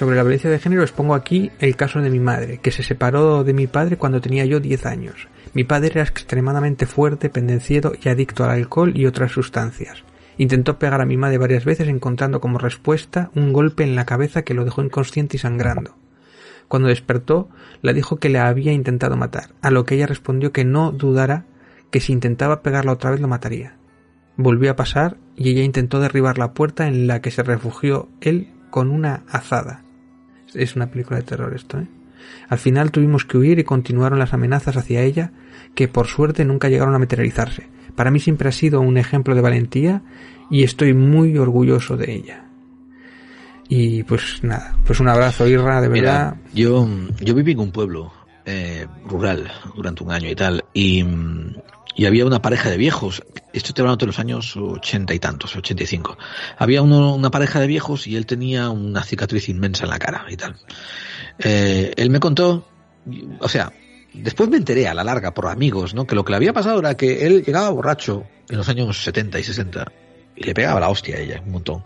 Sobre la violencia de género os pongo aquí el caso de mi madre, que se separó de mi padre cuando tenía yo 10 años. Mi padre era extremadamente fuerte, pendenciero y adicto al alcohol y otras sustancias. Intentó pegar a mi madre varias veces encontrando como respuesta un golpe en la cabeza que lo dejó inconsciente y sangrando. Cuando despertó, le dijo que la había intentado matar, a lo que ella respondió que no dudara que si intentaba pegarla otra vez lo mataría. Volvió a pasar y ella intentó derribar la puerta en la que se refugió él con una azada. Es una película de terror esto, ¿eh? Al final tuvimos que huir y continuaron las amenazas hacia ella, que por suerte nunca llegaron a materializarse. Para mí siempre ha sido un ejemplo de valentía y estoy muy orgulloso de ella. Y pues nada, pues un abrazo, Irra, de verdad. Mira, yo, yo viví en un pueblo eh, rural durante un año y tal, y, mm, y había una pareja de viejos, esto te hablando de los años ochenta y tantos, ochenta y cinco. Había uno- una pareja de viejos y él tenía una cicatriz inmensa en la cara y tal. Eh, él me contó, o sea, después me enteré a la larga por amigos, ¿no? Que lo que le había pasado era que él llegaba borracho en los años 70 y 60 y le pegaba la hostia a ella un montón.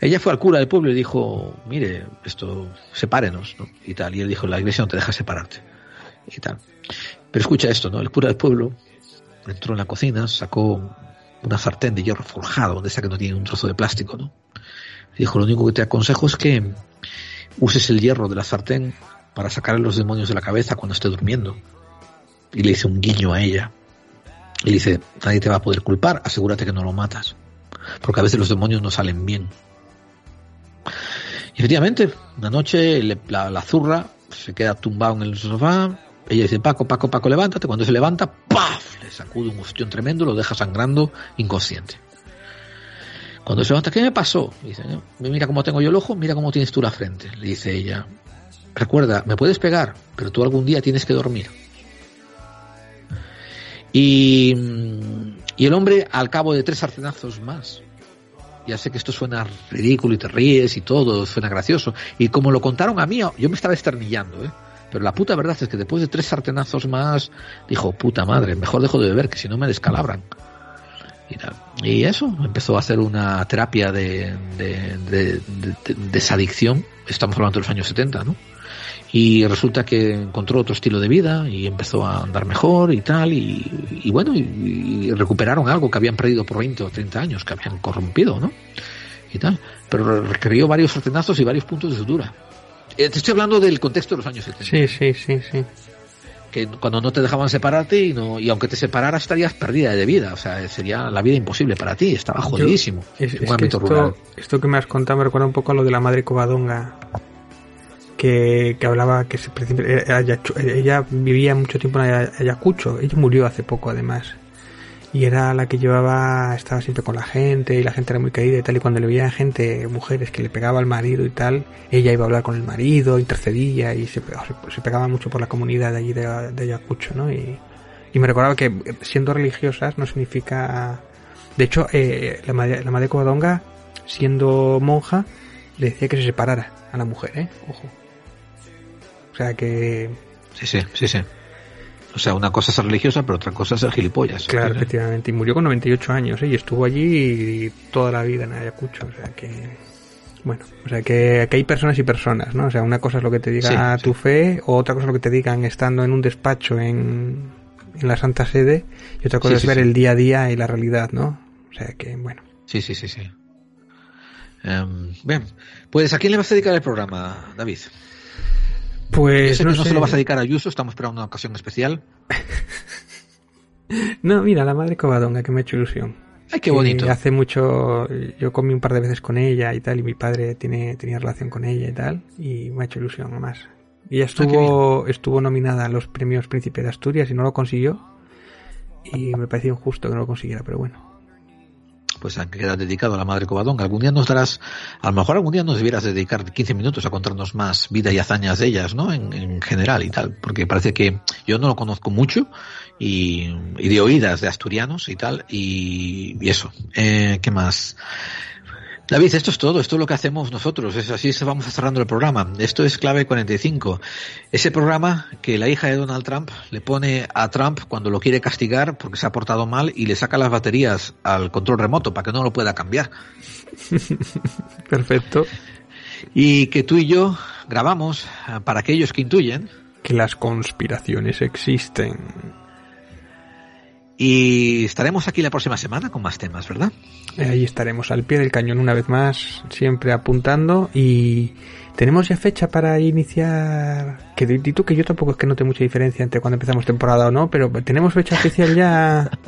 Ella fue al cura del pueblo y dijo, mire, esto, sepárenos, ¿no? Y tal. Y él dijo, la iglesia no te deja separarte. Y tal. Pero escucha esto, ¿no? El cura del pueblo entró en la cocina, sacó una sartén de hierro forjado, de esa que no tiene un trozo de plástico, ¿no? Dijo, lo único que te aconsejo es que uses el hierro de la sartén para sacarle los demonios de la cabeza cuando esté durmiendo. Y le hice un guiño a ella. Y le dice, nadie te va a poder culpar, asegúrate que no lo matas. Porque a veces los demonios no salen bien. Y efectivamente, una noche la, la zurra se queda tumbado en el sofá. Ella dice, Paco, Paco, Paco, levántate. Cuando se levanta, ¡paf! Le sacude un ostión tremendo, lo deja sangrando inconsciente. Cuando se levanta, ¿qué me pasó? Dice, "No, mira cómo tengo yo el ojo, mira cómo tienes tú la frente. Le dice ella, recuerda, me puedes pegar, pero tú algún día tienes que dormir. Y, mm, y el hombre, al cabo de tres sartenazos más, ya sé que esto suena ridículo y te ríes y todo, suena gracioso. Y como lo contaron a mí, yo me estaba esternillando, ¿eh? Pero la puta verdad es que después de tres sartenazos más, dijo, puta madre, mejor dejo de beber, que si no me descalabran. Y, eso, empezó a hacer una terapia de, de, de- de- de desadicción. Estamos hablando de los años 70, ¿no? Y resulta que encontró otro estilo de vida y empezó a andar mejor y tal. Y, y bueno, y, y recuperaron algo que habían perdido por 20 o 30 años, que habían corrompido, ¿no? Y tal. Pero requirió varios sartenazos y varios puntos de sutura. Eh, Te estoy hablando del contexto de los años 70 Sí, sí, sí, sí. que cuando no te dejaban separarte y no y aunque te separaras estarías perdida de vida. O sea sería la vida imposible para ti estaba jodidísimo Yo- es, en es que esto, rural. esto que me has contado me recuerda un poco a lo de la madre Covadonga que, que hablaba que se, Ayachu- ella vivía mucho tiempo en Aya- Ayacucho ella murió hace poco además y era la que llevaba estaba siempre con la gente y la gente era muy querida y tal y cuando le veía gente mujeres que le pegaba al marido y tal ella iba a hablar con el marido intercedía y se, se pegaba mucho por la comunidad de allí de, de Ayacucho no y, y me recordaba que siendo religiosas no significa de hecho, eh, la, madre, la madre Covadonga, siendo monja, le decía que se separara a la mujer, ¿eh? Ojo. O sea que... sí sí sí sí o sea una cosa es ser religiosa pero otra cosa es ser gilipollas Claro, sí. efectivamente. Y murió con 98 años, ¿eh? Y estuvo allí toda la vida en Ayacucho. O sea que... Bueno, o sea que, que hay personas y personas, ¿no? O sea, una cosa es lo que te diga Sí, tu fe, o otra cosa es lo que te digan estando en un despacho en, en la Santa Sede, y otra cosa Sí, es ver el día a día y la realidad, ¿no? O sea que, bueno. sí sí sí sí Em, bien pues a quién le vas a dedicar el programa David Pues no que no sé. se lo vas a dedicar a Ayuso estamos esperando una ocasión especial <laughs> No, mira, la madre Covadonga, que me ha hecho ilusión. ay qué bonito Hace mucho, yo comí un par de veces con ella y tal, y mi padre tiene, tenía relación con ella y tal, y me ha hecho ilusión además. Y ella Ah, estuvo, estuvo nominada a los premios Príncipe de Asturias y no lo consiguió. Y <laughs> me pareció injusto que no lo consiguiera, pero bueno. Pues a- queda dedicado a la madre Covadonga. Algún día nos darás, a lo mejor algún día nos debieras dedicar 15 minutos a contarnos más vida y hazañas de ellas, ¿no? En, en general y tal, porque parece que yo no lo conozco mucho y, y de oídas de asturianos y tal, y, y eso. Eh, ¿Qué más? David, esto es todo, esto es lo que hacemos nosotros, es así vamos cerrando el programa. Esto es clave 45. Ese programa que la hija de Donald Trump le pone a Trump cuando lo quiere castigar porque se ha portado mal y le saca las baterías al control remoto para que no lo pueda cambiar. <laughs> Perfecto. Y que tú y yo grabamos para aquellos que intuyen Que las conspiraciones existen. Y estaremos aquí la próxima semana con más temas, ¿verdad? Eh, Ahí estaremos al pie del cañón una vez más, siempre apuntando y tenemos ya fecha para iniciar. Que di tú que yo tampoco es que note mucha diferencia entre cuando empezamos temporada o no, pero tenemos fecha oficial ya. <laughs>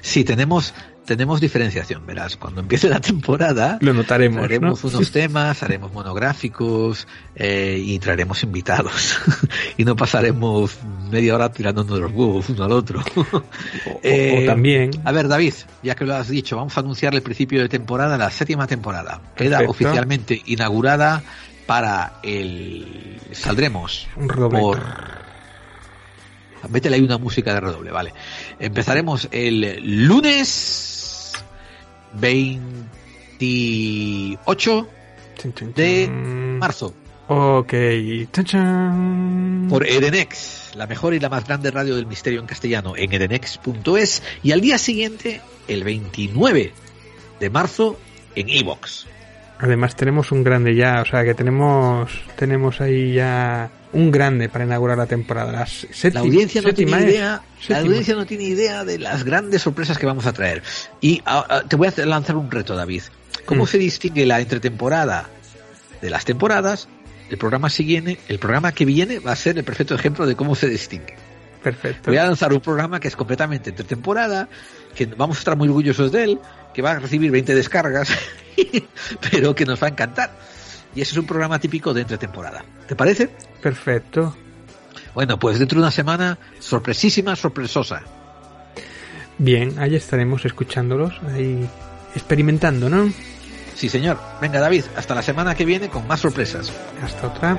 Sí, tenemos, tenemos diferenciación, verás. Cuando empiece la temporada, Lo notaremos. haremos ¿no? unos <laughs> temas, haremos monográficos eh, y traeremos invitados. <laughs> y no pasaremos media hora tirándonos los huevos uno al otro. <laughs> Eh, o también. A ver, David, ya que lo has dicho, vamos a anunciar el principio de temporada, la séptima temporada. Queda Perfecto. oficialmente inaugurada para el. Saldremos por. Métele ahí una música de redoble, vale. Empezaremos el lunes 28 de marzo Ok. Por Edenex, la mejor y la más grande radio del misterio en castellano, en edenex.es. Y al día siguiente, el 29 de marzo, en Evox. Además tenemos un grande ya, o sea que tenemos tenemos ahí ya un grande para inaugurar la temporada. La, audiencia no tiene séptima idea, la audiencia no tiene idea de las grandes sorpresas que vamos a traer. Y ah, ah, te voy a lanzar un reto, David. ¿Cómo Mm. se distingue la entretemporada de las temporadas? El programa siguiente, el programa que viene va a ser el perfecto ejemplo de cómo se distingue. Perfecto. Voy a lanzar un programa que es completamente entre temporada, que vamos a estar muy orgullosos de él, que va a recibir 20 descargas, <laughs> pero que nos va a encantar. Y ese es un programa típico de entre temporada. ¿Te parece? Perfecto. Bueno, pues dentro de una semana, sorpresísima, sorpresosa. Bien, ahí estaremos escuchándolos, ahí experimentando, ¿no? Sí, señor. Venga, David, hasta la semana que viene con más sorpresas. Hasta otra.